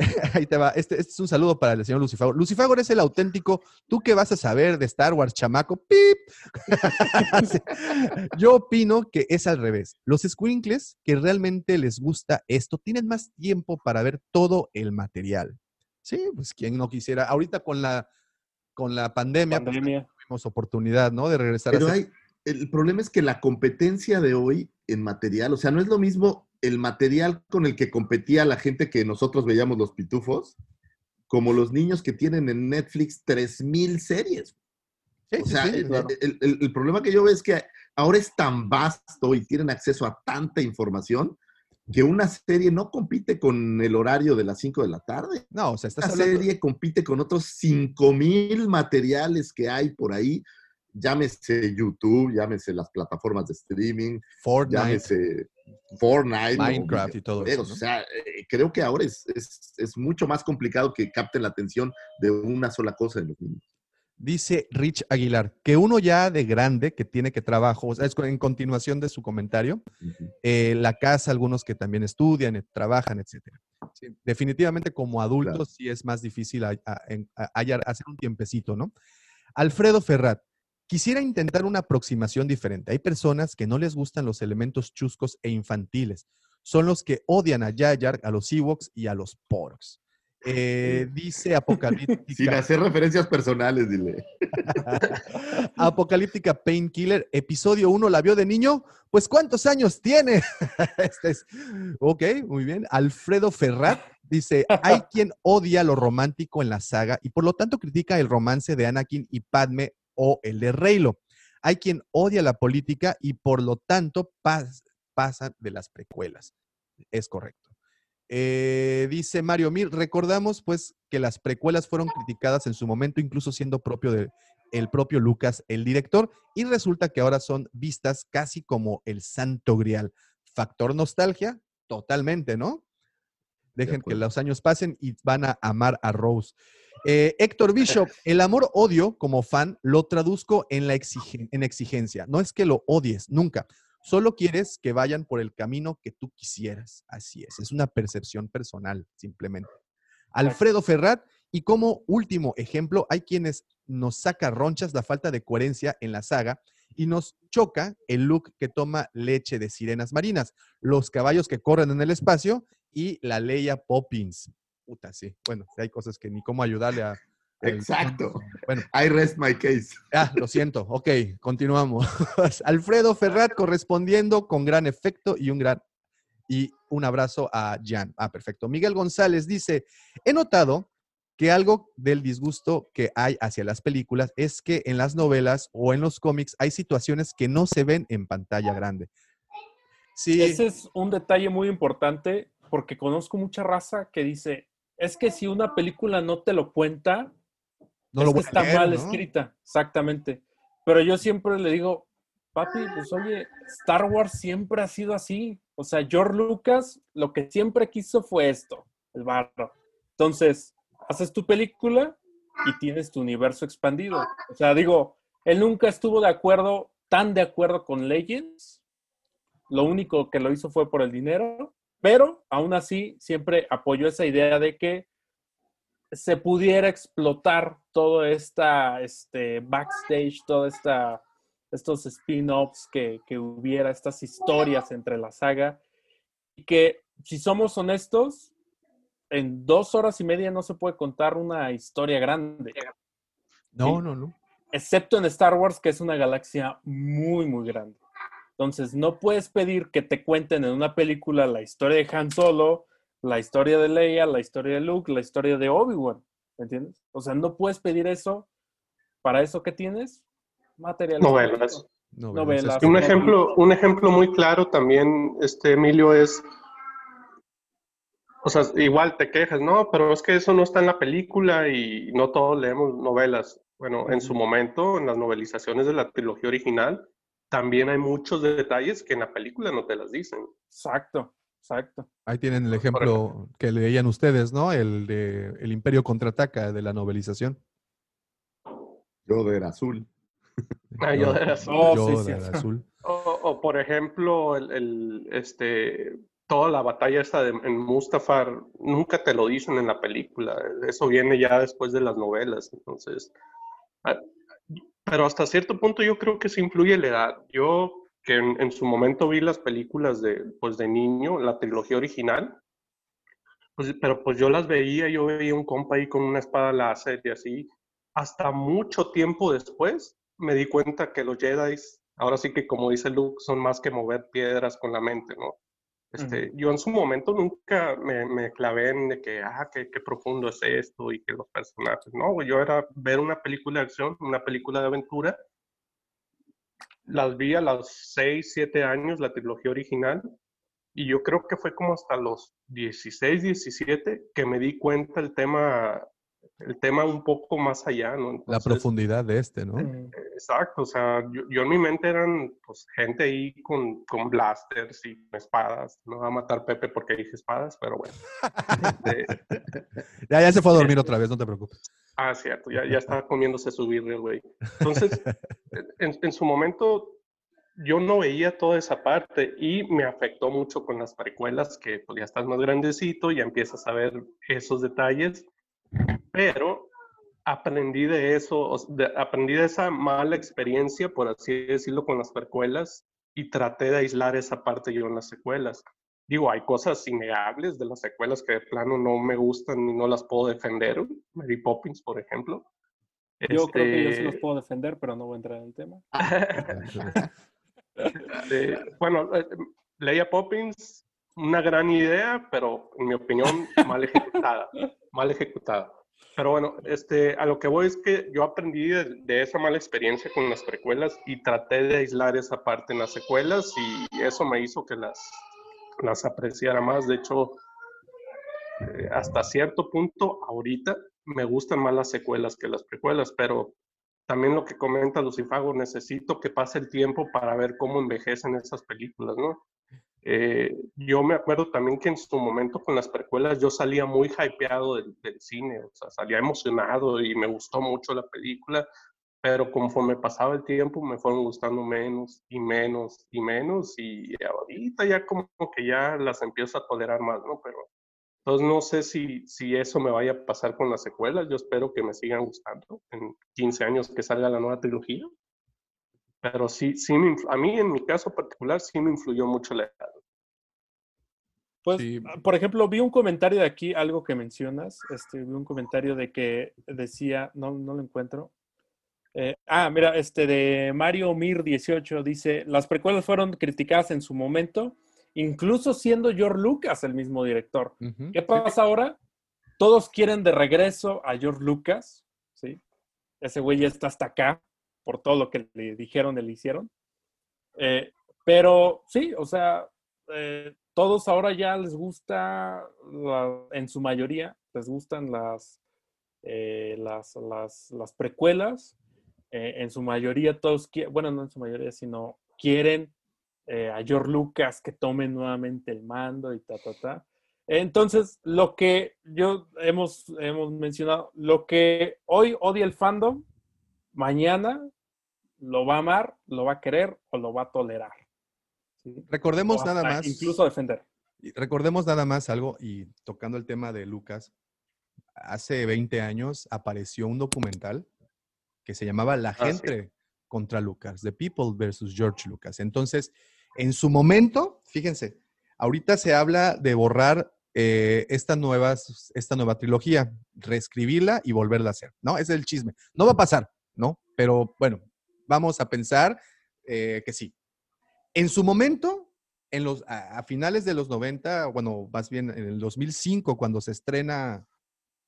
Ahí te va. Este, este es un saludo para el señor Lucifagor. Lucifagor es el auténtico. ¿Tú qué vas a saber de Star Wars, chamaco? ¡Pip! Yo opino que es al revés. Los squinkles que realmente les gusta esto tienen más tiempo para ver todo el material. Sí, pues quien no quisiera. Ahorita con la, con la pandemia, pues, Pandemia. tuvimos oportunidad, ¿no? De regresar Pero a hacer- hay, el problema es que la competencia de hoy en material, o sea, no es lo mismo el material con el que competía la gente que nosotros veíamos los pitufos, como los niños que tienen en Netflix 3000 series. Sí, O sea, sí, el, claro. el- el- el problema que yo veo es que ahora es tan vasto y tienen acceso a tanta información que una serie no compite con el horario de las 5 de la tarde. No, o sea, Esta hablando. serie compite con otros 5000 materiales que hay por ahí. Llámese YouTube, llámese las plataformas de streaming, Fortnite, llámese Fortnite, o Minecraft y todo eso. O sea, eh, creo que ahora es, es- es mucho más complicado que capten la atención de una sola cosa en los niños. Dice Rich Aguilar, que uno ya de grande que tiene que trabajo, o sea, es en continuación de su comentario, eh, la casa, algunos que también estudian, eh, trabajan, etcétera. Sí, definitivamente como adultos Claro. sí es más difícil a- a- en- a- hallar- hacer un tiempecito, ¿no? Alfredo Ferrat, quisiera intentar una aproximación diferente. Hay personas que no les gustan los elementos chuscos e infantiles. Son los que odian a Yayar, a los Ewoks y a los Porks. Eh, dice Apocalíptica. Sin hacer referencias personales, dile. Apocalíptica Painkiller, episodio 1, ¿la vio de niño? Pues ¿cuántos años tiene? Este es, ok, muy bien. Alfredo Ferrat dice, hay quien odia lo romántico en la saga y por lo tanto critica el romance de Anakin y Padme o el de Reylo. Hay quien odia la política y por lo tanto pas- pasan de las precuelas. Es correcto. Eh, dice Mario Mir, recordamos pues que las precuelas fueron criticadas en su momento, incluso siendo propio de, el propio Lucas, el director, y resulta que ahora son vistas casi como el santo grial. Factor nostalgia, totalmente, ¿no? Dejen que los años pasen y van a amar a Rose. Eh, Héctor Bishop, el amor-odio como fan lo traduzco en la en exigencia. No es que lo odies, nunca. Solo quieres que vayan por el camino que tú quisieras. Así es, es una percepción personal, simplemente. Alfredo Ferrat, y como último ejemplo, hay quienes nos saca ronchas la falta de coherencia en la saga y nos choca el look que toma leche de sirenas marinas, los caballos que corren en el espacio y la Leia Poppins. Puta, sí. Bueno, hay cosas que ni cómo ayudarle a. Exacto. Bueno, I rest my case. Ah, lo siento. Ok, continuamos. Alfredo Ferrat correspondiendo con gran efecto y un gran y un abrazo a Jan. Ah, perfecto. Miguel González dice, he notado que algo del disgusto que hay hacia las películas es que en las novelas o en los cómics hay situaciones que no se ven en pantalla grande. Sí, Ese es un detalle muy importante porque conozco mucha raza que dice, es que si una película no te lo cuenta, no es lo que está leer, mal ¿no? escrita, exactamente. Pero yo siempre le digo, papi, pues oye, Star Wars siempre ha sido así. O sea, George Lucas lo que siempre quiso fue esto, el barro. Entonces, haces tu película y tienes tu universo expandido. O sea, digo, él nunca estuvo de acuerdo, tan de acuerdo con Legends. Lo único que lo hizo fue por el dinero, pero aún así siempre apoyó esa idea de que se pudiera explotar todo esta este backstage, todo esta estos spin-offs que, que hubiera, estas historias entre la saga, y que si somos honestos, en dos horas y media no se puede contar una historia grande, No, no, no. excepto en Star Wars, que es una galaxia muy, muy grande. Entonces, no puedes pedir que te cuenten en una película la historia de Han Solo, la historia de Leia, la historia de Luke, la historia de Obi-Wan. ¿Me entiendes? O sea, no puedes pedir eso. Para eso que tienes, material. Novelas. Novelas, Novelas. un ejemplo, un ejemplo muy claro también, este Emilio, es, o sea, igual te quejas, no, pero es que eso no está en la película y no todos leemos novelas. Bueno, en su momento, en las novelizaciones de la trilogía original, también hay muchos detalles que en la película no te las dicen. Exacto, exacto. Ahí tienen el ejemplo que leían ustedes, ¿no? El de El Imperio contraataca de la novelización. Yoda era azul. Ah, azul. Oh, sí, Yoda sí. era azul. O, o, por ejemplo, el, el, este, toda la batalla esta de, en Mustafar nunca te lo dicen en la película. Eso viene ya después de las novelas. Entonces, ah, pero hasta cierto punto yo creo que se influye la edad. Yo que en, su momento vi las películas de, pues de niño, la trilogía original, pues, pero pues yo las veía, yo veía un compa ahí con una espada láser y así. Hasta mucho tiempo después me di cuenta que los Jedi, ahora sí que como dice Luke, son más que mover piedras con la mente, ¿no? Este, Yo en su momento nunca me, me clavé en de que, ah, qué, qué, profundo es esto y que los personajes, no, yo era ver una película de acción, una película de aventura. Las vi a los 6, 7 años, la trilogía original, y yo creo que fue como hasta los 16, 17 que me di cuenta el tema el tema un poco más allá, ¿no? Entonces, la profundidad de este, ¿no? Exacto, o sea, yo, yo, en mi mente eran pues gente ahí con, con blasters y espadas, no va a matar Pepe porque dije espadas, pero bueno. este, ya, ya se fue a dormir otra vez, no te preocupes. Ah, cierto, ya, ya estaba comiéndose su birria, güey. Entonces, en, en su momento yo no veía toda esa parte y me afectó mucho con las precuelas que pues, ya estás más grandecito, ya empiezas a ver esos detalles, pero aprendí de eso, de, aprendí de esa mala experiencia, por así decirlo, con las precuelas y traté de aislar esa parte yo en las secuelas. Digo, hay cosas innegables de las secuelas que de plano no me gustan y no las puedo defender. Mary Poppins, por ejemplo. Yo este... creo que yo sí los puedo defender, pero no voy a entrar en el tema. Este, bueno, eh, Leia Poppins, una gran idea, pero en mi opinión mal ejecutada, mal ejecutada. Pero bueno, este, a lo que voy es que yo aprendí de, de, esa mala experiencia con las precuelas y traté de aislar esa parte en las secuelas y eso me hizo que las, las apreciara más. De hecho, eh, hasta cierto punto, ahorita me gustan más las secuelas que las precuelas, pero también lo que comenta Lucifago, necesito que pase el tiempo para ver cómo envejecen esas películas, ¿no? Eh, yo me acuerdo también que en su momento con las precuelas yo salía muy hypeado del, del, cine, o sea, salía emocionado y me gustó mucho la película, pero conforme pasaba el tiempo me fueron gustando menos y menos y menos y ahorita ya como que ya las empiezo a tolerar más, ¿no? Pero entonces no sé si, si eso me vaya a pasar con las secuelas. Yo espero que me sigan gustando en 15 años que salga la nueva trilogía. Pero sí, sí me, a mí en mi caso particular sí me influyó mucho la edad. Pues, sí. por ejemplo, vi un comentario de aquí, algo que mencionas, este, vi un comentario de que decía, no, no lo encuentro. Eh, ah, mira, este de Mario Mir 18 dice, las precuelas fueron criticadas en su momento, incluso siendo George Lucas el mismo director. Uh -huh. ¿Qué pasa ahora? Todos quieren de regreso a George Lucas, ¿sí? Ese güey ya está hasta acá por todo lo que le dijeron y le hicieron. Eh, pero sí, o sea, eh, todos ahora ya les gusta, la, en su mayoría, les gustan las, eh, las, las, las, precuelas. en su mayoría todos quieren, bueno, no en su mayoría, sino quieren eh, a George Lucas que tome nuevamente el mando y ta, ta, ta. Entonces, lo que yo hemos, hemos mencionado, lo que hoy odia el fandom, mañana lo va a amar, lo va a querer o lo va a tolerar. ¿sí? Recordemos nada más. Incluso defender. Recordemos nada más algo, y tocando el tema de Lucas, hace 20 años apareció un documental que se llamaba La gente ah, sí. contra Lucas, The People versus George Lucas. Entonces, en su momento, fíjense, ahorita se habla de borrar eh, esta, nueva, esta nueva trilogía, reescribirla y volverla a hacer, ¿no? Ese es el chisme. No va a pasar, ¿no? Pero bueno, vamos a pensar eh, que sí. En su momento, en los, a, finales de los 90, bueno, más bien en el 2005, cuando se estrena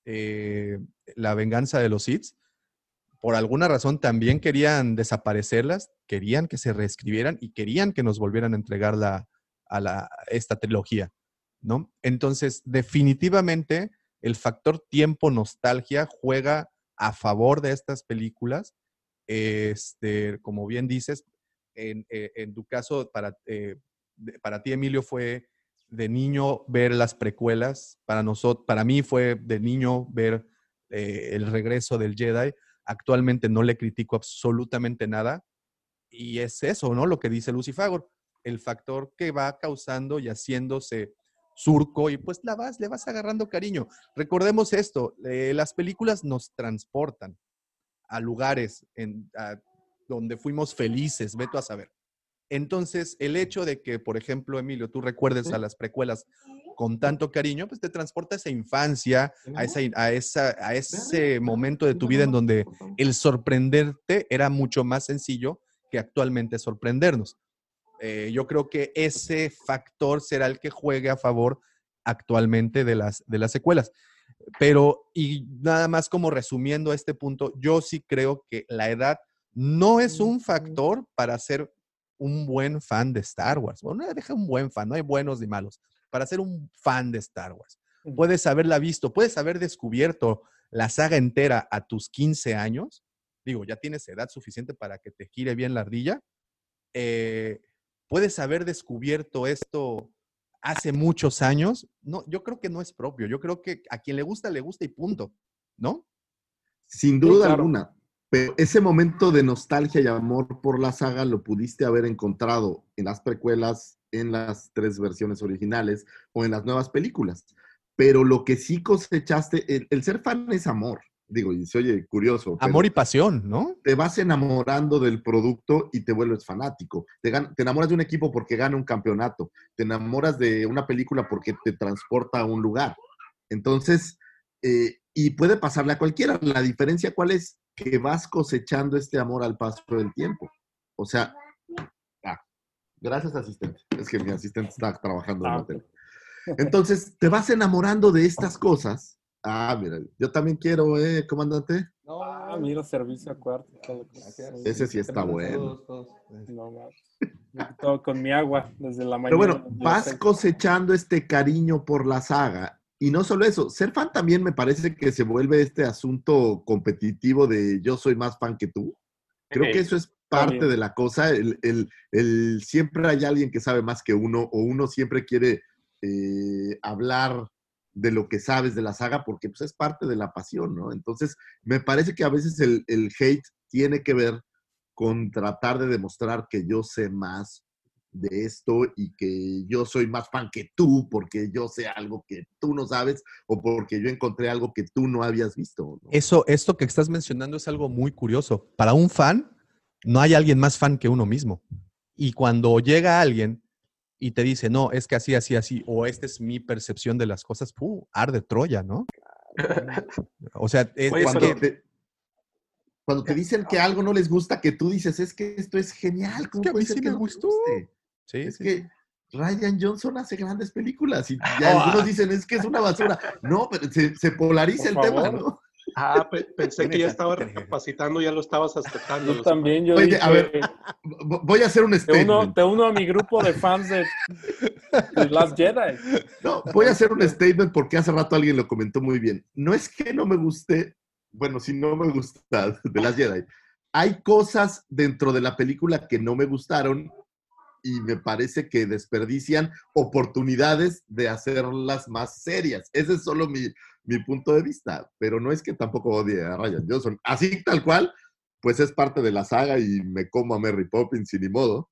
eh, La venganza de los Sith, por alguna razón también querían desaparecerlas, querían que se reescribieran y querían que nos volvieran a entregar la, a la, esta trilogía, ¿no? Entonces, definitivamente, el factor tiempo nostalgia juega a favor de estas películas. Este, como bien dices, en, eh, en tu caso, para, eh, para ti, Emilio, fue de niño ver las precuelas. Para nosotros, para mí fue de niño ver eh, el regreso del Jedi. Actualmente no le critico absolutamente nada. Y es eso, ¿no? Lo que dice Lucy Fagor. el factor que va causando y haciéndose surco y pues la vas, le vas agarrando cariño. Recordemos esto, eh, las películas nos transportan a lugares en, a- donde fuimos felices, veto a saber. Entonces, el hecho de que, por ejemplo, Emilio, tú recuerdes a las precuelas con tanto cariño, pues te transporta a esa infancia, a, esa, a, esa, a ese momento de tu vida en donde el sorprenderte era mucho más sencillo que actualmente sorprendernos. Eh, yo creo que ese factor será el que juegue a favor actualmente de las, de las secuelas. Pero, y nada más como resumiendo este punto, yo sí creo que la edad no es un factor para ser un buen fan de Star Wars. Bueno, no deja un buen fan, no hay buenos ni malos. Para ser un fan de Star Wars. Puedes haberla visto, puedes haber descubierto la saga entera a tus 15 años. Digo, ya tienes edad suficiente para que te gire bien la ardilla. Eh, puedes haber descubierto esto hace muchos años. No, yo creo que no es propio. Yo creo que a quien le gusta, le gusta y punto. ¿No? Sin duda alguna. Pero ese momento de nostalgia y amor por la saga lo pudiste haber encontrado en las precuelas, en las tres versiones originales o en las nuevas películas. Pero lo que sí cosechaste, el, el ser fan es amor. Digo, y se oye curioso. Amor y pasión, ¿no? Te vas enamorando del producto y te vuelves fanático. Te, te enamoras de un equipo porque gana un campeonato. Te enamoras de una película porque te transporta a un lugar. Entonces, eh, y puede pasarle a cualquiera. La diferencia, ¿cuál es? Que vas cosechando este amor al paso del tiempo. O sea, ah, gracias, asistente. Es que mi asistente está trabajando en Ah, la tele. Entonces, te vas enamorando de estas cosas. Ah, mira, yo también quiero, ¿eh, comandante? Ah, mira, servicio a cuarto. todo. Ese sí está bueno. No, más. Todo con mi agua desde la mañana. Pero bueno, vas cosechando este cariño por la saga. Y no solo eso, ser fan también me parece que se vuelve este asunto competitivo de yo soy más fan que tú. Creo que eso es parte también. de la cosa. El, el- el- siempre hay alguien que sabe más que uno o uno siempre quiere eh, hablar de lo que sabes de la saga porque pues, es parte de la pasión, ¿no? Entonces, me parece que a veces el, el hate tiene que ver con tratar de demostrar que yo sé más de esto y que yo soy más fan que tú porque yo sé algo que tú no sabes o porque yo encontré algo que tú no habías visto. Eso, esto que estás mencionando es algo muy curioso. Para un fan, no hay alguien más fan que uno mismo. Y cuando llega alguien y te dice, no, es que así, así, así, o esta es mi percepción de las cosas, ¡puh! arde Troya, ¿no? O sea, es, Oye, es cuando, te, cuando te dicen que algo no les gusta, que tú dices, es que esto es genial. ¿cómo que a puede mí ser sí que me no te gustó. guste? sí, Es sí, que Ryan Johnson hace grandes películas y, y Ah. algunos dicen, es que es una basura. No, pero se, se polariza el tema. ¿no? Ah, pe- pensé que ya estaba recapacitando, ya lo estabas aceptando. Yo también, yo Oye, dije, a ver, Voy a hacer un te uno, statement. te uno a mi grupo de fans de, de Last Jedi. No, voy a hacer un statement porque hace rato alguien lo comentó muy bien. No es que no me guste, bueno, si no me gusta de las Jedi. Hay cosas dentro de la película que no me gustaron y me parece que desperdician oportunidades de hacerlas más serias. Ese es solo mi, mi punto de vista, pero no es que tampoco odie a Ryan Johnson. Así tal cual, pues es parte de la saga y me como a Mary Poppins y ni modo.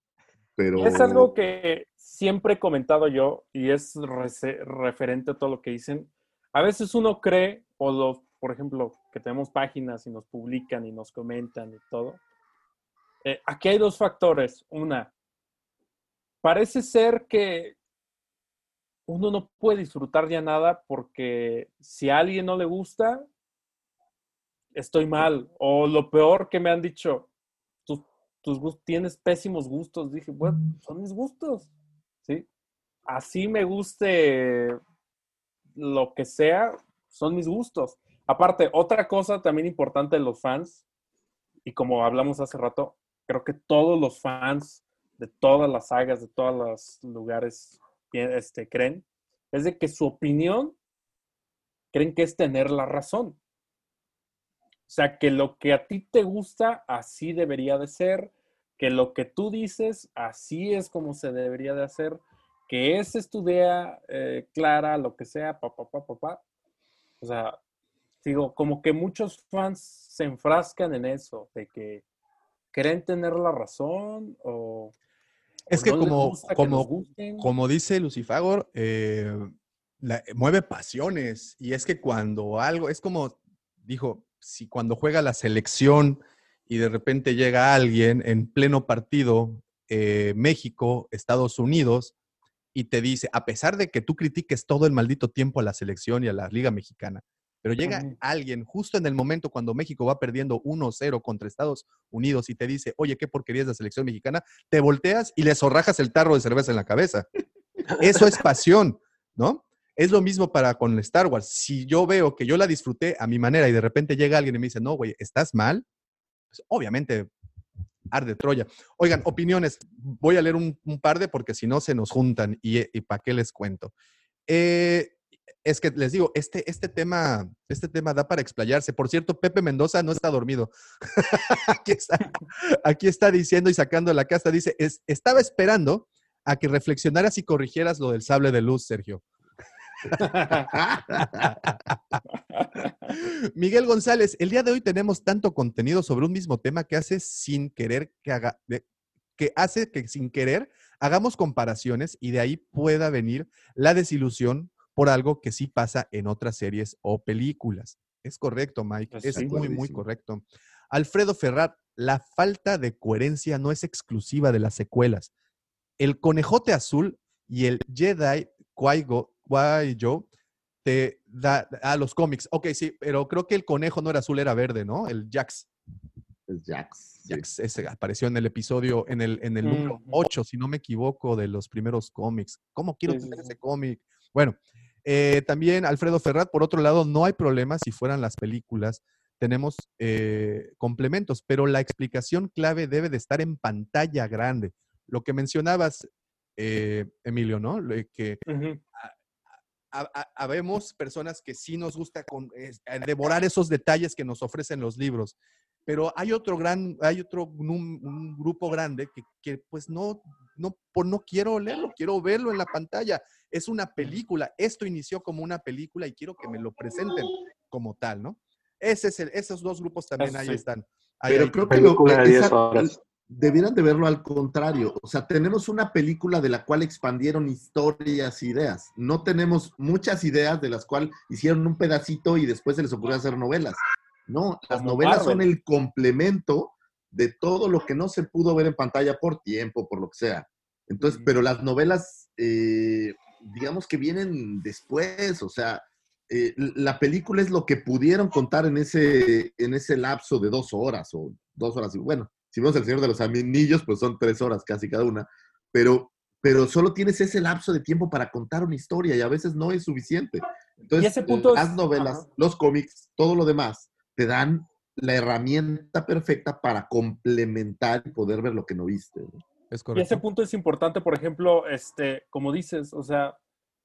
Pero Es algo que siempre he comentado yo y es referente a todo lo que dicen. A veces uno cree, o los, por ejemplo, que tenemos páginas y nos publican y nos comentan y todo. Eh, aquí hay dos factores. Una, parece ser que uno no puede disfrutar ya nada porque si a alguien no le gusta, estoy mal. O lo peor que me han dicho, tus, tus gustos, tienes pésimos gustos. Dije, bueno, son mis gustos. ¿Sí? Así me guste lo que sea, son mis gustos. Aparte, otra cosa también importante de los fans, y como hablamos hace rato, creo que todos los fans de todas las sagas, de todos los lugares, este, creen, es de que su opinión creen que es tener la razón. O sea, que lo que a ti te gusta, así debería de ser, que lo que tú dices, así es como se debería de hacer, que esa es tu idea eh, clara, lo que sea, papá, papá, papá. O sea, digo, como que muchos fans se enfrascan en eso, de que creen tener la razón o... Es que no como, que como, como dice Lucifagor, eh, la- mueve pasiones. Y es que cuando algo, es como, dijo, si cuando juega la selección y de repente llega alguien en pleno partido, eh, México, Estados Unidos, y te dice, a pesar de que tú critiques todo el maldito tiempo a la selección y a la Liga Mexicana, pero llega alguien justo en el momento cuando México va perdiendo 1-0 contra Estados Unidos y te dice, oye, qué porquería es la selección mexicana, te volteas y le zorrajas el tarro de cerveza en la cabeza. Eso es pasión, ¿no? Es lo mismo para con Star Wars. Si yo veo que yo la disfruté a mi manera y de repente llega alguien y me dice, no, güey, ¿estás mal? Pues, obviamente, arde Troya. Oigan, opiniones. Voy a leer un, un par de porque si no se nos juntan y, para qué les cuento. Eh, es que les digo, este, este, tema, este tema da para explayarse. Por cierto, Pepe Mendoza no está dormido. aquí, está, aquí está diciendo y sacando la casta. Dice, es, estaba esperando a que reflexionaras y corrigieras lo del sable de luz, Sergio. Miguel González, el día de hoy tenemos tanto contenido sobre un mismo tema que hace sin querer que haga, que hace que sin querer hagamos comparaciones y de ahí pueda venir la desilusión por algo que sí pasa en otras series o películas. Es correcto, Mike. Pues es sí, muy, muy correcto. Alfredo Ferrat, la falta de coherencia no es exclusiva de las secuelas. El conejote azul y el Jedi Qui-Go- Qui-Go te da a los cómics. Ok, sí, pero creo que el conejo no era azul, era verde, ¿no? El Jax. Es Jax. sí. Jax, ese apareció en el episodio, en el, en el número Ujú. 8, si no me equivoco, de los primeros cómics. ¿Cómo quiero sí, tener sí. ese cómic? Bueno, eh, también Alfredo Ferrat, por otro lado, no hay problema si fueran las películas. Tenemos eh, complementos, pero la explicación clave debe de estar en pantalla grande. Lo que mencionabas, eh, Emilio, ¿no? Que habemos personas que sí nos gusta con- devorar esos detalles que nos ofrecen los libros, pero hay otro gran, hay otro num- un grupo grande que, que, pues no, no, no quiero leerlo, quiero verlo en la pantalla. Es una película. Esto inició como una película y quiero que me lo presenten como tal, ¿no? Ese es el- esos dos grupos también Eso ahí sí. están. Ahí Pero hay- creo que lo, de 10 esa- horas. debieran de verlo al contrario. O sea, tenemos una película de la cual expandieron historias, ideas. No tenemos muchas ideas de las cuales hicieron un pedacito y después se les ocurrió hacer novelas. No, las Como novelas son el complemento de todo lo que no se pudo ver en pantalla por tiempo, por lo que sea. Entonces, pero las novelas, eh, digamos que vienen después, o sea, eh, la película es lo que pudieron contar en ese, en ese lapso de dos horas o dos horas. Y bueno, si vemos El Señor de los Anillos, pues son tres horas casi cada una, pero, pero solo tienes ese lapso de tiempo para contar una historia y a veces no es suficiente. Entonces, Y ese punto las es- novelas, ajá. los cómics, todo lo demás, te dan la herramienta perfecta para complementar y poder ver lo que no viste. ¿no? es Y ese correcto. punto es importante, por ejemplo, este, como dices, o sea,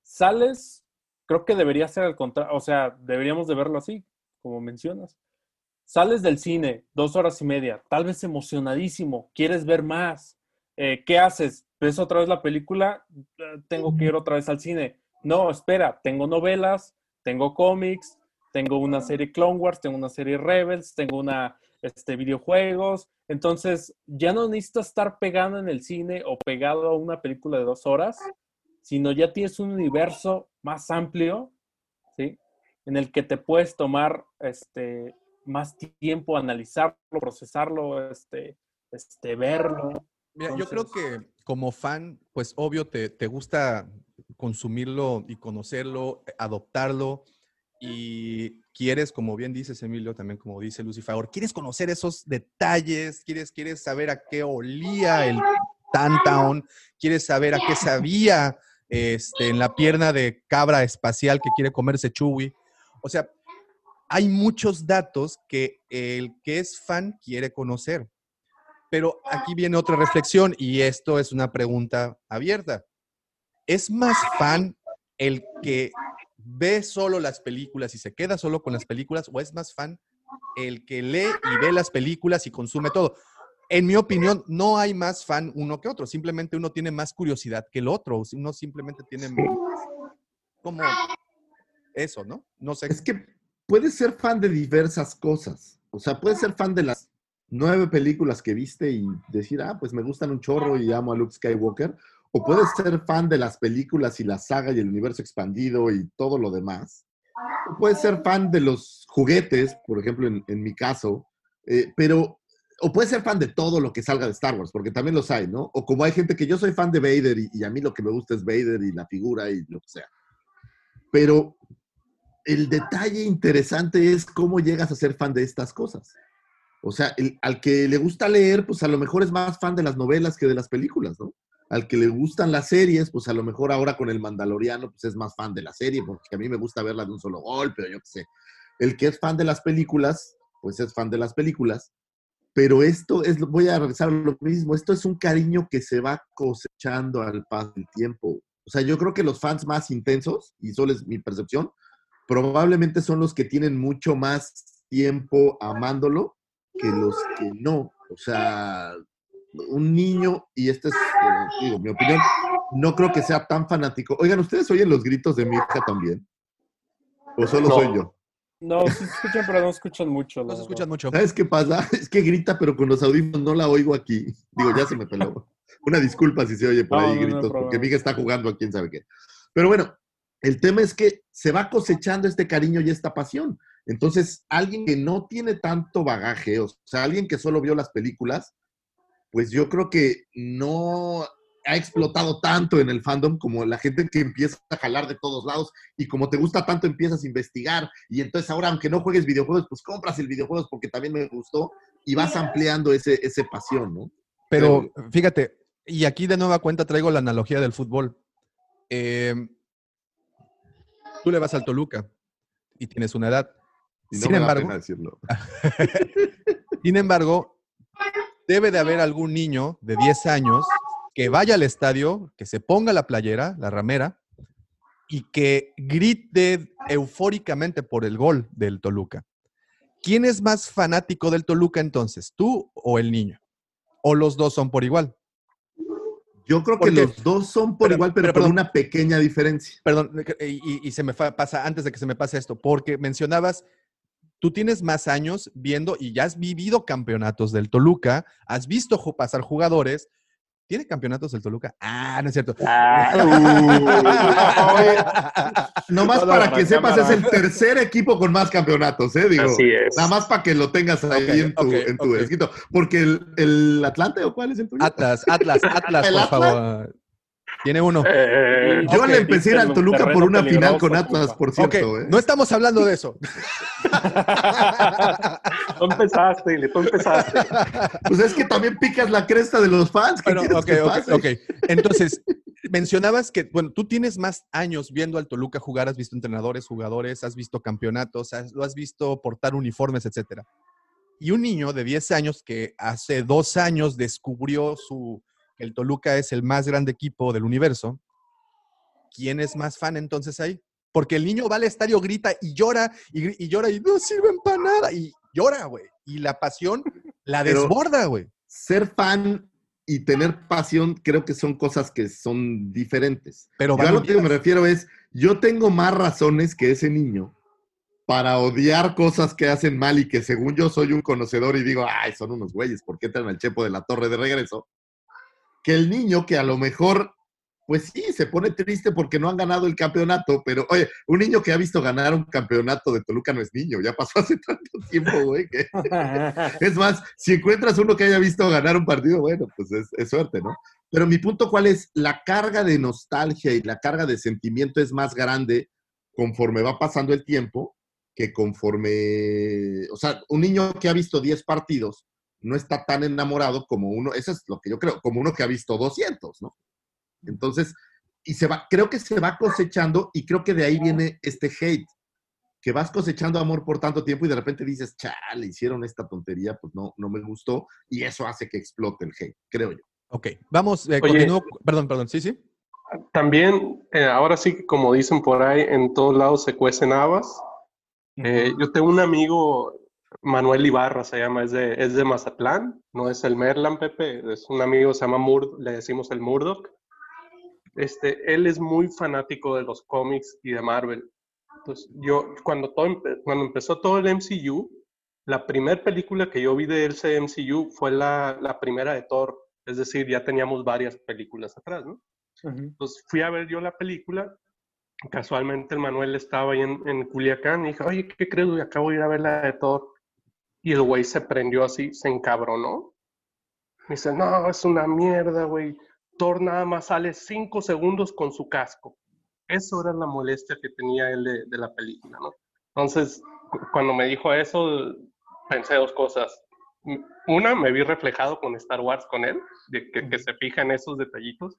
sales, creo que debería ser al contrario, o sea, deberíamos de verlo así, como mencionas. Sales del cine, dos horas y media, tal vez emocionadísimo, quieres ver más. Eh, ¿Qué haces? ¿Ves otra vez la película? Eh, Tengo que ir otra vez al cine. No, espera, tengo novelas, tengo cómics, tengo una serie Clone Wars, tengo una serie Rebels, tengo una este, videojuegos. Entonces, ya no necesitas estar pegado en el cine o pegado a una película de dos horas, sino ya tienes un universo más amplio, ¿sí? En el que te puedes tomar este, más tiempo, analizarlo, procesarlo, este, este, verlo. Mira, yo creo Entonces- que como fan, pues obvio te, te gusta consumirlo y conocerlo, adoptarlo y quieres, como bien dices Emilio, también como dice Lucifer, quieres conocer esos detalles, quieres, quieres saber a qué olía el Tantown, quieres saber a qué sabía este, en la pierna de cabra espacial que quiere comerse Chewie. O sea, hay muchos datos que el que es fan quiere conocer. Pero aquí viene otra reflexión y esto es una pregunta abierta. ¿Es más fan el que ve solo las películas y se queda solo con las películas o es más fan el que lee y ve las películas y consume todo? En mi opinión, no hay más fan uno que otro. Simplemente uno tiene más curiosidad que el otro. Uno simplemente tiene más como eso, ¿no? No sé. Es que puedes ser fan de diversas cosas. O sea, puedes ser fan de las nueve películas que viste y decir, ah, pues me gustan un chorro y amo a Luke Skywalker. O puedes ser fan de las películas y la saga y el universo expandido y todo lo demás. O puedes ser fan de los juguetes, por ejemplo, en, mi caso. eh, pero, o puedes ser fan de todo lo que salga de Star Wars, porque también los hay, ¿no? O como hay gente que yo soy fan de Vader y, a mí lo que me gusta es Vader y la figura y lo que sea. Pero el detalle interesante es cómo llegas a ser fan de estas cosas. O sea, al que le gusta leer, pues a lo mejor es más fan de las novelas que de las películas, ¿no? Al que le gustan las series, pues a lo mejor ahora con el Mandaloriano, pues es más fan de la serie, porque a mí me gusta verla de un solo golpe, o yo qué sé. El que es fan de las películas, pues es fan de las películas. Pero esto es, voy a regresar lo mismo, esto es un cariño que se va cosechando al paso del tiempo. O sea, yo creo que los fans más intensos, y solo es mi percepción, probablemente son los que tienen mucho más tiempo amándolo que los que no. O sea, un niño, y esta es, eh, digo, mi opinión, no creo que sea tan fanático. Oigan, ¿ustedes oyen los gritos de mi hija también? ¿O solo No. soy yo? No, sí escuchan, pero no escuchan mucho. No se escuchan mucho. ¿Sabes qué pasa? Es que grita, pero con los audífonos no la oigo aquí. Digo, ya se me peló. Una disculpa si se oye por No, ahí no, gritos, porque mi hija está jugando a quién sabe qué. Pero bueno, el tema es que se va cosechando este cariño y esta pasión. Entonces, alguien que no tiene tanto bagaje, o sea, alguien que solo vio las películas, pues yo creo que no ha explotado tanto en el fandom como la gente que empieza a jalar de todos lados y como te gusta tanto empiezas a investigar y entonces ahora aunque no juegues videojuegos, pues compras el videojuego porque también me gustó y vas ampliando ese, ese pasión, ¿no? Pero fíjate, y aquí de nueva cuenta traigo la analogía del fútbol. Eh, tú le vas al Toluca y tienes una edad. Y no Sin me da embargo, pena decirlo. sin embargo, debe de haber algún niño de 10 años que vaya al estadio, que se ponga la playera, la ramera, y que grite eufóricamente por el gol del Toluca. ¿Quién es más fanático del Toluca entonces, tú o el niño? ¿O los dos son por igual? Yo creo que los dos son por pero- igual, pero, pero una pequeña diferencia. Perdón, y, y- y se me fa- pasa, antes de que se me pase esto, porque mencionabas, tú tienes más años viendo y ya has vivido campeonatos del Toluca, has visto pasar jugadores. ¿Tiene campeonatos del Toluca? Ah, no es cierto. Nomás Toda para que sepas, es el tercer equipo con más campeonatos, ¿eh? Digo, Así es. nada más para que lo tengas ahí en tu, ok, en tu ok. escrito. Porque el, el Atlante, ¿o cuál es el tuyo? Atlas, Atlas, Atlas, ¿El por Atlas? favor. Tiene uno. Eh, Yo ok, le empecé a ir al Toluca por una final con Atlas, por cierto, ¿eh? no estamos hablando de eso. tú empezaste, Ili, tú empezaste. Pues es que también picas la cresta de los fans. ¿Qué Bueno, quieres ok, que ok, pase? ok. Entonces, mencionabas que, bueno, tú tienes más años viendo al Toluca jugar, has visto entrenadores, jugadores, has visto campeonatos, has- lo has visto portar uniformes, etcétera. Y un niño de 10 años que hace dos años descubrió su, el Toluca es el más grande equipo del universo, ¿quién es más fan entonces ahí? Porque el niño va al estadio, grita y llora, y, llora y no sirven para nada, y llora, güey. Y la pasión la desborda, güey. Ser fan y tener pasión creo que son cosas que son diferentes. Pero Yo a lo que me refiero es, yo tengo más razones que ese niño para odiar cosas que hacen mal y que según yo soy un conocedor y digo, ay, son unos güeyes, ¿por qué traen al Chepo de la Torre de regreso? Que el niño que a lo mejor, pues sí, se pone triste porque no han ganado el campeonato, pero oye, un niño que ha visto ganar un campeonato de Toluca no es niño, ya pasó hace tanto tiempo, güey, que es más, si encuentras uno que haya visto ganar un partido, bueno, pues es, es suerte, ¿no? Pero mi punto cuál es, la carga de nostalgia y la carga de sentimiento es más grande conforme va pasando el tiempo que conforme, o sea, un niño que ha visto 10 partidos no está tan enamorado como uno, eso es lo que yo creo, como uno que ha visto 200, ¿no? Entonces, y se va, creo que se va cosechando y creo que de ahí viene este hate, que vas cosechando amor por tanto tiempo y de repente dices, chale, hicieron esta tontería, pues no, no me gustó y eso hace que explote el hate, creo yo. Ok, vamos, eh, Oye. continúo. Perdón, perdón, sí, sí. También, eh, ahora sí que como dicen por ahí, en todos lados se cuecen habas. Eh, yo tengo un amigo, Manuel Ibarra se llama, es de, es de Mazatlán, no es el Merlan, Pepe, es un amigo, se llama Murd, le decimos el Murdoch. Este, él es muy fanático de los cómics y de Marvel. Entonces, yo, cuando, todo empe- cuando empezó todo el MCU, La primera película que yo vi de ese MCU fue la, la primera de Thor, es decir, ya teníamos varias películas atrás, ¿no? Entonces fui a ver yo la película, casualmente el Manuel estaba ahí en, en Culiacán y dije, oye, ¿qué crees? Acabo de ir a ver la de Thor. Y el güey se prendió así, se encabronó. Me dice, no, es una mierda, güey. Thor nada más sale cinco segundos con su casco. Eso era la molestia que tenía él de, de la película, ¿no? Entonces, cu- cuando me dijo eso, pensé dos cosas. Una, me vi reflejado con Star Wars con él, de que, que se fija en esos detallitos.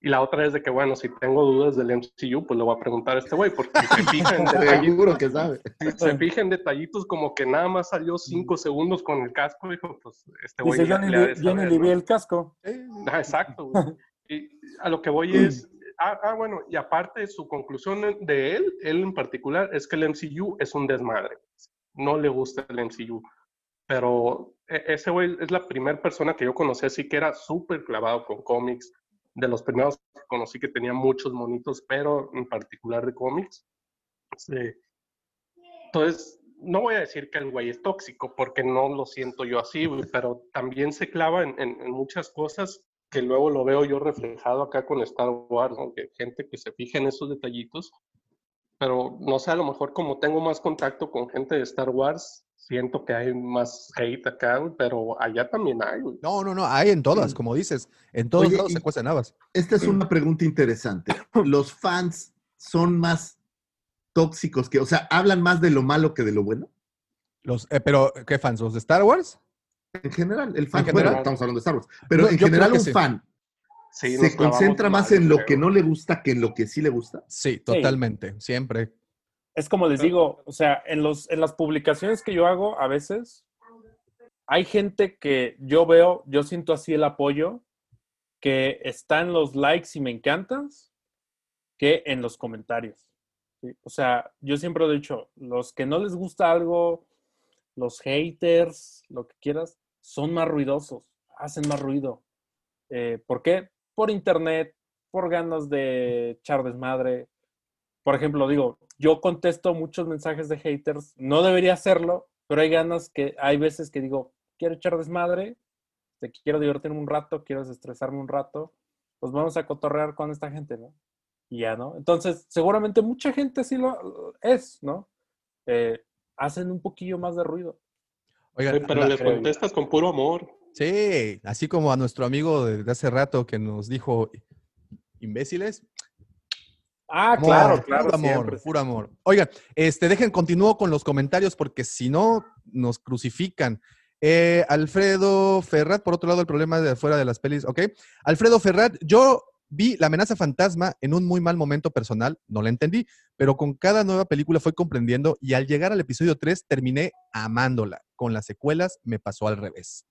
Y la otra es de que, bueno, si tengo dudas del MCU, pues le voy a preguntar a este güey, porque se fija en detallitos, que sabe. si se fija en detallitos como que nada más salió cinco segundos con el casco, dijo, pues este güey Dice, yo ni, le yo ni vi el casco. Ah, exacto. güey. Y a lo que voy es, ah, ah, bueno, y aparte su conclusión de él, él en particular, es que el MCU es un desmadre. No le gusta el MCU. Pero e- ese güey es la primera persona que yo conocí así que era súper clavado con cómics. De los primeros que conocí que tenía muchos monitos, pero en particular de cómics. Sí. Entonces, no voy a decir que el güey es tóxico, porque no lo siento yo así, pero también se clava en, en- en muchas cosas que luego lo veo yo reflejado acá con Star Wars, ¿no? que gente que se fija en esos detallitos, pero no sé, a lo mejor como tengo más contacto con gente de Star Wars, siento que hay más hate acá, güey, pero allá también hay, güey. No, no, no, hay en todas, como dices. En todos Oye, lados se cuecen habas. Esta es una pregunta interesante. ¿Los fans son más tóxicos que, o sea, hablan más de lo malo que de lo bueno? Los, eh, pero, ¿qué fans? ¿Los de Star Wars? En general, el fan, En general. bueno, estamos hablando de Star Wars, pero No, en general un sí. fan Sí, se concentra más mal, en lo creo. que no le gusta que en lo que sí le gusta. Sí, totalmente, siempre. Es como les digo, o sea, en, los, en las publicaciones que yo hago, a veces hay gente que yo veo, yo siento así el apoyo, que está en los likes y me encantas, que en los comentarios. ¿sí? O sea, yo siempre he dicho, los que no les gusta algo, los haters, lo que quieras, son más ruidosos, hacen más ruido. Eh, ¿Por qué? Por internet, por ganas de echar desmadre. Por ejemplo, digo, yo contesto muchos mensajes de haters, no debería hacerlo, pero hay ganas que, hay veces que digo, quiero echar desmadre, te quiero divertirme un rato, quiero desestresarme un rato, pues vamos a cotorrear con esta gente, ¿no? Y ya, ¿no? Entonces, seguramente mucha gente sí lo es, ¿no? Eh, hacen un poquillo más de ruido. Oigan, pero la- le contestas con puro amor. Sí, así como a nuestro amigo de de hace rato que nos dijo imbéciles. Ah, Amor, claro, claro, Puro amor, siempre. puro amor. Oigan, este, dejen, continúo con los comentarios porque si no, nos crucifican. Eh, Alfredo Ferrat, por otro lado, el problema de fuera de las pelis, ok. Alfredo Ferrat, yo vi La amenaza fantasma en un muy mal momento personal, no la entendí, pero con cada nueva película fui comprendiendo y al llegar al episodio 3 terminé amándola. Con las secuelas me pasó al revés.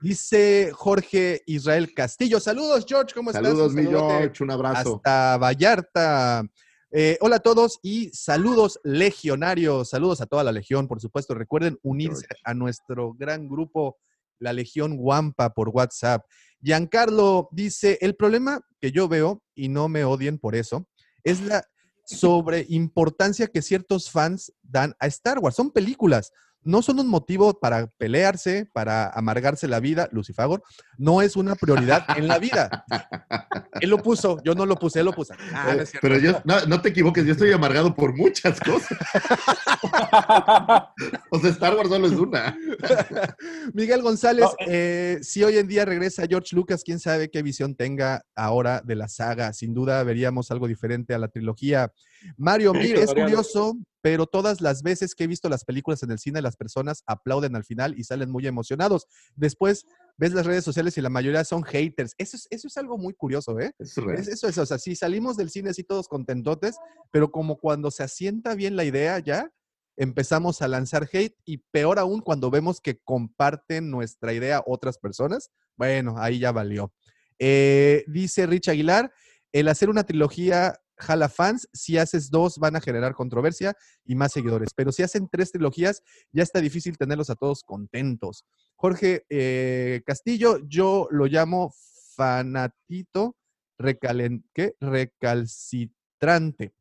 Dice Jorge Israel Castillo. Saludos, George, ¿cómo estás? Saludos, mi George, un abrazo. Hasta Vallarta. Eh, hola a todos y saludos legionarios, saludos a toda la legión, por supuesto. Recuerden unirse a nuestro gran grupo, la Legión Guampa, por WhatsApp. Giancarlo dice, el problema que yo veo, y no me odien por eso, es la sobreimportancia que ciertos fans dan a Star Wars. Son películas, no son un motivo para pelearse, para amargarse la vida, Lucifagor, no es una prioridad en la vida. Él lo puso, yo no lo puse, él lo puso. Ah, no es cierto. Pero yo, no, no te equivoques, yo estoy amargado por muchas cosas. o sea, Star Wars solo es una. Miguel González, No, eh, si hoy en día regresa George Lucas, quién sabe qué visión tenga ahora de la saga. Sin duda veríamos algo diferente a la trilogía. Mario Sí, Mir, es curioso, pero todas las veces que he visto las películas en el cine, las personas aplauden al final y salen muy emocionados. Después ves las redes sociales y la mayoría son haters. Eso es, eso es algo muy curioso, ¿eh? Es real. Es- eso es, o sea, si salimos del cine así todos contentotes, pero como cuando se asienta bien la idea ya, empezamos a lanzar hate y peor aún cuando vemos que comparten nuestra idea otras personas, bueno, ahí ya valió. Eh, dice Rich Aguilar, el hacer una trilogía jala fans, si haces dos van a generar controversia y más seguidores, pero si hacen tres trilogías ya está difícil tenerlos a todos contentos. Jorge eh, Castillo, yo lo llamo fanatito recalen- ¿qué? recalcitrante.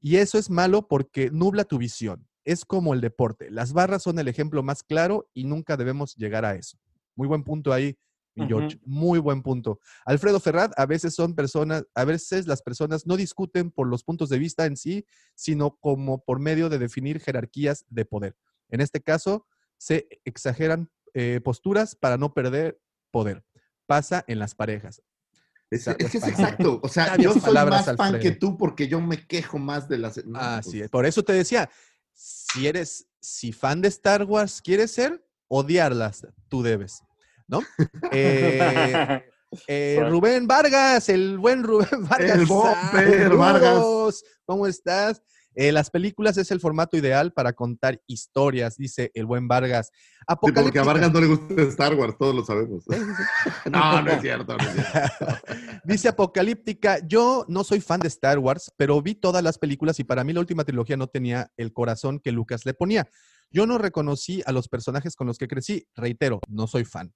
Y eso es malo porque nubla tu visión. es como el deporte. Las barras son el ejemplo más claro y nunca debemos llegar a eso. Muy buen punto ahí, mi George. Muy buen punto. Alfredo Ferrat, a veces son personas, a veces las personas no discuten por los puntos de vista en sí, sino como por medio de definir jerarquías de poder. En este caso, se exageran eh, posturas para no perder poder. Pasa en las parejas. Es, que es exacto. O sea, Sabias yo soy palabras, más fan Alfredo. que tú porque yo me quejo más de las. no, Así pues, es. Por eso te decía, si eres, si fan de Star Wars quieres ser, odiarlas, tú debes, ¿no? Eh, eh. Rubén Vargas, el buen Rubén Vargas. El Bomber Vargas. ¿Cómo estás? Eh, las películas es el formato ideal para contar historias, dice el buen Vargas. Sí, porque a Vargas no le gusta Star Wars, todos lo sabemos. No, no es cierto. no es cierto. Dice Apocalíptica, yo no soy fan de Star Wars, pero vi todas las películas y para mí la última trilogía no tenía el corazón que Lucas le ponía. Yo no reconocí a los personajes con los que crecí. Reitero, no soy fan.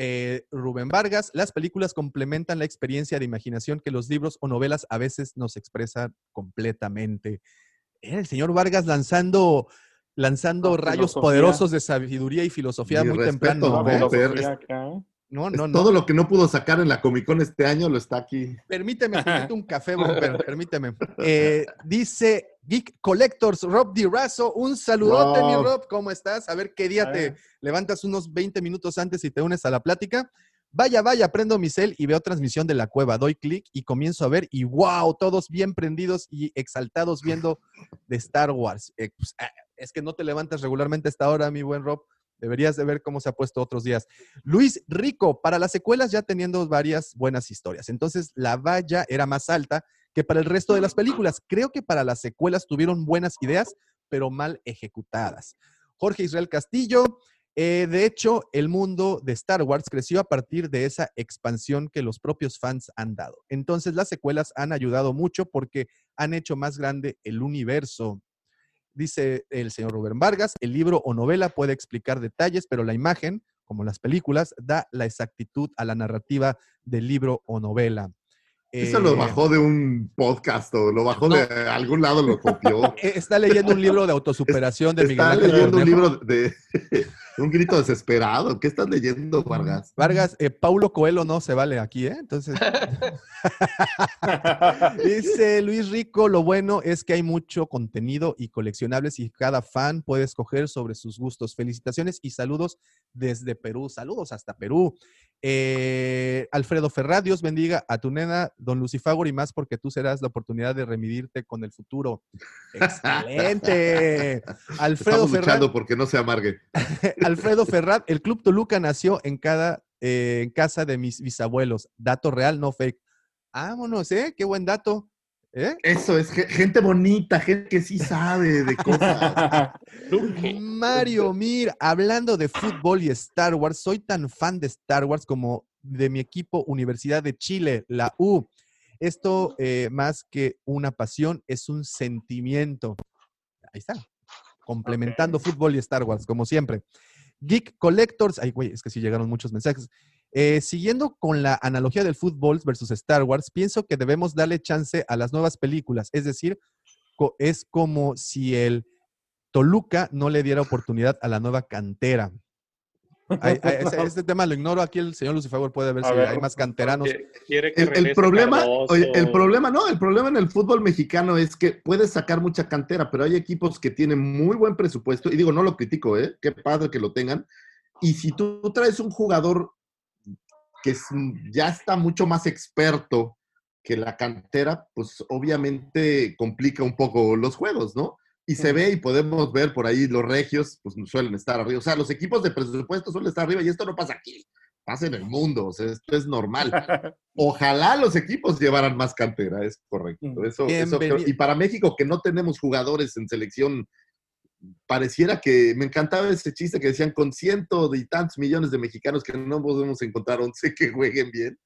Eh, Rubén Vargas, las películas complementan la experiencia de imaginación que los libros o novelas a veces nos expresan completamente. Era el señor Vargas lanzando, lanzando rayos poderosos de sabiduría y filosofía Mi muy respeto, temprano. ¿no? No, Es no, no. Todo lo que no pudo sacar en la Comic Con este año lo está aquí. Permíteme, un café, Bomber, permíteme. Eh, dice Geek Collectors, Rob Dirazo, un saludote, mi Rob. Rob, ¿cómo estás? A ver qué día te levantas unos 20 minutos antes y te unes a la plática. Vaya, vaya, prendo mi cel y veo transmisión de la cueva. Doy clic y comienzo a ver y wow, todos bien prendidos y exaltados viendo de Star Wars. Eh, pues, ah, es que no te levantas regularmente a esta hora, mi buen Rob. Deberías de ver cómo se ha puesto otros días. Luis Rico, para las secuelas ya teniendo varias buenas historias. Entonces la valla era más alta que para el resto de las películas. Creo que para las secuelas tuvieron buenas ideas, pero mal ejecutadas. Jorge Israel Castillo, eh, de hecho, el mundo de Star Wars creció a partir de esa expansión que los propios fans han dado. Entonces las secuelas han ayudado mucho porque han hecho más grande el universo. Dice el señor Rubén Vargas, el libro o novela puede explicar detalles, pero la imagen, como las películas, da la exactitud a la narrativa del libro o novela. Eso Eh, lo bajó de un podcast o lo bajó No. de algún lado, lo copió. eh, Está leyendo un libro de autosuperación de Miguel Está Ángel leyendo un libro de un grito desesperado. ¿Qué estás leyendo, Vargas? Vargas, eh, Paulo Coelho no se vale aquí, ¿eh? Entonces, dice Luis Rico, lo bueno es que hay mucho contenido y coleccionables y cada fan puede escoger sobre sus gustos. Felicitaciones y saludos desde Perú. Saludos hasta Perú. Eh, Alfredo Ferrad, Dios bendiga a tu nena, don Lucifagor, y más porque tú serás la oportunidad de remidirte con el futuro. ¡Excelente! Alfredo Estamos Ferrad. porque no se amargue. Alfredo Ferrat, el Club Toluca nació en cada eh, en casa de mis bisabuelos. Dato real, no fake. Vámonos, ¿eh? Qué buen dato. ¿Eh? Eso es ge- gente bonita, gente que sí sabe de cosas. Mario Mir, hablando de fútbol y Star Wars, soy tan fan de Star Wars como de mi equipo Universidad de Chile, la U. Esto, eh, más que una pasión, es un sentimiento. Ahí está. Complementando fútbol y Star Wars, como siempre. Geek Collectors. Ay, güey, es que sí llegaron muchos mensajes. Eh, siguiendo con la analogía del fútbol versus Star Wars, pienso que debemos darle chance a las nuevas películas. Es decir, es como si el Toluca no le diera oportunidad a la nueva cantera. Ese- este tema lo ignoro. Aquí el señor Lucifer puede ver A si ver, hay más canteranos. Que- Quiere que El, problema, oye, el problema, no, el problema en el fútbol mexicano es que puedes sacar mucha cantera, pero hay equipos que tienen muy buen presupuesto, y digo, no lo critico, ¿eh? Qué padre que lo tengan. Y si tú traes un jugador que es- ya está mucho más experto que la cantera, pues obviamente complica un poco los juegos, ¿no? Y se ve y podemos ver por ahí los regios, pues suelen estar arriba. O sea, los equipos de presupuesto suelen estar arriba y esto no pasa aquí, pasa en el mundo, o sea, esto es normal. Ojalá los equipos llevaran más cantera, es correcto. Eso, eso creo- y para México, que no tenemos jugadores en selección, pareciera que me encantaba ese chiste que decían con ciento y tantos millones de mexicanos que no podemos encontrar 11 que jueguen bien.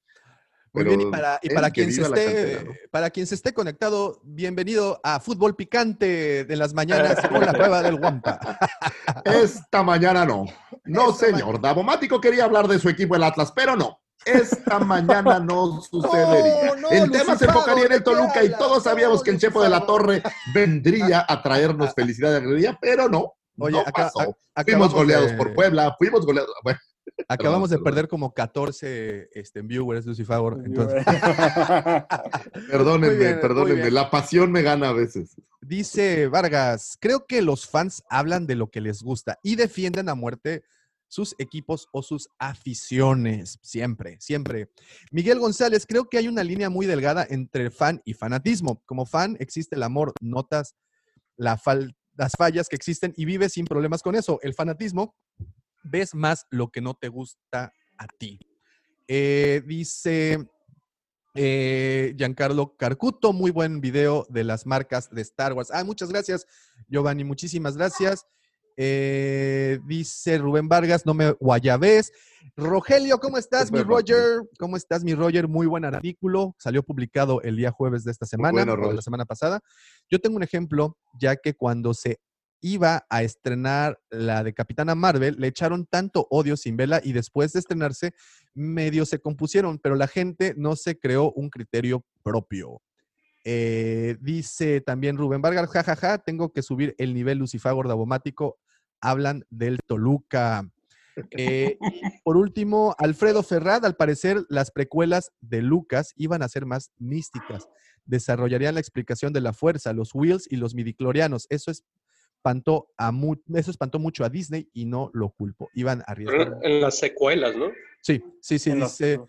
Muy bien, y para, y para quien se esté, cantera, ¿no? para quien se esté conectado, bienvenido a Fútbol Picante de las mañanas con la cueva del Guampa. Esta mañana no. No, Esta señor. Davomático quería hablar de su equipo, el Atlas, pero no. esta mañana no sucedería. no, el tema se enfocaría en ¿de el Toluca y todos sabíamos No, que el Chepo de la. Torre vendría a traernos felicidad y alegría, pero no. Oye, no acá- pasó. fuimos goleados de- por Puebla, fuimos goleados. Bueno, Acabamos de perder como 14 este, viewers, Lucifago. Entonces, perdónenme, bien, perdónenme. La pasión me gana a veces. Dice Vargas, creo que los fans hablan de lo que les gusta y defienden a muerte sus equipos o sus aficiones. Siempre, siempre. Miguel González, creo que hay una línea muy delgada entre fan y fanatismo. Como fan existe el amor, notas la fal- las fallas que existen y vives sin problemas con eso. El fanatismo, ves más lo que no te gusta a ti. Eh, dice eh, Giancarlo Carcuto, muy buen video de las marcas de Star Wars. Ah, muchas gracias, Giovanni, muchísimas gracias. Eh, dice Rubén Vargas, no me guayabes. Rogelio, ¿cómo estás, mi. Roger? ¿Cómo estás, mi Roger? Muy buen artículo. Salió publicado el día jueves de esta semana, bueno, o de la semana pasada. Yo tengo un ejemplo, ya que cuando se iba a estrenar la de Capitana Marvel, le echaron tanto odio sin vela y después de estrenarse, medio se compusieron, pero la gente no se creó un criterio propio. Eh, dice también Rubén Vargas, jajaja, tengo que subir el nivel Lucifago Davomático. Hablan del Toluca. Eh, por último, Alfredo Ferrad, al parecer las precuelas de Lucas iban a ser más místicas. Desarrollarían la explicación de la fuerza, los Wheels y los midiclorianos. Eso espantó, a mu- eso espantó mucho a Disney y no lo culpo. Iban a en las secuelas, ¿no? Sí, sí, sí, En los- dice.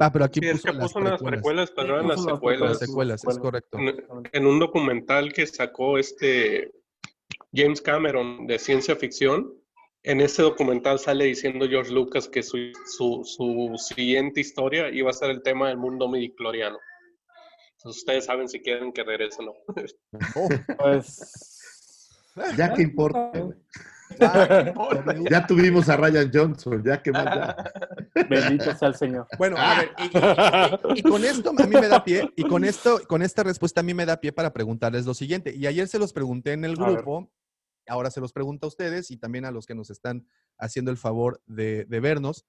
Ah, pero aquí Sí, es puso que las puso las precuelas, pero eran las secuelas. Las secuelas, es correcto. En, en un documental que sacó este James Cameron de ciencia ficción, en ese documental sale diciendo George Lucas que su, su, su siguiente historia iba a ser el tema del mundo midicloriano. Entonces ustedes saben si quieren que regrese o no. Oh, Pues. Ya que importa. güey. ah, Ya tuvimos a Ryan Johnson, ya que más ya. Bendito sea el Señor. Bueno, a ver, y, y- y- y con esto a mí me da pie, y con esto, con esta respuesta a mí me da pie para preguntarles lo siguiente. Y ayer se los pregunté en el grupo, ahora se los pregunto a ustedes y también a los que nos están haciendo el favor de, de vernos.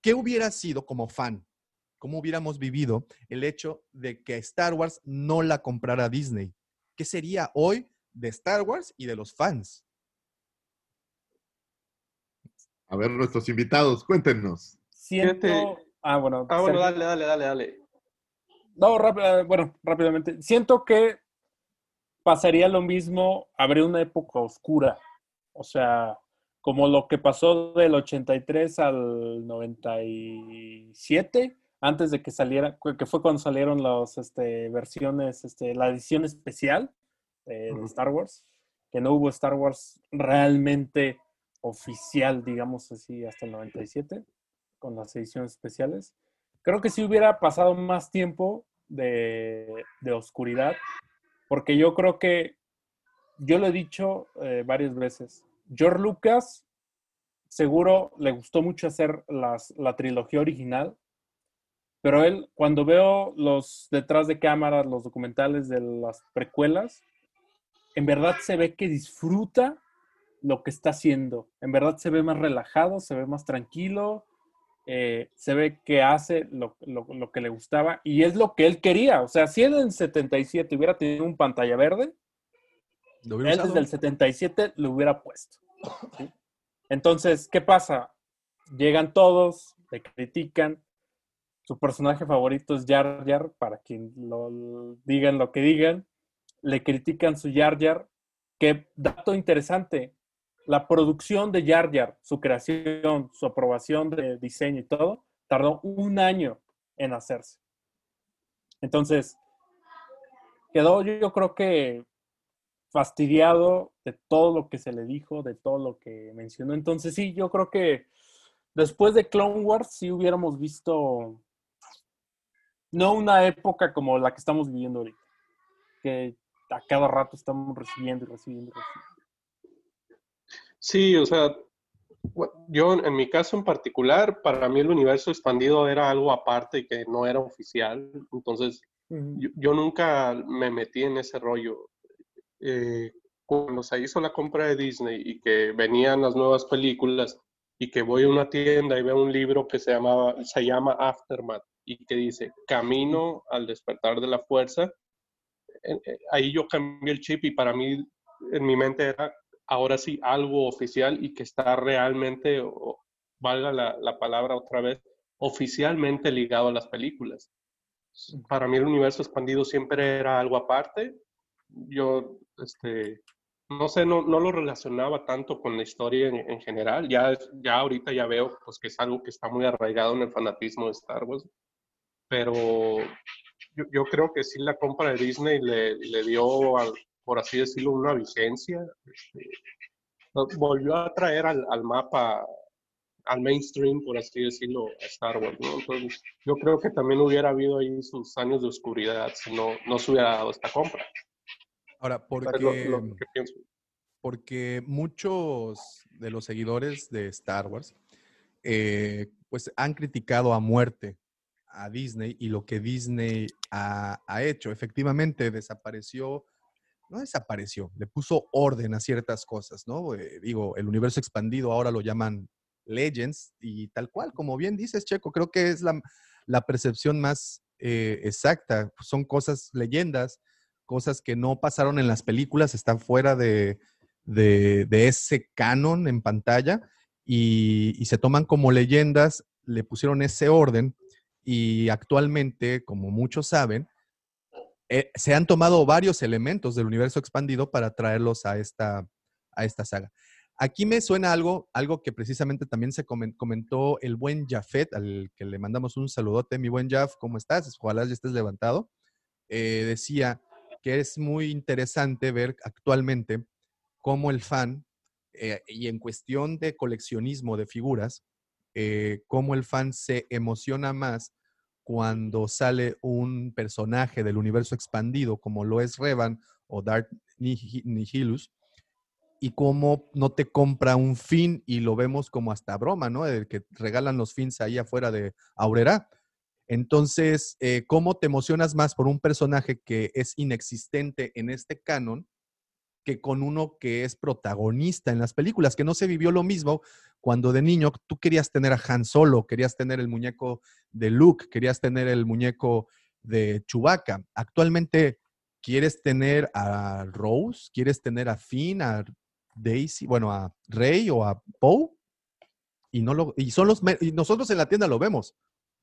¿Qué hubiera sido como fan? ¿Cómo hubiéramos vivido el hecho de que Star Wars no la comprara Disney? ¿Qué sería hoy de Star Wars y de los fans? A ver, nuestros invitados, cuéntenos. Siento. Ah, bueno. Ah, bueno, dale, dale, dale, dale. No, rápido, bueno, rápidamente. Siento que pasaría lo mismo, habría una época oscura. O sea, como lo que pasó del 83 al 97, antes de que saliera, que fue cuando salieron las este, versiones, este, la edición especial eh, de Star Wars, que no hubo Star Wars realmente oficial, digamos así, hasta el 97, con las ediciones especiales. Creo que si hubiera pasado más tiempo de, de oscuridad, porque yo creo que, yo lo he dicho eh, varias veces, George Lucas seguro le gustó mucho hacer las, la trilogía original, pero él, cuando veo los detrás de cámaras, los documentales de las precuelas, en verdad se ve que disfruta lo que está haciendo. En verdad se ve más relajado, se ve más tranquilo, eh, se ve que hace lo, lo- lo que le gustaba y es lo que él quería. O sea, si él en el 77 hubiera tenido un pantalla verde, ¿Lo él usado? desde el 77 lo hubiera puesto. ¿sí? Entonces, ¿qué pasa? Llegan todos, le critican. Su personaje favorito es Jar Jar, para quien lo- digan lo que digan. Le critican su Jar Jar. Qué dato interesante. La producción de Jar Jar, su creación, su aprobación de diseño y todo, tardó un año en hacerse. Entonces, quedó yo creo que fastidiado de todo lo que se le dijo, de todo lo que mencionó. Entonces sí, yo creo que después de Clone Wars sí hubiéramos visto no una época como la que estamos viviendo ahorita, que a cada rato estamos recibiendo y recibiendo. Sí, o sea, yo en mi caso en particular, para mí el universo expandido era algo aparte y que no era oficial. Entonces, yo, yo nunca me metí en ese rollo. Eh, cuando se hizo la compra de Disney y que venían las nuevas películas, y que voy a una tienda y veo un libro que se, llamaba, se llama Aftermath y que dice Camino al despertar de la fuerza, ahí yo cambié el chip y para mí en mi mente era ahora sí algo oficial y que está realmente, o, valga la, la palabra otra vez, oficialmente ligado a las películas. Para mí el universo expandido siempre era algo aparte. Yo, este, no sé, no, no lo relacionaba tanto con la historia en, en, general. Ya, ya ahorita ya veo pues, que es algo que está muy arraigado en el fanatismo de Star Wars. Pero yo, yo creo que sí la compra de Disney le, le dio, al, por así decirlo, una vigencia. Este, volvió a traer al, al, mapa, al mainstream, por así decirlo, a Star Wars. ¿no? Entonces, yo creo que también hubiera habido ahí sus años de oscuridad si no, no se hubiera dado esta compra. Ahora, porque, lo, lo que pienso. porque muchos de los seguidores de Star Wars eh, pues han criticado a muerte a Disney y lo que Disney ha, hecho. Efectivamente, desapareció, no desapareció, le puso orden a ciertas cosas, ¿no? Eh, digo, el universo expandido ahora lo llaman Legends y tal cual, como bien dices, Checo, creo que es la, percepción más eh, exacta. Son cosas, leyendas, cosas que no pasaron en las películas, están fuera de ese canon en pantalla y, y, se toman como leyendas, le pusieron ese orden y actualmente, como muchos saben, eh, se han tomado varios elementos del universo expandido para traerlos a esta, a esta saga. Aquí me suena algo, algo que precisamente también se comentó el buen Jafet, al que le mandamos un saludote. Mi buen Jaf, ¿cómo estás? Ojalá ya estés levantado. Eh, decía, que es muy interesante ver actualmente cómo el fan, eh, y en cuestión de coleccionismo de figuras, cómo el fan se emociona más cuando sale un personaje del universo expandido, como lo es Revan o Darth Nihilus, y cómo no te compra un fin y lo vemos como hasta broma, ¿no? El que regalan los fins ahí afuera de Aurera. Entonces, eh, ¿cómo te emocionas más por un personaje que es inexistente en este canon que con uno que es protagonista en las películas? Que no se vivió lo mismo cuando de niño tú querías tener a Han Solo, querías tener el muñeco de Luke, querías tener el muñeco de Chewbacca. Actualmente, ¿quieres tener a Rose? ¿Quieres tener a Finn, a Daisy, bueno, a Rey o a Poe? Y, no lo, y, son los, y nosotros en la tienda lo vemos.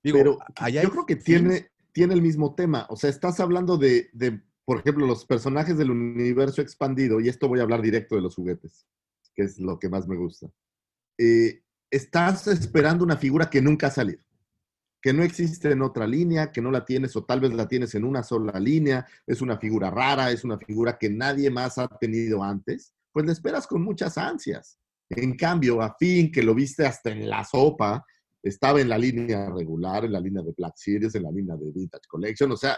Digo, Pero yo creo que tiene, tiene el mismo tema. O sea, estás hablando de, de, por ejemplo, los personajes del universo expandido, y esto voy a hablar directo de los juguetes, que es lo que más me gusta. Eh, estás esperando una figura que nunca ha salido, que no existe en otra línea, que no la tienes o tal vez la tienes en una sola línea, es una figura rara, es una figura que nadie más ha tenido antes, pues la esperas con muchas ansias. En cambio, a Finn, que lo viste hasta en la sopa, estaba en la línea regular, en la línea de Black Series, en la línea de Vintage Collection, o sea,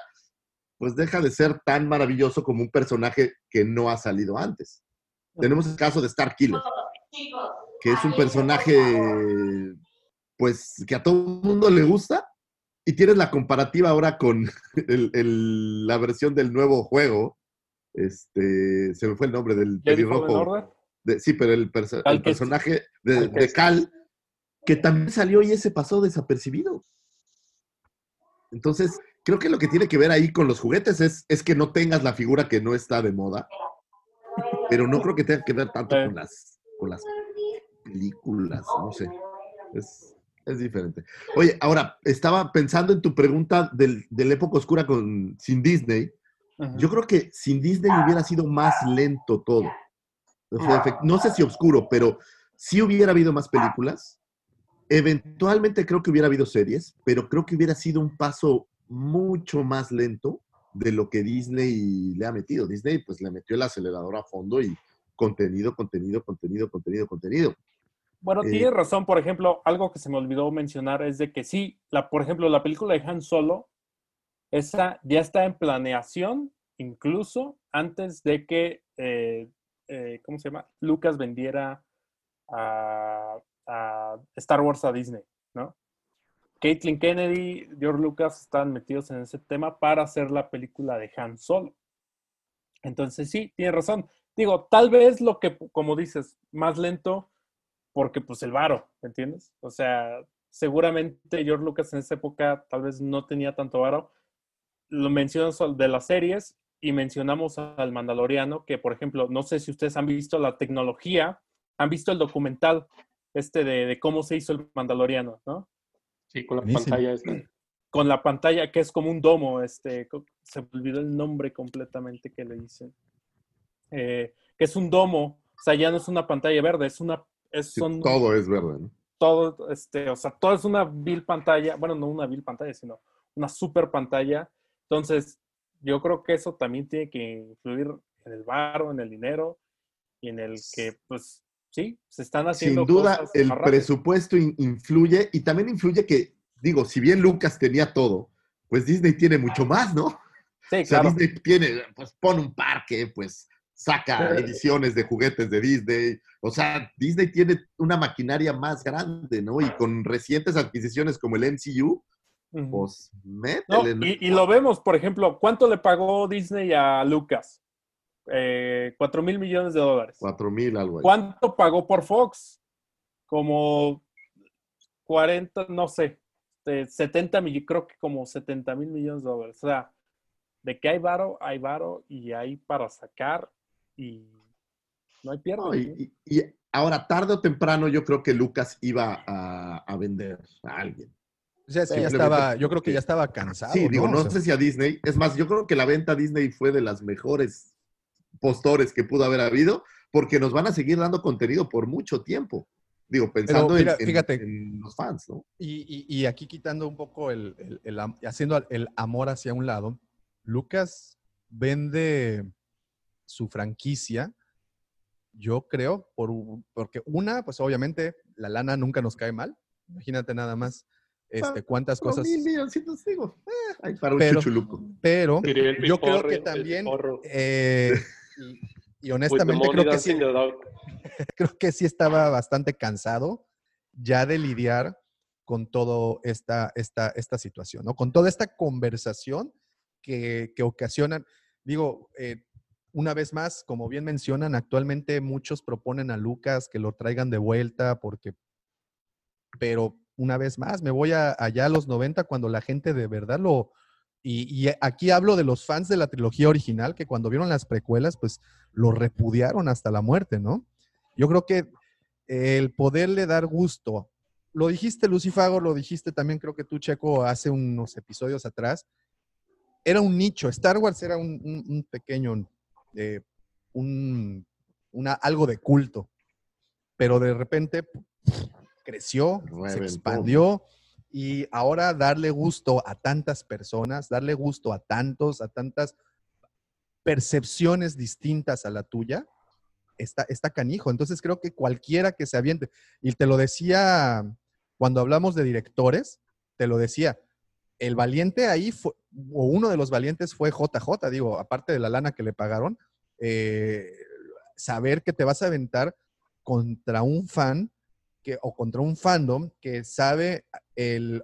pues deja de ser tan maravilloso como un personaje que no ha salido antes. Tenemos el caso de Star Killer, que es un personaje, pues, que a todo el mundo le gusta, y tienes la comparativa ahora con el, el, la versión del nuevo juego, este, se me fue el nombre del pelirrojo. De, sí, pero el, perso el personaje de, de Cal, que también salió y ese pasó desapercibido. Entonces, creo que lo que tiene que ver ahí con los juguetes es, es que no tengas la figura que no está de moda, pero no creo que tenga que ver tanto con las, con las películas, no sé. Es, es diferente. Oye, ahora, estaba pensando en tu pregunta del, de la época oscura con, sin Disney. Yo creo que sin Disney hubiera sido más lento todo. O sea, no sé si oscuro, pero sí hubiera habido más películas Eventualmente creo que hubiera habido series, pero creo que hubiera sido un paso mucho más lento de lo que Disney le ha metido. Disney pues le metió el acelerador a fondo y contenido, contenido, contenido, contenido, contenido. Bueno, eh, tienes razón, por ejemplo, algo que se me olvidó mencionar es de que sí, la, por ejemplo, la película de Han Solo, esa ya está en planeación, incluso antes de que, eh, eh, ¿cómo se llama? Lucas vendiera a, a Star Wars a Disney, ¿no? Caitlin Kennedy, George Lucas están metidos en ese tema para hacer la película de Han Solo. Entonces sí, tiene razón. Digo, tal vez lo que, como dices, más lento porque pues el varo, ¿me entiendes? O sea, seguramente George Lucas en esa época tal vez no tenía tanto varo. Lo mencionas de las series y mencionamos al Mandaloriano, que por ejemplo, no sé si ustedes han visto la tecnología, han visto el documental este de, de cómo se hizo el Mandaloriano, ¿no? Sí, con la pantalla esta. Con la pantalla que es como un domo, este, se me olvidó el nombre completamente que le dicen. Eh, que es un domo, o sea, ya no es una pantalla verde, es una... Es, Sí, son, todo es verde, ¿no? todo, este, o sea, todo es una vil pantalla, bueno, no una vil pantalla, sino una super pantalla. Entonces, yo creo que eso también tiene que influir en el varo, en el dinero y en el que, pues, sí, se están haciendo Sin duda, cosas el rápido. presupuesto in- influye y también influye que, digo, si bien Lucas tenía todo, pues Disney tiene mucho más, ¿no? Sí, O sea, claro. Disney tiene, pues pone un parque, pues saca ediciones de juguetes de Disney. O sea, Disney tiene una maquinaria más grande, ¿no? Y con recientes adquisiciones como el MCU, pues métele. ¿no? y, y lo vemos, por ejemplo, ¿cuánto le pagó Disney a Lucas? Eh, 4 mil millones de dólares. Cuatro mil, algo ahí. ¿Cuánto pagó por Fox? Como 40, no sé, de 70 mil, creo que como 70 mil millones de dólares. O sea, de que hay varo, hay varo y hay para sacar y no hay pierde. No, y, y- y ahora, tarde o temprano, yo creo que Lucas iba a, a vender a alguien. O sea, es que ya Simplemente estaba, yo creo que ya estaba cansado. Sí, digo, no O sea, sé si a Disney. Es más, yo creo que la venta a Disney fue de las mejores postores que pudo haber habido, porque nos van a seguir dando contenido por mucho tiempo. Digo, pensando en- mira, en, fíjate. en los fans, ¿no? Y, y- y aquí quitando un poco el, el- el haciendo el amor hacia un lado, Lucas vende su franquicia, yo creo, por, porque una, pues obviamente la lana nunca nos cae mal. Imagínate nada más este, cuántas cosas. mil milloncitos, digo, eh, para un Pero- chuchuluco. Pero yo creo que también, eh, y, honestamente creo que sí, creo que sí estaba bastante cansado ya de lidiar con toda esta, esta, esta situación, ¿no? Con toda esta conversación que, que ocasionan. Digo, eh, una vez más, como bien mencionan, actualmente muchos proponen a Lucas que lo traigan de vuelta porque, pero una vez más, me voy a, allá a los 90 cuando la gente de verdad lo... Y, y aquí hablo de los fans de la trilogía original que cuando vieron las precuelas, pues lo repudiaron hasta la muerte, ¿no? Yo creo que el poderle dar gusto, lo dijiste Lucifago, lo dijiste también creo que tú, Checo, hace unos episodios atrás, era un nicho, Star Wars era un, un- un pequeño, eh, un, una, algo de culto, pero de repente creció, se expandió y ahora darle gusto a tantas personas, darle gusto a tantos, a tantas percepciones distintas a la tuya, está, está canijo. Entonces creo que cualquiera que se aviente, y te lo decía cuando hablamos de directores, te lo decía, el valiente ahí fue, o uno de los valientes fue JJ, digo, aparte de la lana que le pagaron, eh, saber que te vas a aventar contra un fan que, o contra un fandom que sabe el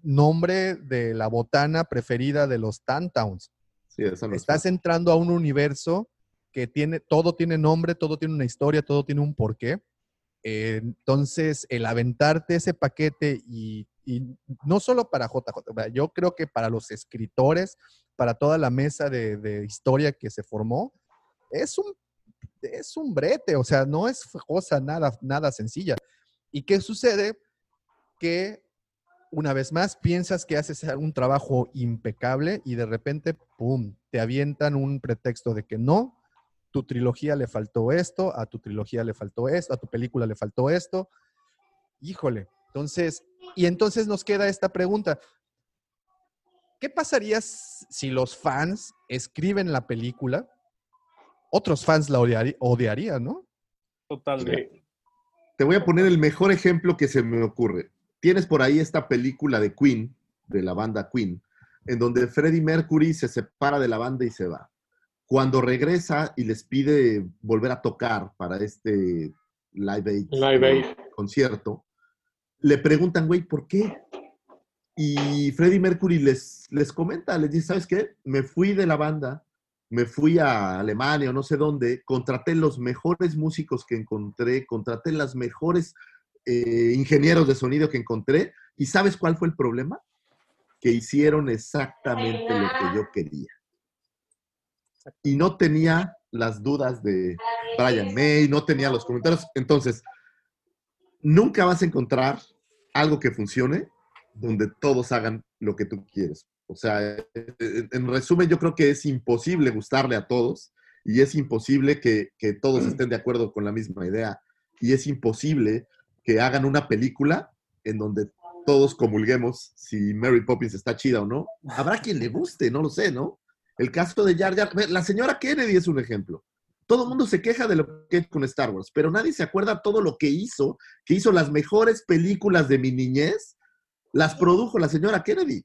nombre de la botana preferida de los Tantowns. Sí, no es Estás entrando a un universo que tiene, todo tiene nombre, todo tiene una historia, todo tiene un porqué. Eh, entonces, el aventarte ese paquete y, y no solo para JJ, yo creo que para los escritores, para toda la mesa de, de historia que se formó, es un, es un brete, o sea, no es cosa nada, nada sencilla. ¿Y qué sucede? Que una vez más piensas que haces un trabajo impecable y de repente, ¡pum!, te avientan un pretexto de que no, tu trilogía le faltó esto, a tu trilogía le faltó esto, a tu película le faltó esto. Híjole, entonces, y entonces nos queda esta pregunta. ¿Qué pasaría si los fans escriben la película? Otros fans la odiarían, ¿no? Totalmente. Te voy a poner el mejor ejemplo que se me ocurre. Tienes por ahí esta película de Queen, de la banda Queen, en donde Freddie Mercury se separa de la banda y se va. Cuando regresa y les pide volver a tocar para este Live Aid, Live Aid. concierto, le preguntan, güey, ¿por qué? Y Freddie Mercury les, les comenta, les dice, ¿sabes qué? Me fui de la banda me fui a Alemania o no sé dónde, contraté los mejores músicos que encontré, contraté las mejores eh, ingenieros de sonido que encontré. ¿Y sabes cuál fue el problema? Que hicieron exactamente lo que yo quería. Y no tenía las dudas de Brian May, no tenía los comentarios. Entonces, nunca vas a encontrar algo que funcione donde todos hagan lo que tú quieres. O sea, en, en resumen, yo creo que es imposible gustarle a todos y es imposible que, que todos estén de acuerdo con la misma idea y es imposible que hagan una película en donde todos comulguemos si Mary Poppins está chida o no. Habrá quien le guste, no lo sé, ¿no? El caso de Jar Jar, la señora Kennedy es un ejemplo. Todo el mundo se queja de lo que es con Star Wars, pero nadie se acuerda todo lo que hizo, que hizo las mejores películas de mi niñez, las produjo la señora Kennedy.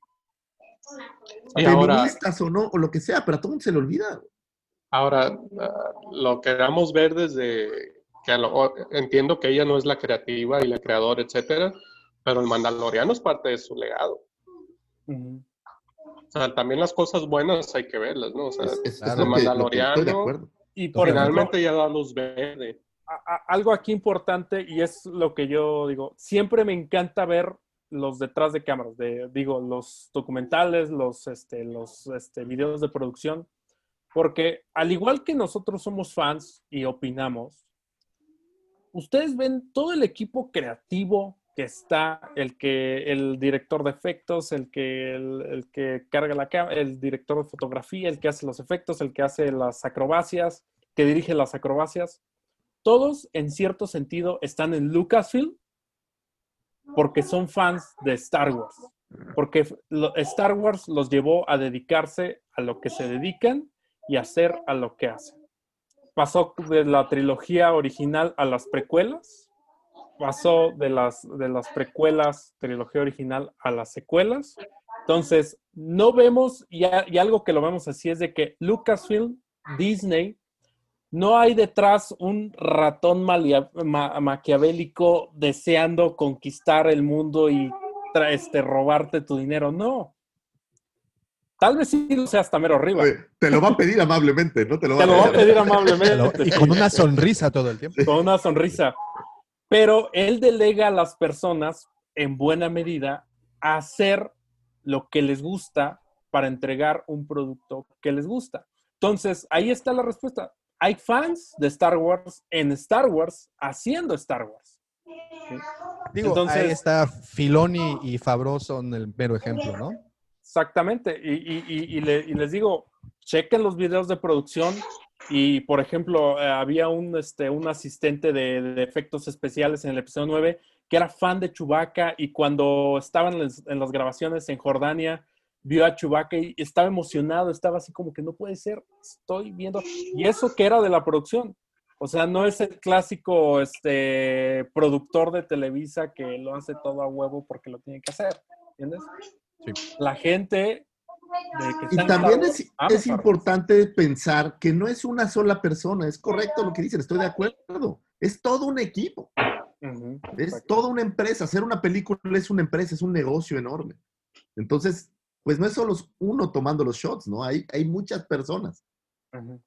Y ahora- Feministas o no, o lo que sea, pero a todo el mundo se le olvida. Ahora, ah, lo queramos ver desde que a lo- entiendo que ella no es la creativa y la creadora, etcétera, pero el Mandaloriano es parte de su legado. O sea, también las cosas buenas hay que verlas, ¿no? O sea, Es- es el lo que- lo que estoy de Mandaloriano acuerdo. Y por finalmente ya da luz verde. a- a- algo aquí importante y es lo que yo digo, siempre me encanta ver los detrás de cámaras, de, digo, los documentales, los, este, los este, videos de producción, porque al igual que nosotros somos fans y opinamos, ustedes ven todo el equipo creativo que está, el que el director de efectos, el que el que carga la cámara, el director de fotografía, el que hace los efectos, el que hace las acrobacias, que dirige las acrobacias todos en cierto sentido están en Lucasfilm porque son fans de Star Wars. Porque Star Wars los llevó a dedicarse a lo que se dedican y a hacer a lo que hacen. Pasó de la trilogía original a las precuelas. Pasó de las, de las precuelas, trilogía original, a las secuelas. Entonces, no vemos, y, y algo que lo vemos así es de que Lucasfilm, Disney, no hay detrás un ratón malia- ma- maquiavélico deseando conquistar el mundo y este, robarte tu dinero. No. Tal vez sí lo sea hasta mero arriba. Oye, Te lo va a pedir amablemente, ¿no? Te lo va, Te lo va a pedir amablemente. y con una sonrisa todo el tiempo. Con una sonrisa. Pero él delega a las personas, en buena medida, a hacer lo que les gusta para entregar un producto que les gusta. Entonces, ahí está la respuesta. Hay fans de Star Wars en Star Wars haciendo Star Wars. ¿sí? Digo, Entonces- ahí está Filoni y Favreau son el mero ejemplo, ¿no? Exactamente. Y, y- y- y le- y les digo, chequen los videos de producción. Y, por ejemplo, eh, había un, este, un asistente de, de efectos especiales en el episodio 9 que era fan de Chewbacca y cuando estaban en las grabaciones en Jordania, vio a Chewbacca y estaba emocionado, estaba así como que no puede ser, estoy viendo. Y eso que era de la producción. O sea, no es el clásico este, productor de Televisa que lo hace todo a huevo porque lo tiene que hacer. ¿Entiendes? La gente de que está Y también es, es importante pensar que no es una sola persona, es correcto lo que dicen, estoy de acuerdo. Es todo un equipo, Ujú, es exacto. toda una empresa. Hacer una película es una empresa, es un negocio enorme. Entonces, pues no es solo uno tomando los shots, ¿no? Hay, hay muchas personas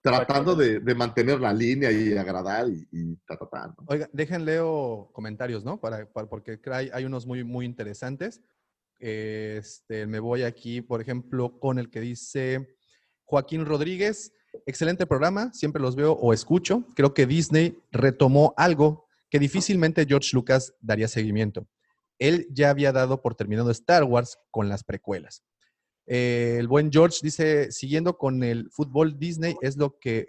tratando de, de mantener la línea y agradar y, y ta, ta, ta, ¿no? Oiga, dejen leo comentarios, ¿no? Para, para- porque hay, hay unos muy, muy interesantes. Este, me voy aquí, por ejemplo, con el que dice Joaquín Rodríguez. Excelente programa, siempre los veo o escucho. Creo que Disney retomó algo que difícilmente George Lucas daría seguimiento. Él ya había dado por terminado Star Wars con las precuelas. Eh, el buen George dice, siguiendo con el fútbol Disney, es lo que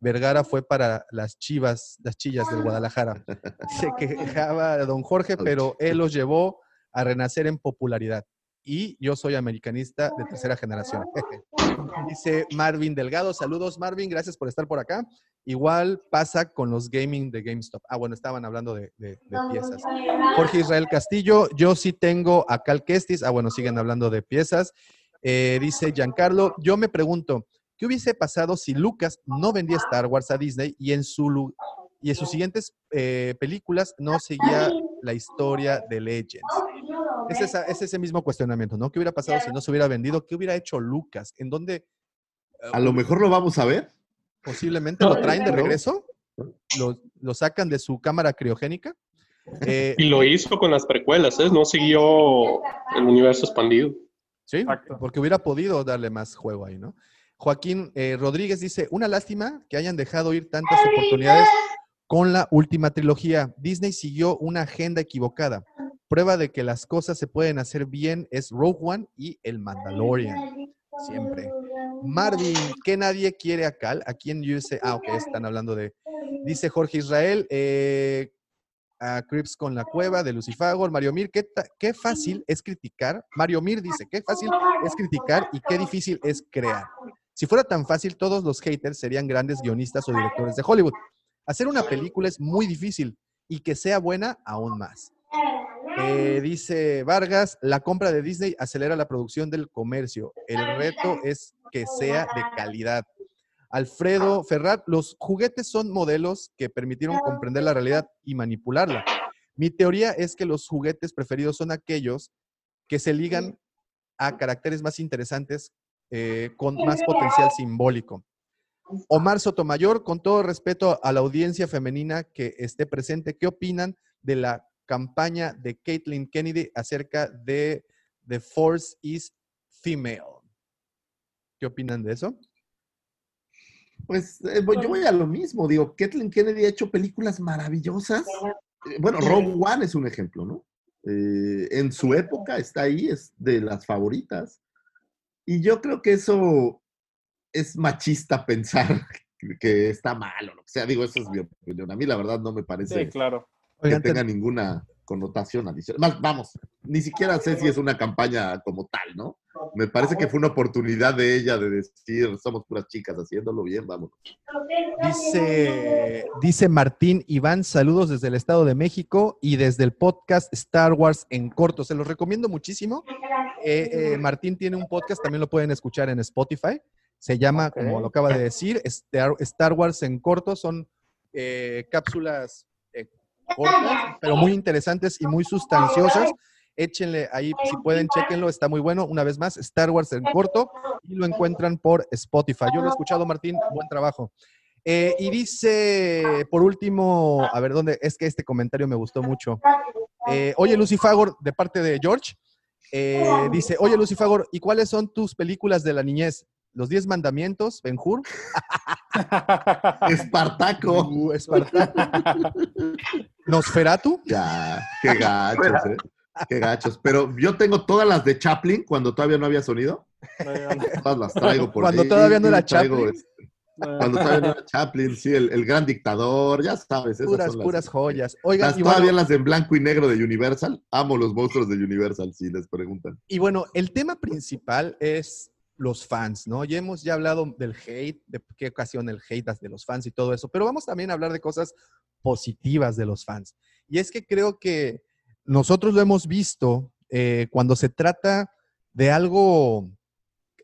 Vergara fue para las chivas, las chillas del Guadalajara. Se quejaba don Jorge, pero él los llevó a renacer en popularidad. Y yo soy americanista de tercera generación. Dice Marvin Delgado, saludos Marvin, gracias por estar por acá. Igual pasa con los gaming de GameStop. Ah, bueno, estaban hablando de, de- de piezas. Jorge Israel Castillo, yo sí tengo a Cal Kestis. Ah, bueno, siguen hablando de piezas. Eh, dice Giancarlo, yo me pregunto, ¿qué hubiese pasado si Lucas no vendía Star Wars a Disney y en, su, y en sus siguientes eh, películas no seguía la historia de Legends? Es, esa- es ese mismo cuestionamiento, ¿no? ¿Qué hubiera pasado si no se hubiera vendido? ¿Qué hubiera hecho Lucas? ¿En dónde? A lo mejor lo vamos a ver. Posiblemente lo traen de regreso, lo, lo sacan de su cámara criogénica. Eh, Y lo hizo con las precuelas, ¿eh? No siguió el universo expandido. Sí, porque hubiera podido darle más juego ahí, ¿no? Joaquín eh, Rodríguez dice, una lástima que hayan dejado ir tantas oportunidades con la última trilogía. Disney siguió una agenda equivocada. Prueba de que las cosas se pueden hacer bien es Rogue One y El Mandalorian. Siempre. Marvin, que nadie quiere a Cal. ¿A quién USA? Ah, ok, están hablando de... Dice Jorge Israel, eh, a Crips con la cueva de Lucifagor, Mario Mir, ¿qué, qué fácil es criticar. Mario Mir dice, qué fácil es criticar y qué difícil es crear. Si fuera tan fácil, todos los haters serían grandes guionistas o directores de Hollywood. Hacer una película es muy difícil y que sea buena aún más. Eh, dice Vargas, la compra de Disney acelera la producción del comercio. El reto es que sea de calidad. Alfredo Ferrat, los juguetes son modelos que permitieron comprender la realidad y manipularla. Mi teoría es que los juguetes preferidos son aquellos que se ligan a caracteres más interesantes eh, con más potencial simbólico. Omar Sotomayor, con todo respeto a la audiencia femenina que esté presente, ¿qué opinan de la campaña de Caitlyn Kennedy acerca de The Force is Female? ¿Qué opinan de eso? Pues eh, yo voy a lo mismo. Digo, Kathleen Kennedy ha hecho películas maravillosas. Eh, Bueno, Rogue One es un ejemplo, ¿no? Eh, en su época está ahí, es de las favoritas. Y yo creo que eso es machista pensar que está mal o lo que sea. Digo, eso es mi opinión. A mí la verdad no me parece Sí, claro. que Oigan, tenga ninguna connotación adicional. Más, vamos, ni siquiera sé si es una campaña como tal, ¿no? Me parece que fue una oportunidad de ella de decir, somos puras chicas haciéndolo bien, vamos. Dice, dice Martín Iván, saludos desde el Estado de México y desde el podcast Star Wars en corto. Se los recomiendo muchísimo. Eh, eh, Martín tiene un podcast, también lo pueden escuchar en Spotify. Se llama, como lo acaba de decir, Star, Star Wars en corto. Son eh, cápsulas eh, cortas, pero muy interesantes y muy sustanciosas. Échenle ahí, si pueden, chequenlo, está muy bueno. Una vez más, Star Wars en corto y lo encuentran por Spotify. Yo lo he escuchado, Martín, buen trabajo. Eh, y dice, por último, a ver, ¿dónde? Es que este comentario me gustó mucho. Eh, oye, Lucifagor, de parte de George, eh, dice, oye, Lucifagor, ¿y cuáles son tus películas de la niñez? ¿Los Diez Mandamientos, Ben Hur? Espartaco. Uh, Espartaco. ¿Nosferatu? Ya, qué gachos, ¿eh? Qué gachos. Pero yo tengo todas las de Chaplin cuando todavía no había sonido. Todas las traigo por Cuando ahí. todavía no era Traigo, Chaplin. este, Cuando todavía no era Chaplin, sí, el, el gran dictador, ya sabes. esas Puras, son las- puras joyas. Oigan, las- y todavía bueno- las en blanco y negro de Universal. Amo los monstruos de Universal, si les preguntan. Y bueno, el tema principal es los fans, ¿no? Ya hemos ya hablado del hate, de qué ocasiona el hate de los fans y todo eso, pero vamos también a hablar de cosas positivas de los fans. Y es que creo que nosotros lo hemos visto eh, cuando se trata de algo,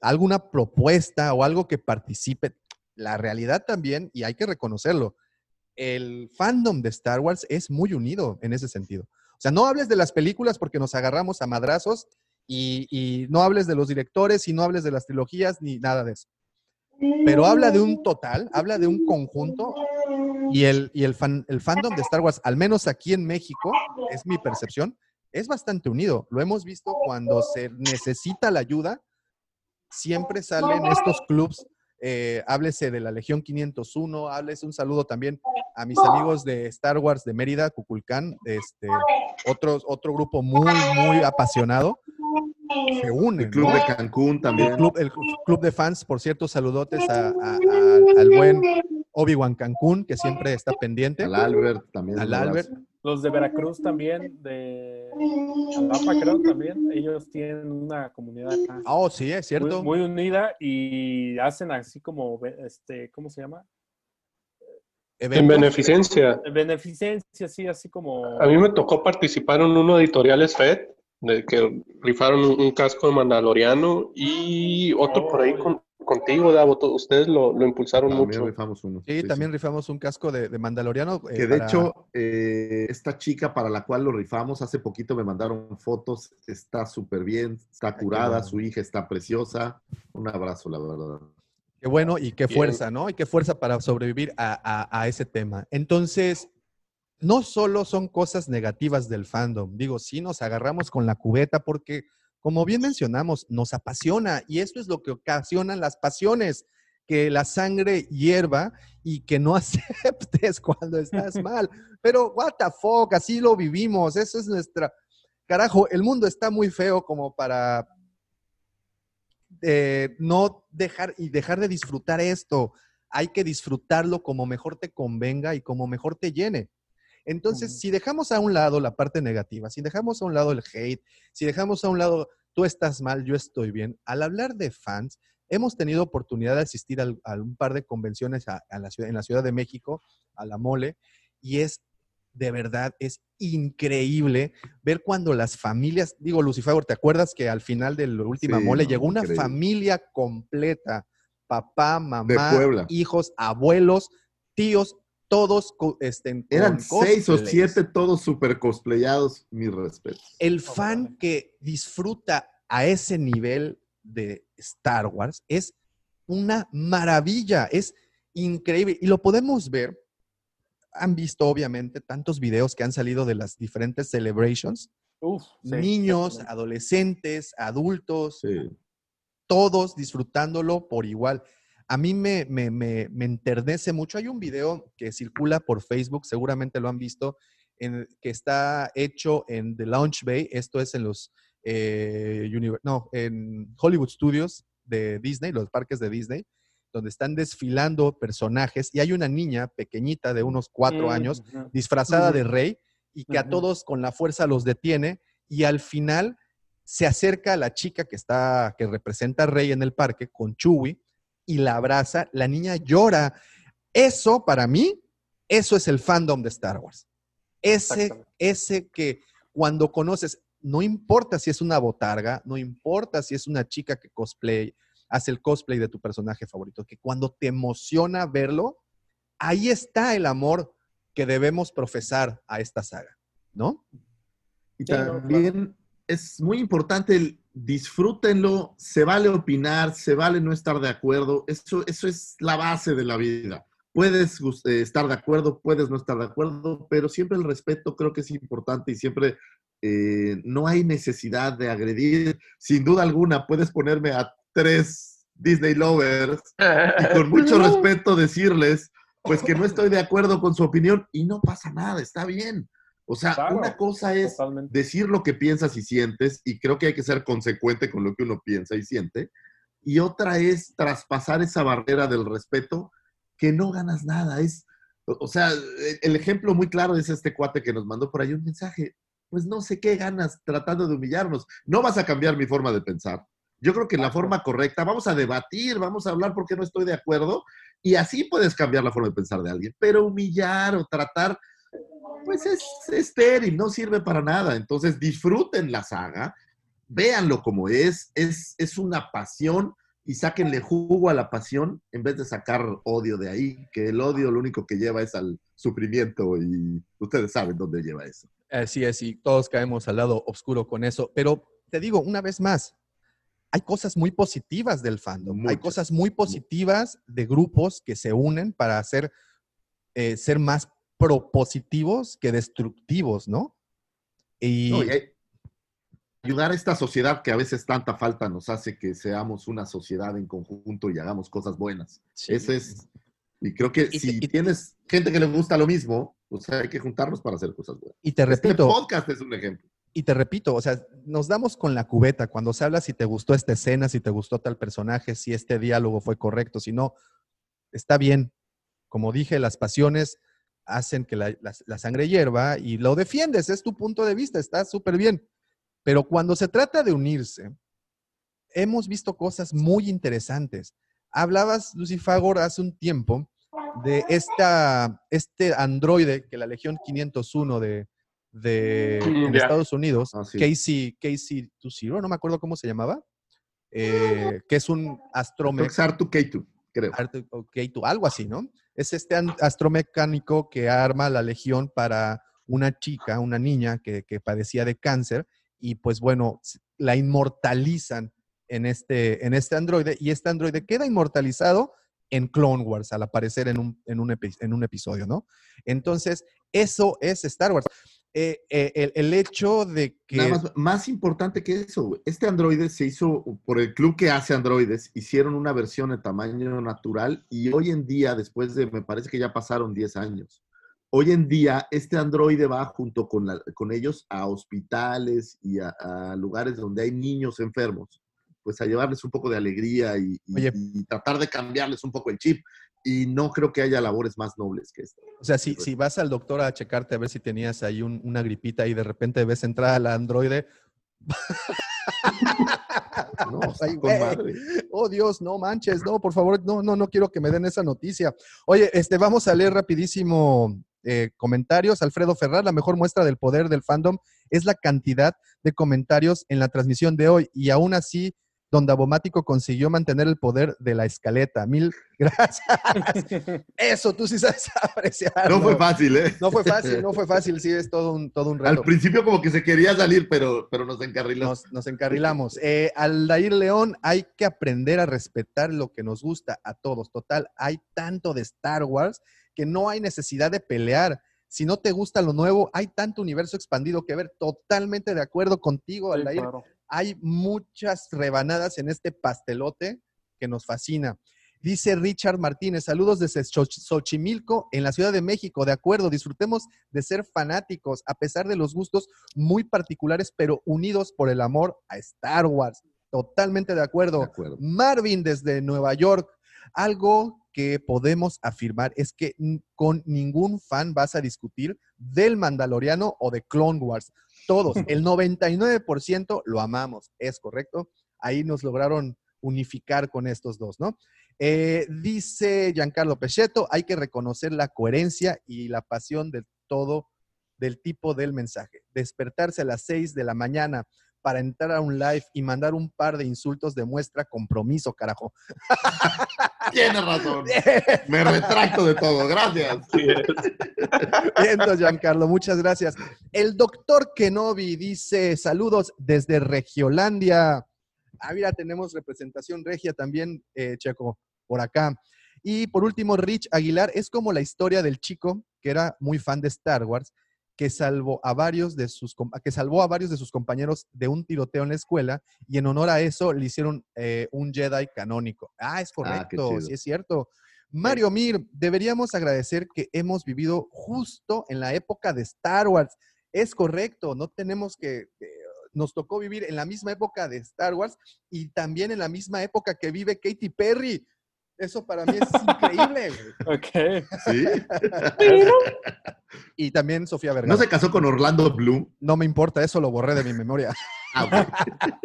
alguna propuesta o algo que participe. La realidad también, y hay que reconocerlo, el fandom de Star Wars es muy unido en ese sentido. O sea, no hables de las películas porque nos agarramos a madrazos y, y no hables de los directores y no hables de las trilogías ni nada de eso. Pero habla de un total, habla de un conjunto y el, y el, fan- el fandom de Star Wars, al menos aquí en México, es mi percepción, es bastante unido. Lo hemos visto cuando se necesita la ayuda, siempre salen estos clubs. eh, háblese de la Legión 501, háblese un saludo también a mis amigos de Star Wars de Mérida, Cuculcán, este, otros, otro grupo muy, muy apasionado. Se unen. El Club ¿no? de Cancún también. El club, el club de fans, por cierto, saludotes a- a- a- al buen Obi-Wan Cancún, que siempre está pendiente. Al Albert también. Al. Albert. Los de Veracruz también, de Jalapa creo también, ellos tienen una comunidad acá Oh, sí, es cierto. muy, muy unida y hacen así como, este, ¿cómo se llama? En beneficencia. Beneficencia, sí, así como... A mí me tocó participar en uno de editoriales FED, de que rifaron un, un casco de Mandaloriano y otro por ahí con- contigo, Davo. Ustedes lo, lo impulsaron También mucho. rifamos uno. Sí, también rifamos un casco de, de Mandaloriano. eh, Que de para- hecho, eh, esta chica para la cual lo rifamos, hace poquito me mandaron fotos, está súper bien, está curada, bueno. su hija está preciosa. Un abrazo, la verdad. Qué bueno y qué fuerza, ¿no? Y qué fuerza para sobrevivir a, a- a ese tema. Entonces, no solo son cosas negativas del fandom, digo, sí nos agarramos con la cubeta porque, como bien mencionamos, nos apasiona y eso es lo que ocasionan las pasiones, que la sangre hierva y que no aceptes cuando estás mal. Pero, what the fuck, así lo vivimos, eso es nuestra... Carajo, el mundo está muy feo como para eh, no dejar y dejar de disfrutar esto. Hay que disfrutarlo como mejor te convenga y como mejor te llene. Entonces, si dejamos a un lado la parte negativa, si dejamos a un lado el hate, si dejamos a un lado tú estás mal, yo estoy bien, al hablar de fans, hemos tenido oportunidad de asistir a, un par de convenciones a- a la ciudad, en la Ciudad de México, a la Mole, y es de verdad, es increíble ver cuando las familias, digo, Lucifer, ¿te acuerdas que al final de la última Sí, mole no, llegó una increíble. familia completa? Papá, mamá, hijos, abuelos, tíos, todos este, Eran seis o siete todos super cosplayados, mi respeto. El fan que disfruta a ese nivel de Star Wars es una maravilla, es increíble. Y lo podemos ver, han visto obviamente tantos videos que han salido de las diferentes celebrations, Uf, sí, niños, adolescentes, adultos, Sí. todos disfrutándolo por igual. A mí me, me, me, me enternece mucho. Hay un video que circula por Facebook, seguramente lo han visto, en, que está hecho en The Launch Bay. Esto es en los eh, no, en Hollywood Studios de Disney, los parques de Disney, donde están desfilando personajes y hay una niña pequeñita de unos cuatro Mm, años disfrazada de rey y que a todos con la fuerza los detiene y al final se acerca a la chica que está que representa a Rey en el parque con Chewie y la abraza, la niña llora. Eso para mí, eso es el fandom de Star Wars. Ese ese que cuando conoces, no importa si es una botarga, no importa si es una chica que cosplay, hace el cosplay de tu personaje favorito, que cuando te emociona verlo, ahí está el amor que debemos profesar a esta saga, ¿no? Y también es muy importante el disfrútenlo, se vale opinar, se vale no estar de acuerdo, eso, eso es la base de la vida. Puedes eh, estar de acuerdo, puedes no estar de acuerdo, pero siempre el respeto creo que es importante y siempre eh, no hay necesidad de agredir. Sin duda alguna, puedes ponerme a tres Disney lovers y con mucho respeto decirles, pues que no estoy de acuerdo con su opinión y no pasa nada, está bien. O sea, Claro, una cosa es Totalmente. decir lo que piensas y sientes, y creo que hay que ser consecuente con lo que uno piensa y siente, y otra es traspasar esa barrera del respeto que no ganas nada. Es, o sea, el- el ejemplo muy claro es este cuate que nos mandó por ahí un mensaje. Pues no sé qué ganas tratando de humillarnos. No vas a cambiar mi forma de pensar. Yo creo que la forma correcta, vamos a debatir, vamos a hablar porque no estoy de acuerdo, y así puedes cambiar la forma de pensar de alguien. Pero humillar o tratar, pues es estéril, no sirve para nada. Entonces disfruten la saga, véanlo como es, es, es una pasión y sáquenle jugo a la pasión en vez de sacar odio de ahí, que el odio lo único que lleva es al sufrimiento y ustedes saben dónde lleva eso. Así es, y todos caemos al lado oscuro con eso. Pero te digo, una vez más, hay cosas muy positivas del fandom. Hay cosas muy positivas de grupos que se unen para hacer, eh, ser más propositivos que destructivos, ¿no? Y, No, y hay- ayudar a esta sociedad que a veces tanta falta nos hace que seamos una sociedad en conjunto y hagamos cosas buenas. Sí. Ese es, y creo que Y- si y- tienes gente que le gusta lo mismo, pues hay que juntarnos para hacer cosas buenas. y te Este repito, podcast es un ejemplo. y te repito, o sea, nos damos con la cubeta cuando se habla si te gustó esta escena, si te gustó tal personaje, si este diálogo fue correcto, si no, está bien. Como dije, las pasiones hacen que la, la- la sangre hierva y lo defiendes, es tu punto de vista, está súper bien. Pero cuando se trata de unirse, hemos visto cosas muy interesantes. Hablabas, Lucifagor, hace un tiempo de esta, este androide que la Legión 501 de, de. Estados Unidos, Ah, sí. Casey, Casey 20, no me acuerdo cómo se llamaba, eh, que es un astrome Pixar to K2, creo. Ok, tú, algo así, ¿no? Es este astromecánico que arma la legión para una chica, una niña que, que padecía de cáncer y pues bueno, la inmortalizan en este, en este androide y este androide queda inmortalizado en Clone Wars al aparecer en un, en un, en un episodio, ¿no? Entonces, eso es Star Wars. Eh, eh, el, el hecho de que... Nada más, más importante que eso, este androide se hizo por el club que hace androides, hicieron una versión de tamaño natural y hoy en día, después de, me parece que ya pasaron 10 años, hoy en día este androide va junto con, la- con ellos a hospitales y a, a lugares donde hay niños enfermos, pues a llevarles un poco de alegría y, y- Oye. y tratar de cambiarles un poco el chip. Y no creo que haya labores más nobles que esta. O sea, si, si vas al doctor a checarte a ver si tenías ahí un- una gripita y de repente ves entrar al androide. No, Ay, con madre. Oh Dios, no manches, no, por favor, no, no, no quiero que me den esa noticia. Oye, este, vamos a leer rapidísimo eh, comentarios. Alfredo Ferrar, la mejor muestra del poder del fandom es la cantidad de comentarios en la transmisión de hoy y aún así, Don Davomático consiguió mantener el poder de la escaleta. Mil gracias. Eso, tú sí sabes apreciar. No fue fácil, ¿eh? No fue fácil, no fue fácil, sí, es todo un, todo un reto. Al principio como que se quería salir, pero, pero nos encarriló. Nos, nos encarrilamos. Eh, Aldair León, hay que aprender a respetar lo que nos gusta a todos. Total, hay tanto de Star Wars que no hay necesidad de pelear. Si no te gusta lo nuevo, hay tanto universo expandido que ver. Totalmente de acuerdo contigo, Sí, Aldair. claro. Hay muchas rebanadas en este pastelote que nos fascina. Dice Richard Martínez, saludos desde Xoch- Xochimilco, en la Ciudad de México. De acuerdo, disfrutemos de ser fanáticos, a pesar de los gustos muy particulares, pero unidos por el amor a Star Wars. Totalmente de acuerdo. De acuerdo. Marvin desde Nueva York. Algo que podemos afirmar es que con ningún fan vas a discutir del Mandaloriano o de Clone Wars. Todos, el 99% lo amamos, es correcto. Ahí nos lograron unificar con estos dos, ¿no? Eh, dice Giancarlo Pechetto, hay que reconocer la coherencia y la pasión de todo, del tipo del mensaje. Despertarse a las 6 de la mañana para entrar a un live y mandar un par de insultos demuestra compromiso, carajo. Tienes razón. Me retracto de todo. Gracias. Viendo, Giancarlo, muchas gracias. El doctor Kenobi dice: Saludos desde Regiolandia. Ah, mira, tenemos representación regia también, eh, Checo, por acá. Y por último, Rich Aguilar es como la historia del chico que era muy fan de Star Wars, que salvó a varios de sus que salvó a varios de sus compañeros de un tiroteo en la escuela y en honor a eso le hicieron eh, un Jedi canónico. Ah, es Ah, correcto, sí es cierto. Mario Mir, deberíamos agradecer que hemos vivido justo en la época de Star Wars. Es correcto, no tenemos que, eh, nos tocó vivir en la misma época de Star Wars y también en la misma época que vive Katy Perry. Eso para mí es increíble. güey. Ok. Sí. Y también Sofía Vergara. ¿No se casó con Orlando Bloom? No me importa, eso lo borré de mi memoria. Ah.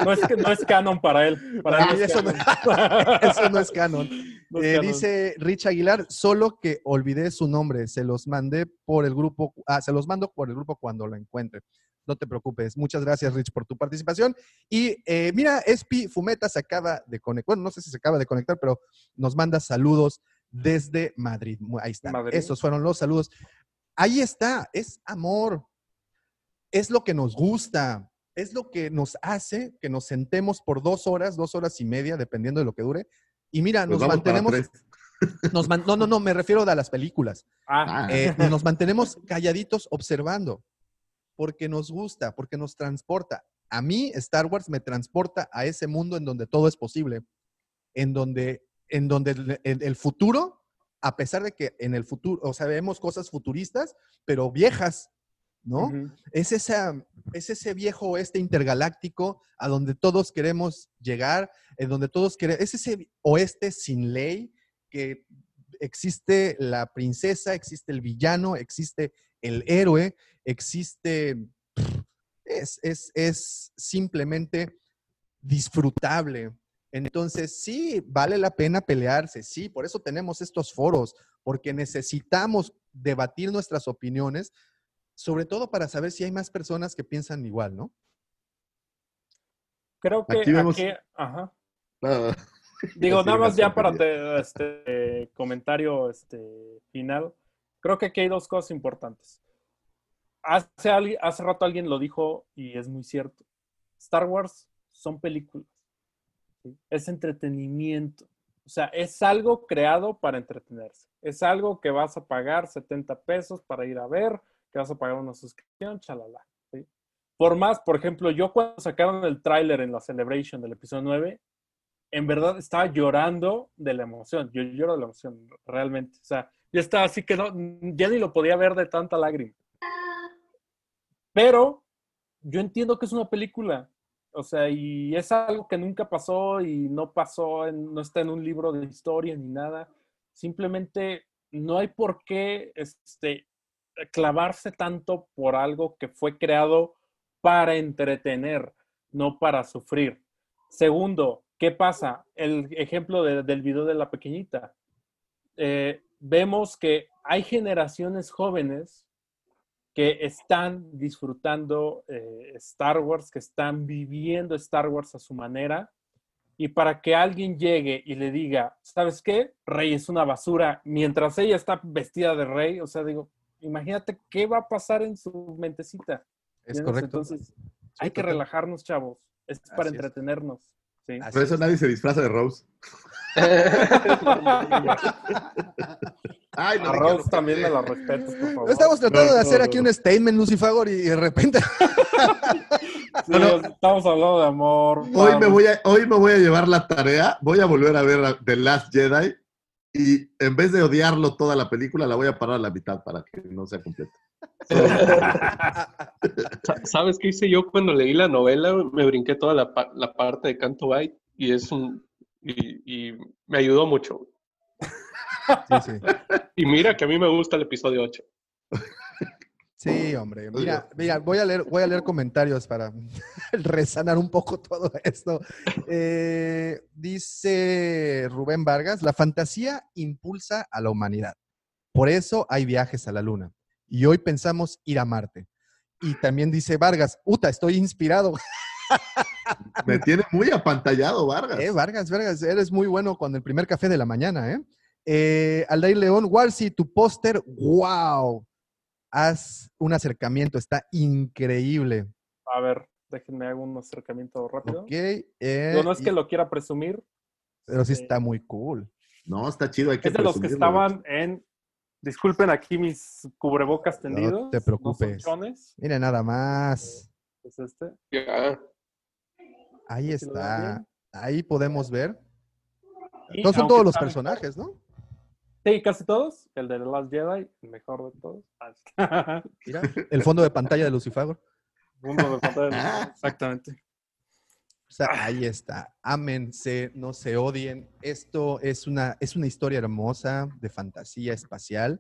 No es, que- no es canon para él. Para él es eso no- canon. Eso no es canon. No es Eh, canon. dice Rich Aguilar, solo que olvidé su nombre, se los mandé por el grupo, ah, se los mando por el grupo cuando lo encuentre. No te preocupes. Muchas gracias, Rich, por tu participación. Y eh, mira, Espi Fumeta se acaba de conectar. Bueno, no sé si se acaba de conectar, pero nos manda saludos desde Madrid. Ahí está. Madrid. Esos fueron los saludos. Ahí está. Es amor. Es lo que nos gusta. Es lo que nos hace que nos sentemos por dos horas, dos horas y media, dependiendo de lo que dure. Y mira, nos mantenemos. Nos man- no, no, no, me refiero a las películas. Ah, Eh, nos mantenemos calladitos observando, porque nos gusta, porque nos transporta. A mí, Star Wars me transporta a ese mundo en donde todo es posible, en donde, en donde el, el- el futuro, a pesar de que en el futuro, o sea, vemos cosas futuristas, pero viejas, ¿no? ujú. Es, esa, es ese viejo oeste intergaláctico a donde todos queremos llegar, en donde todos queremos, es ese oeste sin ley que existe la princesa, existe el villano, existe el héroe, existe, es, es, es simplemente disfrutable. Entonces, sí, vale la pena pelearse, sí, por eso tenemos estos foros, porque necesitamos debatir nuestras opiniones, sobre todo para saber si hay más personas que piensan igual, ¿no? Creo que Aquí vemos- aquí, ajá. Digo, nada más ya para te- este comentario este, final. Creo que aquí hay dos cosas importantes. Hace, hace rato alguien lo dijo y es muy cierto. Star Wars son películas. ¿sí? Es entretenimiento. O sea, es algo creado para entretenerse. Es algo que vas a pagar 70 pesos para ir a ver, que vas a pagar una suscripción, chalala. ¿sí? Por más, por ejemplo, yo cuando sacaron el tráiler en la Celebration del episodio 9, en verdad estaba llorando de la emoción. Yo lloro de la emoción, realmente. O sea, ya estaba así que no, ya ni lo podía ver de tanta lágrima. Pero yo entiendo que es una película. O sea, y es algo que nunca pasó y no pasó, en- no está en un libro de historia ni nada. Simplemente no hay por qué este, clavarse tanto por algo que fue creado para entretener, no para sufrir. Segundo, ¿qué pasa? El ejemplo de- del video de la pequeñita. Eh, vemos que hay generaciones jóvenes que están disfrutando eh, Star Wars, que están viviendo Star Wars a su manera, y para que alguien llegue y le diga, ¿sabes qué? Rey es una basura, mientras ella está vestida de rey, o sea, digo, imagínate qué va a pasar en su mentecita. Es correcto. Entonces, hay que relajarnos, chavos. Es para es. Por eso es. nadie se disfraza de Rose. Ay, no A Rose también me la respetas, por favor. Estamos tratando No, de hacer no, aquí no, un statement, Lucifagor, y de repente. Sí, estamos hablando de amor. Hoy me, voy a, hoy me voy a llevar la tarea, voy a volver a ver a- The Last Jedi y en vez de odiarlo toda la película, la voy a parar a la mitad para que no sea completa. Sa- ¿Sabes qué hice yo cuando leí la novela? Me brinqué toda la, pa- la parte de Canto Bight y es un y, y me ayudó mucho. Sí, sí. Y mira que a mí me gusta el episodio 8. Sí, hombre. Mira, mira, voy a leer, voy a leer comentarios para resanar un poco todo esto. Eh, dice Rubén Vargas, la fantasía impulsa a la humanidad. Por eso hay viajes a la luna. Y hoy pensamos ir a Marte. Y también dice Vargas, Uta, estoy inspirado. Me tiene muy apantallado, Vargas. Eh, Vargas, Vargas, eres muy bueno con el primer café de la mañana, ¿eh? eh Aldair León, Warsi, tu póster, wow. Haz un acercamiento, está increíble. A ver, déjenme hago un acercamiento rápido. Ok. eh, Yo no es que y- lo quiera presumir. Pero sí este, está muy cool. No, está chido, hay que Es de los que estaban en. Disculpen aquí mis cubrebocas tendidos. No te preocupes. chones. Mire nada más. Es este. Ya. Ahí ¿Sí lo ven está. Ahí podemos ver. Y son todos los personajes, ¿no? Sí, casi todos. El de The Last Jedi, el mejor de todos. Ah, Mira, el fondo de pantalla de Lucifago. De pantalla. Exactamente. Sea, ahí está. Ámense, no se odien. Esto es una, es una historia hermosa de fantasía espacial.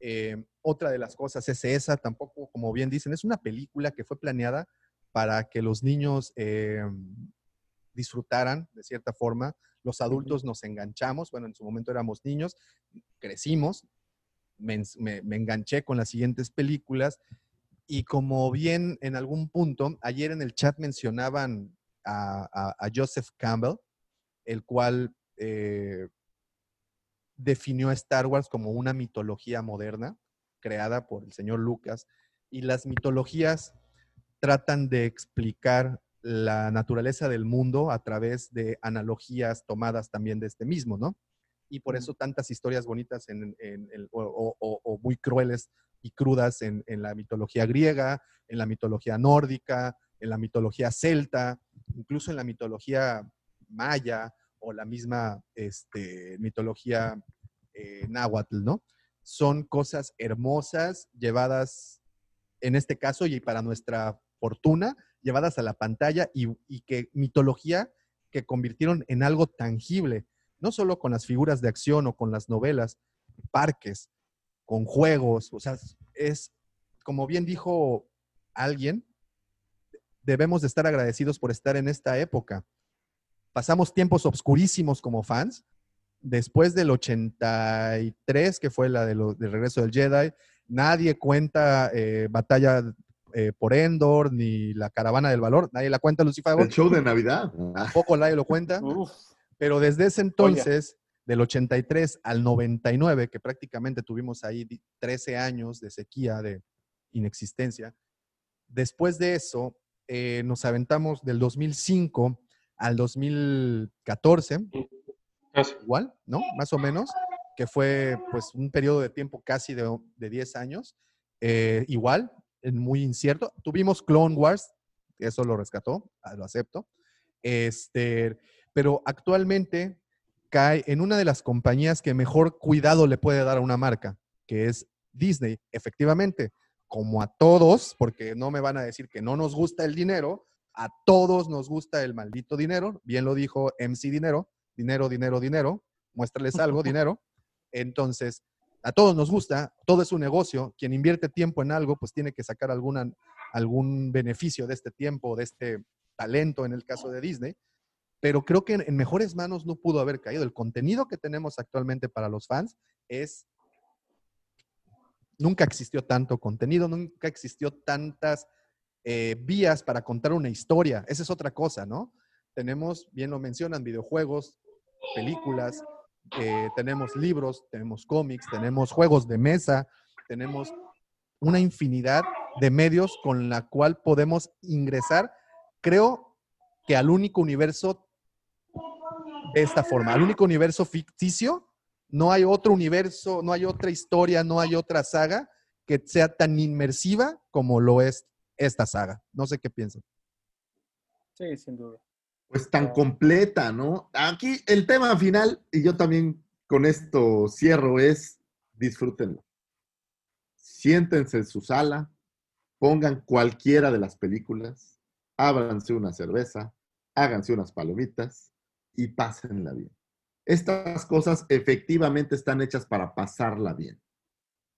Eh, otra de las cosas es esa, tampoco, como bien dicen, es una película que fue planeada para que los niños eh, disfrutaran de cierta forma. Los adultos nos enganchamos, bueno, en su momento éramos niños, crecimos, me, me- me enganché con las siguientes películas y como bien en algún punto, ayer en el chat mencionaban a, a- a Joseph Campbell, el cual eh, definió a Star Wars como una mitología moderna creada por el señor Lucas. Y las mitologías tratan de explicar la naturaleza del mundo a través de analogías tomadas también de este mismo, ¿no? Y por eso tantas historias bonitas en- en- en- o, o- o- o muy crueles y crudas en la mitología griega, en la mitología nórdica, en la mitología celta, incluso en la mitología maya o la misma este, mitología eh, náhuatl, ¿no? Son cosas hermosas llevadas, en este caso, y para nuestra fortuna, llevadas a la pantalla y, y que mitología que convirtieron en algo tangible, no solo con las figuras de acción o con las novelas, parques, con juegos, o sea, es, como bien dijo alguien, debemos de estar agradecidos por estar en esta época. Pasamos tiempos obscurísimos como fans. Después del 83, que fue la de lo- del regreso del Jedi, nadie cuenta eh, batalla eh, por Endor, ni la caravana del valor, nadie la cuenta, Lucifer. El show de Navidad. Tampoco nadie lo cuenta. Uf, Pero desde ese entonces, del 83 al 99, que prácticamente tuvimos ahí di- 13 años de sequía, de inexistencia, después de eso eh, nos aventamos del 2005 al 2014, igual, ¿no? Más o menos, que fue pues un periodo de tiempo casi de, de 10 años, eh, igual, muy incierto. Tuvimos Clone Wars, eso lo rescató, ah, lo acepto. Este, pero actualmente cae en una de las compañías que mejor cuidado le puede dar a una marca, que es Disney. Efectivamente, como a todos, porque no me van a decir que no nos gusta el dinero, a todos nos gusta el maldito dinero, bien lo dijo MC Dinero, dinero, dinero, dinero, muéstrales algo, dinero. Entonces, a todos nos gusta, todo es un negocio, quien invierte tiempo en algo, pues tiene que sacar alguna, algún beneficio de este tiempo, de este talento en el caso de Disney, pero creo que en, mejores manos no pudo haber caído. El contenido que tenemos actualmente para los fans es... Nunca existió tanto contenido, nunca existió tantas eh, vías para contar una historia. Esa es otra cosa, ¿no? Tenemos, bien lo mencionan, videojuegos, películas, eh, tenemos libros, tenemos cómics, tenemos juegos de mesa, tenemos una infinidad de medios con la cual podemos ingresar, creo que al único universo de esta forma, al único universo ficticio, no hay otro universo, no hay otra historia, no hay otra saga que sea tan inmersiva como lo es esta saga. No sé qué piensan. Sí, sin duda. Pues tan completa, ¿no? Aquí el tema final, y yo también con esto cierro, es disfrútenlo. Siéntense en su sala, pongan cualquiera de las películas, ábranse una cerveza, háganse unas palomitas y pásenla bien. Estas cosas efectivamente están hechas para pasarla bien.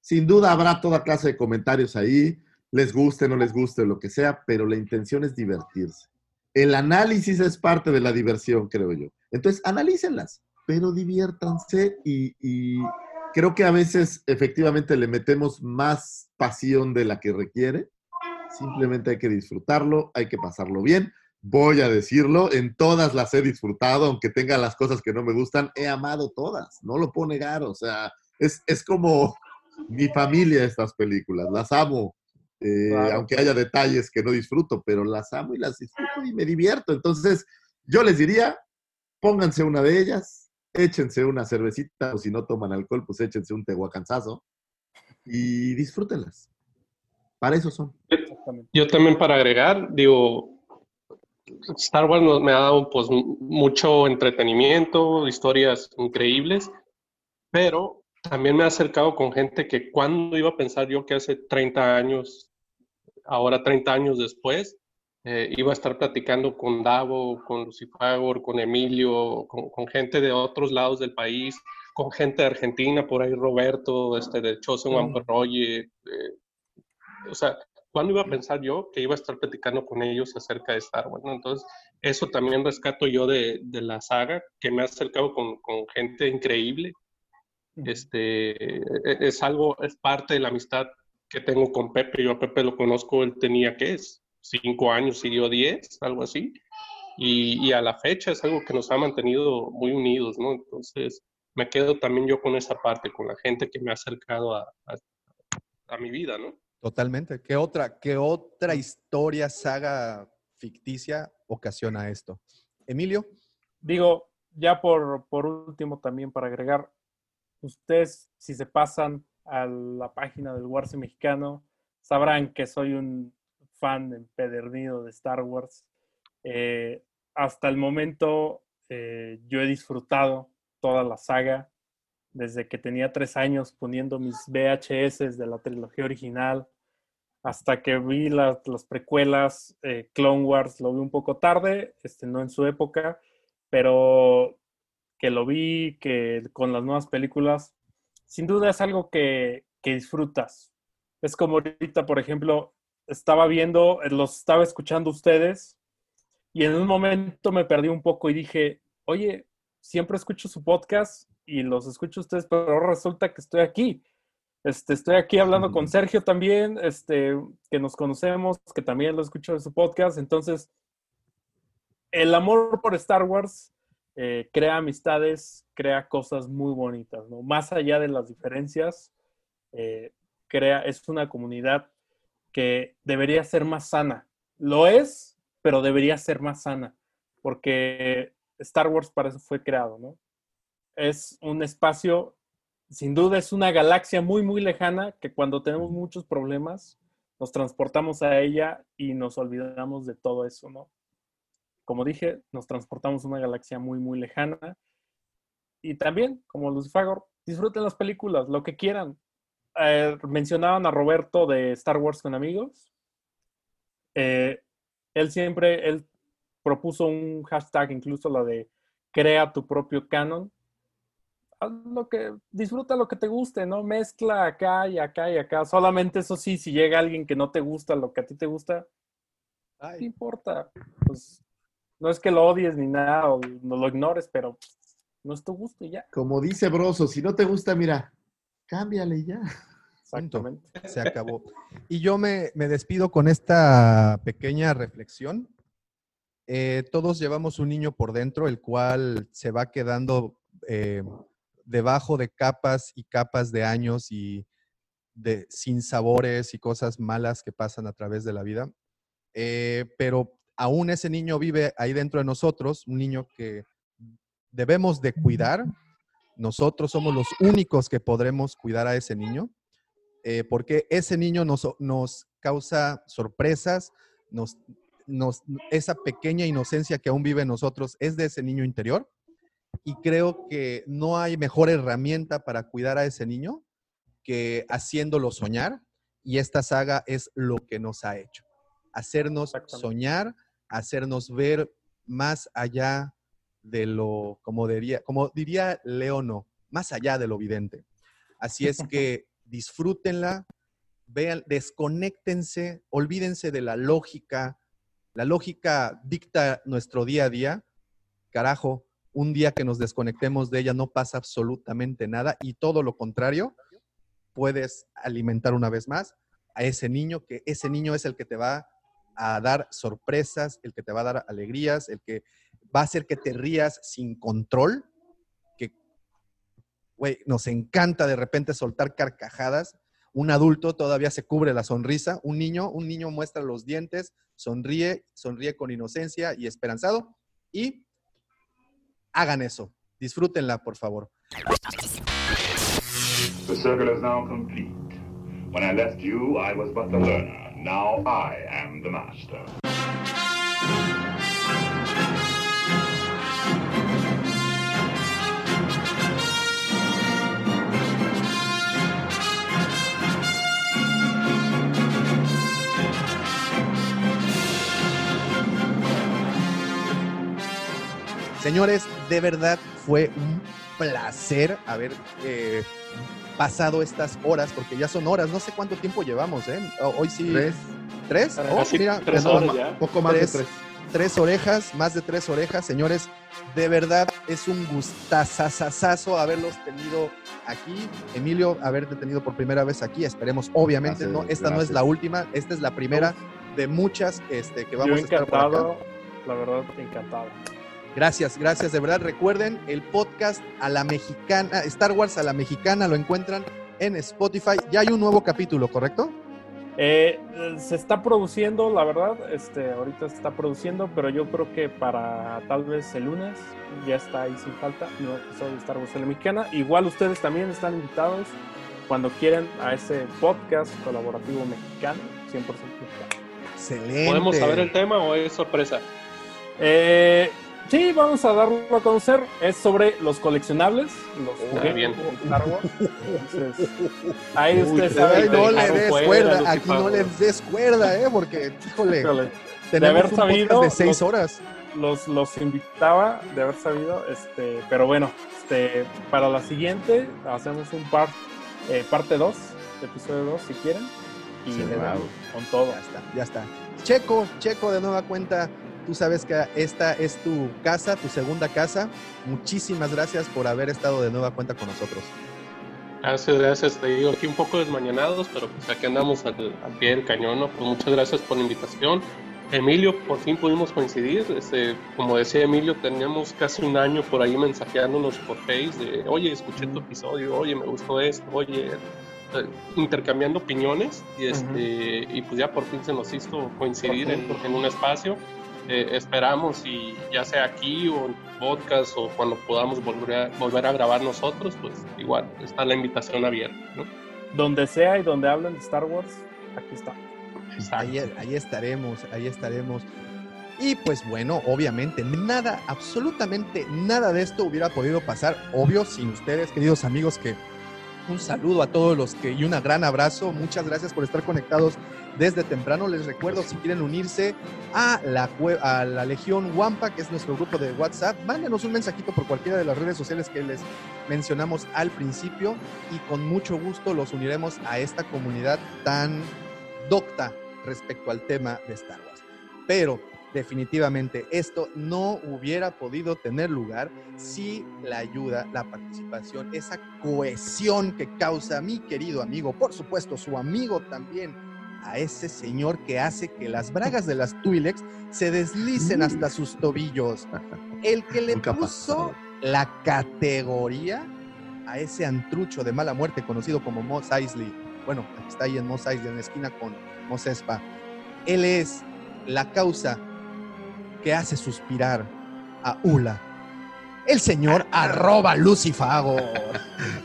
Sin duda habrá toda clase de comentarios ahí, les guste, no les guste, lo que sea, pero la intención es divertirse. El análisis es parte de la diversión, creo yo. Entonces, analícenlas, pero diviértanse y, y creo que a veces efectivamente le metemos más pasión de la que requiere. Simplemente hay que disfrutarlo, hay que pasarlo bien voy a decirlo, en todas las he disfrutado, aunque tenga las cosas que no me gustan, he amado todas, no lo puedo negar, o sea, es, como mi familia estas películas, las amo, eh, aunque haya detalles que no disfruto, pero las amo y las disfruto y me divierto. Entonces, yo les diría, pónganse una de ellas, échense una cervecita, o si no toman alcohol, pues échense un tehuacanzazo y disfrútenlas. Para eso son. Yo también para agregar, digo, Star Wars me ha dado pues mucho entretenimiento, historias increíbles, pero también me ha acercado con gente que cuando iba a pensar yo que hace 30 años, ahora 30 años después, eh, iba a estar platicando con Davo, con Lucifer, con Emilio, con, gente de otros lados del país, con gente de Argentina, por ahí Roberto, este, de Chosen mm. eh, o sea, ¿cuándo iba a pensar yo que iba a estar platicando con ellos acerca de Star Wars? Entonces, eso también rescato yo de, de, la saga, que me ha acercado con, con gente increíble. Este, e, e, es algo, es parte de la amistad que tengo con Pepe. Yo a Pepe lo conozco, él tenía, ¿qué es? Cinco años, siguió diez, algo así. Y, y, a la fecha es algo que nos ha mantenido muy unidos, ¿no? Entonces, me quedo también yo con esa parte, con la gente que me ha acercado a, a, a mi vida, ¿no? Totalmente. ¿Qué otra, qué otra historia, saga ficticia ocasiona esto? Emilio. Digo, ya por, por último también para agregar, ustedes si se pasan a la página del Warse mexicano, sabrán que soy un fan empedernido de Star Wars. Eh, hasta el momento eh, yo he disfrutado toda la saga desde que tenía tres años poniendo mis VHS de la trilogía original hasta que vi las, precuelas, eh, Clone Wars lo vi un poco tarde, este, no en su época, pero que lo vi, que con las nuevas películas, sin duda es algo que, que disfrutas. Es como ahorita, por ejemplo, estaba viendo, los estaba escuchando ustedes y en un momento me perdí un poco y dije, oye, siempre escucho su podcast y los escucho ustedes, pero resulta que estoy aquí. Este, estoy aquí hablando con Sergio también, este, que nos conocemos, que también lo escucho en su podcast. Entonces, el amor por Star Wars eh, crea amistades, crea cosas muy bonitas, ¿no? Más allá de las diferencias, eh, crea, es una comunidad que debería ser más sana. Lo es, pero debería ser más sana. porque Star Wars para eso fue creado, ¿no? Es un espacio, sin duda es una galaxia muy, muy lejana que cuando tenemos muchos problemas nos transportamos a ella y nos olvidamos de todo eso, ¿no? Como dije, nos transportamos a una galaxia muy, muy lejana. Y también, como Lucifagor, disfruten las películas, lo que quieran. Eh, mencionaban a Roberto de Star Wars con amigos. Eh, él siempre, él propuso un hashtag, incluso la de crea tu propio canon. Haz lo que, disfruta lo que te guste, ¿no? Mezcla acá y acá y acá. Solamente eso sí, si llega alguien que no te gusta lo que a ti te gusta, no importa. Pues, no es que lo odies ni nada o no lo ignores, pero no es tu gusto y ya. Como dice Broso, si no te gusta, mira, cámbiale ya. Exactamente. Se acabó. Y yo me, me despido con esta pequeña reflexión. Eh, todos llevamos un niño por dentro, el cual se va quedando eh, debajo de capas y capas de años y de sin sabores y cosas malas que pasan a través de la vida. Eh, pero aún ese niño vive ahí dentro de nosotros, un niño que debemos de cuidar. Nosotros somos los únicos que podremos cuidar a ese niño, eh, porque ese niño nos, nos causa sorpresas, nos, nos, esa pequeña inocencia que aún vive en nosotros es de ese niño interior. Y creo que no hay mejor herramienta para cuidar a ese niño que haciéndolo soñar. Y esta saga es lo que nos ha hecho. Hacernos soñar, hacernos ver más allá de lo, como diría, como diría Leono, más allá de lo evidente. Así es que disfrútenla, vean, desconéctense, olvídense de la lógica. La lógica dicta nuestro día a día. Carajo, un día que nos desconectemos de ella no pasa absolutamente nada y todo lo contrario, puedes alimentar una vez más a ese niño, que ese niño es el que te va a dar sorpresas, el que te va a dar alegrías, el que va a hacer que te rías sin control, que, güey, nos encanta de repente soltar carcajadas. Un adulto todavía se cubre la sonrisa, un niño, un niño muestra los dientes, sonríe, sonríe con inocencia y esperanzado y hagan eso. Disfrútenla, por favor. The circle is now complete. When I left you, I was but the learner. Now I am the master. Señores, de verdad fue un placer haber eh, pasado estas horas, porque ya son horas, no sé cuánto tiempo llevamos, ¿eh? Hoy sí. Tres. ¿Tres? Oh, mira, tres horas ya. Poco más tres, de tres. tres orejas, más de tres orejas, señores. De verdad es un gustazazazazo haberlos tenido aquí. Emilio, haberte tenido por primera vez aquí. Esperemos, obviamente, Gracias, no, esta no es la gracias. última, esta es la primera de muchas este, que Yo vamos a estar por acá. la verdad, encantado. Gracias, gracias. De verdad, recuerden el podcast a la mexicana, Star Wars a la mexicana, lo encuentran en Spotify. Ya hay un nuevo capítulo, ¿correcto? Eh, se está produciendo, la verdad, este, ahorita se está produciendo, pero yo creo que para tal vez el lunes ya está ahí sin falta, nuevo episodio de Star Wars a la mexicana. Igual ustedes también están invitados cuando quieran a ese podcast colaborativo mexicano, 100% mexicano. Excelente. ¿Podemos saber el tema o es sorpresa? Eh, sí, vamos a darlo a conocer. Es sobre los coleccionables, los Ah, juguetes bien. de Star Wars. Entonces, ahí Uy, no le des cuerda, aquí no les des cuerda, ¿eh? Porque, híjole, Híjole, tenemos haber un sabido, de seis los- horas. los, los invitaba de haber sabido, este, pero bueno, este, para la siguiente hacemos un par, eh, parte 2, episodio 2 si quieren, y Sí, le wow. con todo. Ya está, ya está. Checo, Checo, de nueva cuenta, tú sabes que esta es tu casa, tu segunda casa. Muchísimas gracias por haber estado de nueva cuenta con nosotros. Gracias, gracias. Te digo aquí un poco desmañanados, pero pues aquí andamos al, al pie del cañón, ¿no? Pues muchas gracias por la invitación. Emilio, por fin pudimos coincidir. Este, como decía Emilio, teníamos casi un año por ahí mensajeándonos por Face de, oye, escuché tu episodio, oye, me gustó esto, oye, eh, intercambiando opiniones y este y pues ya por fin se nos hizo coincidir en, en un espacio eh, esperamos y ya sea aquí o en podcast o cuando podamos volver a, volver a grabar nosotros, pues igual está la invitación abierta. ¿no? Donde sea y donde hablen de Star Wars, aquí está. Ahí, ahí estaremos, ahí estaremos. Y pues bueno, obviamente, nada, absolutamente nada de esto hubiera podido pasar, obvio, sin ustedes, queridos amigos, que un saludo a todos los que y un gran abrazo. Muchas gracias por estar conectados desde temprano. Les recuerdo, si quieren unirse a la, a la Legión Wampa, que es nuestro grupo de WhatsApp, mándenos un mensajito por cualquiera de las redes sociales que les mencionamos al principio y con mucho gusto los uniremos a esta comunidad tan docta respecto al tema de Star Wars. Pero definitivamente esto no hubiera podido tener lugar si la ayuda, la participación, esa cohesión que causa mi querido amigo, por supuesto su amigo también, a ese señor que hace que las bragas de las Twilex se deslicen hasta sus tobillos. El que le Nunca puso la categoría a ese antrucho de mala muerte conocido como Moss Eisley. Bueno, está ahí en Moss Eisley, en la esquina con Mos Espa. Él es la causa que hace suspirar a Ula. El señor arroba Lucifago.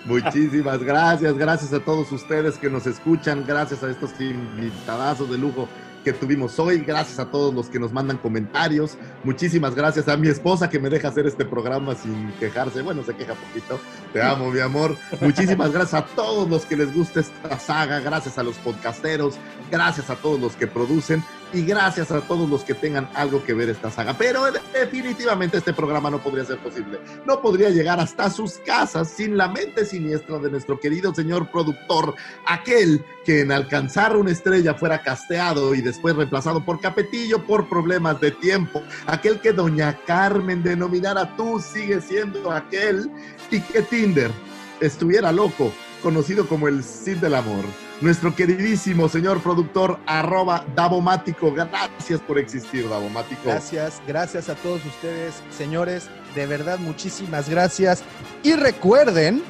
Muchísimas gracias, gracias a todos ustedes que nos escuchan, gracias a estos invitadazos de lujo que tuvimos hoy, gracias a todos los que nos mandan comentarios, muchísimas gracias a mi esposa que me deja hacer este programa sin quejarse, bueno, se queja poquito, te amo mi amor, muchísimas gracias a todos los que les gusta esta saga, gracias a los podcasteros, gracias a todos los que producen y gracias a todos los que tengan algo que ver esta saga. Pero definitivamente este programa no podría ser posible. No podría llegar hasta sus casas sin la mente siniestra de nuestro querido señor productor, aquel que en alcanzar una estrella fuera casteado y después reemplazado por Capetillo por problemas de tiempo. Aquel que doña Carmen denominara tú sigue siendo aquel y que Tinder estuviera loco, conocido como el Cid del Amor nuestro queridísimo señor productor, arroba Davomático. Gracias por existir, Davomático. Gracias, gracias a todos ustedes, señores. De verdad, muchísimas gracias. Y recuerden,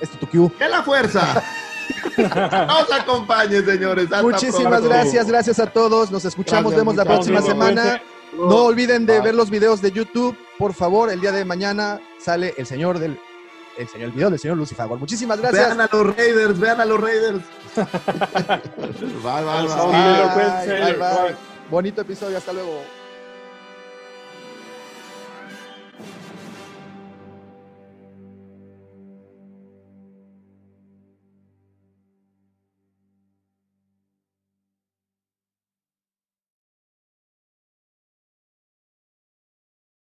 este tu Q. ¡Que la fuerza! Nos acompañe, señores. Hasta Muchísimas pronto. gracias, gracias a todos. Nos escuchamos, Gracias, vemos la próxima semana. No olviden de Bye. ver los videos de YouTube. Por favor, el día de mañana sale el señor del el señor el video del señor Lucifer. Muchísimas gracias. Vean a los Raiders, vean a los Raiders. bye, bye, bye. Bye, bye, bye. Bonito episodio, hasta luego.